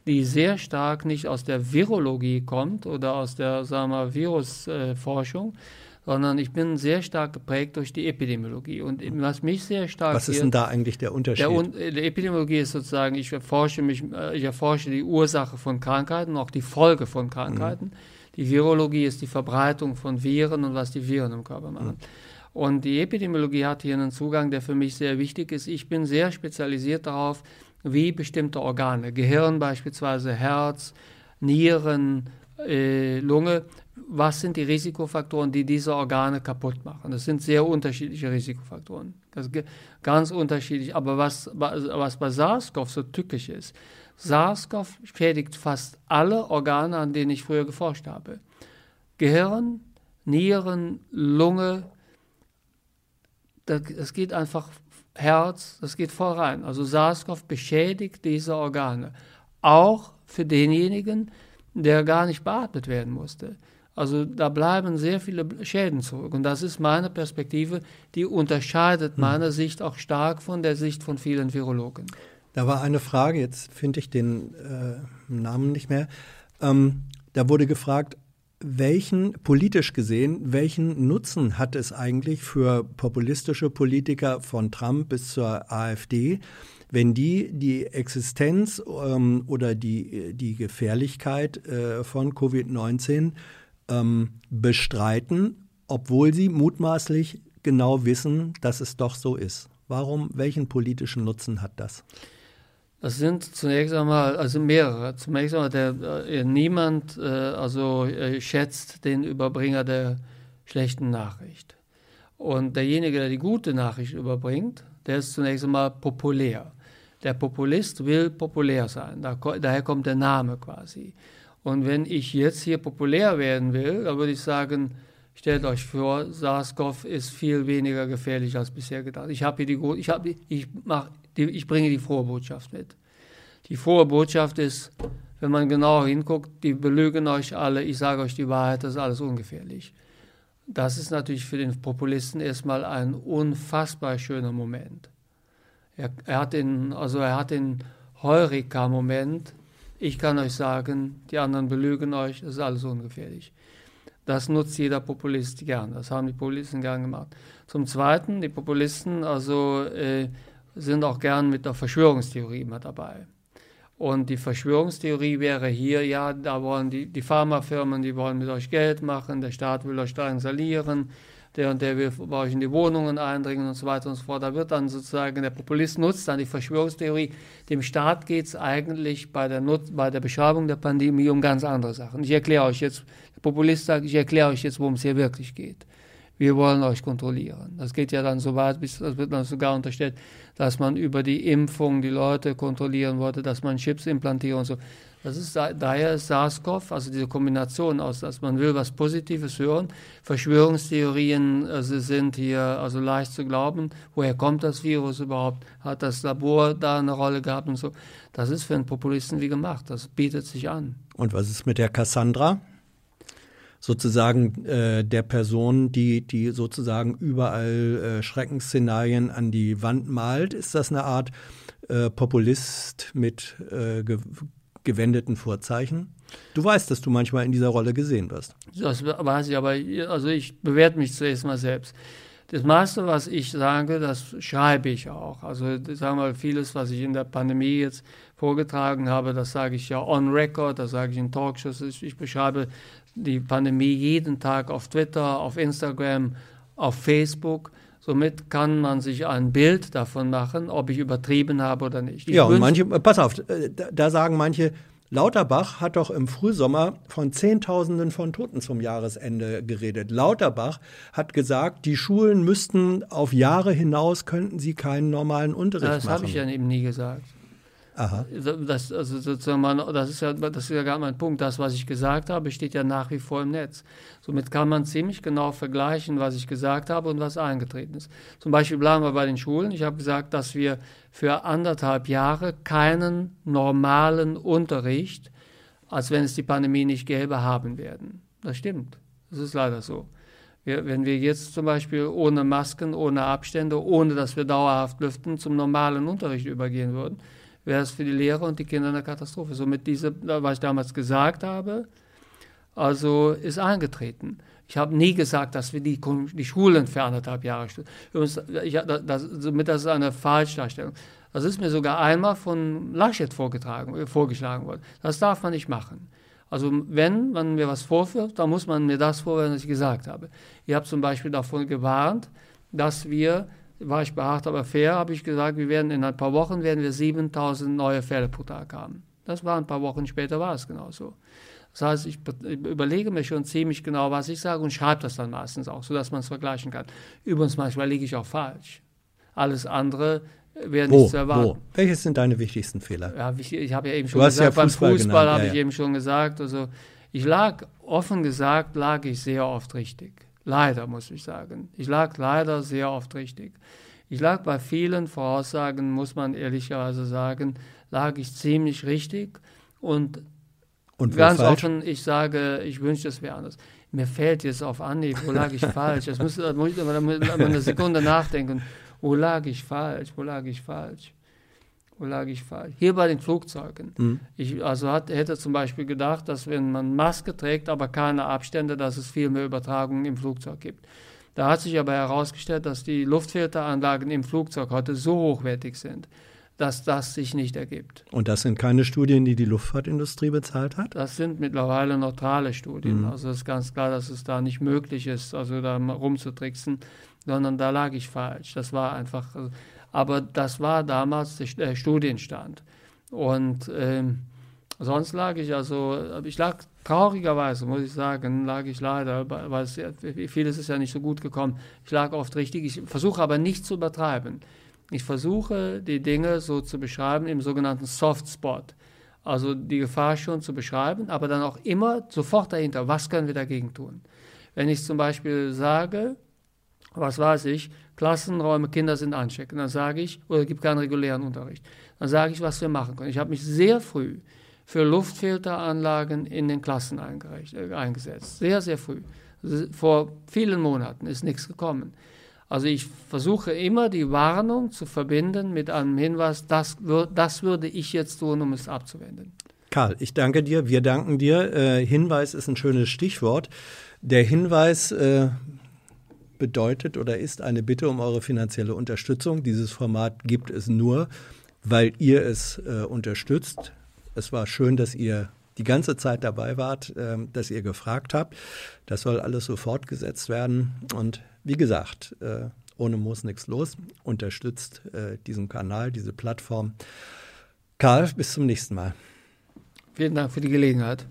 die sehr stark nicht aus der Virologie kommt oder aus der sagen wir, Virusforschung, sondern ich bin sehr stark geprägt durch die Epidemiologie. Und was mich sehr stark. Was ist denn da eigentlich der Unterschied? Der, der Epidemiologie ist sozusagen, ich erforsche, mich, äh, ich erforsche die Ursache von Krankheiten, auch die Folge von Krankheiten. Mhm. Die Virologie ist die Verbreitung von Viren und was die Viren im Körper machen. Mhm. Und die Epidemiologie hat hier einen Zugang, der für mich sehr wichtig ist. Ich bin sehr spezialisiert darauf, wie bestimmte Organe, Gehirn beispielsweise, Herz, Nieren, äh, Lunge, was sind die Risikofaktoren, die diese Organe kaputt machen. Das sind sehr unterschiedliche Risikofaktoren. Ganz unterschiedlich. Aber was, was bei SARS-CoV so tückisch ist, SARS-CoV schädigt fast alle Organe, an denen ich früher geforscht habe. Gehirn, Nieren, Lunge, das, das geht einfach Herz, das geht voran. Also SARS-CoV beschädigt diese Organe. Auch für denjenigen, der gar nicht beatmet werden musste. Also da bleiben sehr viele Schäden zurück. Und das ist meine Perspektive, die unterscheidet hm. meine Sicht auch stark von der Sicht von vielen Virologen. Da war eine Frage, jetzt finde ich den äh, Namen nicht mehr. Ähm, da wurde gefragt, welchen, politisch gesehen, welchen Nutzen hat es eigentlich für populistische Politiker von Trump bis zur AfD, wenn die die Existenz ähm, oder die, die Gefährlichkeit äh, von Covid-19 ähm, bestreiten, obwohl sie mutmaßlich genau wissen, dass es doch so ist? Warum, welchen politischen Nutzen hat das? Das sind zunächst einmal, also mehrere. Zunächst einmal, der, äh, niemand äh, also, äh, schätzt den Überbringer der schlechten Nachricht. Und derjenige, der die gute Nachricht überbringt, der ist zunächst einmal populär. Der Populist will populär sein, da, daher kommt der Name quasi. Und wenn ich jetzt hier populär werden will, dann würde ich sagen, stellt euch vor, SARS-CoV ist viel weniger gefährlich als bisher gedacht. Ich habe hier die, ich, hab, ich mach, die, ich bringe die frohe Botschaft mit. Die frohe Botschaft ist, wenn man genauer hinguckt, die belügen euch alle, ich sage euch die Wahrheit, das ist alles ungefährlich. Das ist natürlich für den Populisten erstmal ein unfassbar schöner Moment. Er, er hat den, also er hat den Heureka-Moment. Ich kann euch sagen, die anderen belügen euch, das ist alles ungefährlich. Das nutzt jeder Populist gern. Das haben die Populisten gern gemacht. Zum Zweiten, die Populisten also äh, sind auch gern mit der Verschwörungstheorie immer dabei. Und die Verschwörungstheorie wäre hier, ja, da wollen die, die Pharmafirmen, die wollen mit euch Geld machen, der Staat will euch drangsalieren, der und der will bei euch in die Wohnungen eindringen und so weiter und so fort. Da wird dann sozusagen, der Populist nutzt dann die Verschwörungstheorie. Dem Staat geht es eigentlich bei der, Nut bei der Beschreibung der Pandemie um ganz andere Sachen. Ich erkläre euch jetzt, der Populist sagt, ich erkläre euch jetzt, worum es hier wirklich geht wir wollen euch kontrollieren. Das geht ja dann so weit, bis das wird dann sogar unterstellt, dass man über die Impfung die Leute kontrollieren wollte, dass man Chips implantiert und so. Das ist daher ist SARS-CoV, also diese Kombination aus, dass man will was Positives hören. Verschwörungstheorien also sind hier also leicht zu glauben. Woher kommt das Virus überhaupt? Hat das Labor da eine Rolle gehabt und so? Das ist für einen Populisten wie gemacht. Das bietet sich an. Und was ist mit der Cassandra? sozusagen äh, der Person, die, die sozusagen überall äh, Schreckensszenarien an die Wand malt? Ist das eine Art äh, Populist mit äh, gewendeten Vorzeichen? Du weißt, dass du manchmal in dieser Rolle gesehen wirst. Das weiß ich, aber also ich bewerte mich zuerst mal selbst. Das meiste, was ich sage, das schreibe ich auch. Also sagen wir vieles, was ich in der Pandemie jetzt vorgetragen habe, das sage ich ja on record, das sage ich in Talkshows. Ich beschreibe die Pandemie jeden Tag auf Twitter, auf Instagram, auf Facebook. Somit kann man sich ein Bild davon machen, ob ich übertrieben habe oder nicht. Ich ja, und manche, pass auf, äh, da sagen manche, Lauterbach hat doch im Frühsommer von Zehntausenden von Toten zum Jahresende geredet. Lauterbach hat gesagt, die Schulen müssten auf Jahre hinaus, könnten sie keinen normalen Unterricht das machen. Das habe ich ja eben nie gesagt. Aha. Das, also sozusagen das, ist ja, das ist ja gar mein Punkt. Das, was ich gesagt habe, steht ja nach wie vor im Netz. Somit kann man ziemlich genau vergleichen, was ich gesagt habe und was eingetreten ist. Zum Beispiel bleiben wir bei den Schulen. Ich habe gesagt, dass wir für anderthalb Jahre keinen normalen Unterricht, als wenn es die Pandemie nicht gäbe, haben werden. Das stimmt. Das ist leider so. Wir, wenn wir jetzt zum Beispiel ohne Masken, ohne Abstände, ohne dass wir dauerhaft lüften, zum normalen Unterricht übergehen würden, wäre es für die Lehrer und die Kinder eine Katastrophe. Somit diese, was ich damals gesagt habe, also ist eingetreten. Ich habe nie gesagt, dass wir die, die Schulen für anderthalb Jahre Übrigens, ich, das, somit das ist eine Falschdarstellung. Das ist mir sogar einmal von Laschet vorgetragen, äh, vorgeschlagen worden. Das darf man nicht machen. Also wenn man mir was vorwirft, dann muss man mir das vorwerfen, was ich gesagt habe. Ich habe zum Beispiel davon gewarnt, dass wir war ich beharrt, aber fair, habe ich gesagt, wir werden in ein paar Wochen werden wir 7000 neue Fälle pro Tag haben. Das war ein paar Wochen später, war es genauso. Das heißt, ich überlege mir schon ziemlich genau, was ich sage und schreibe das dann meistens auch, sodass man es vergleichen kann. Übrigens, manchmal liege ich auch falsch. Alles andere wäre nicht zu erwarten. Wo? Welche sind deine wichtigsten Fehler? Ja, ich, ich habe ja eben schon du gesagt, ja Fußball beim Fußball habe ja, ich eben schon gesagt, also ich lag, offen gesagt, lag ich sehr oft richtig. Leider, muss ich sagen. Ich lag leider sehr oft richtig. Ich lag bei vielen Voraussagen, muss man ehrlicherweise sagen, lag ich ziemlich richtig. Und, und ganz falsch? offen, ich sage, ich wünschte, es wäre anders. Mir fällt jetzt auf Anhieb, wo lag ich falsch? Das muss, da muss ich aber eine Sekunde nachdenken. Wo lag ich falsch? Wo lag ich falsch? Wo lag ich falsch? Hier bei den Flugzeugen. Mhm. Ich also hat, hätte zum Beispiel gedacht, dass wenn man Maske trägt, aber keine Abstände, dass es viel mehr Übertragungen im Flugzeug gibt. Da hat sich aber herausgestellt, dass die Luftfilteranlagen im Flugzeug heute so hochwertig sind, dass das sich nicht ergibt. Und das sind keine Studien, die die Luftfahrtindustrie bezahlt hat? Das sind mittlerweile neutrale Studien. Mhm. Also es ist ganz klar, dass es da nicht möglich ist, also da rumzutricksen, sondern da lag ich falsch. Das war einfach. Also aber das war damals der Studienstand. Und ähm, sonst lag ich also, ich lag traurigerweise, muss ich sagen, lag ich leider, weil es, vieles ist ja nicht so gut gekommen. Ich lag oft richtig. Ich versuche aber nicht zu übertreiben. Ich versuche, die Dinge so zu beschreiben im sogenannten Soft Spot. Also die Gefahr schon zu beschreiben, aber dann auch immer sofort dahinter, was können wir dagegen tun? Wenn ich zum Beispiel sage, was weiß ich, Klassenräume, Kinder sind ansteckend. Dann sage ich, oder es gibt keinen regulären Unterricht. Dann sage ich, was wir machen können. Ich habe mich sehr früh für Luftfilteranlagen in den Klassen äh, eingesetzt. Sehr, sehr früh. Vor vielen Monaten ist nichts gekommen. Also ich versuche immer die Warnung zu verbinden mit einem Hinweis, das, das würde ich jetzt tun, um es abzuwenden. Karl, ich danke dir, wir danken dir. Äh, Hinweis ist ein schönes Stichwort. Der Hinweis, äh, bedeutet oder ist eine Bitte um eure finanzielle Unterstützung. Dieses Format gibt es nur, weil ihr es äh, unterstützt. Es war schön, dass ihr die ganze Zeit dabei wart, äh, dass ihr gefragt habt. Das soll alles so fortgesetzt werden. Und wie gesagt, äh, ohne muss nichts los. Unterstützt äh, diesen Kanal, diese Plattform. Karl, bis zum nächsten Mal. Vielen Dank für die Gelegenheit.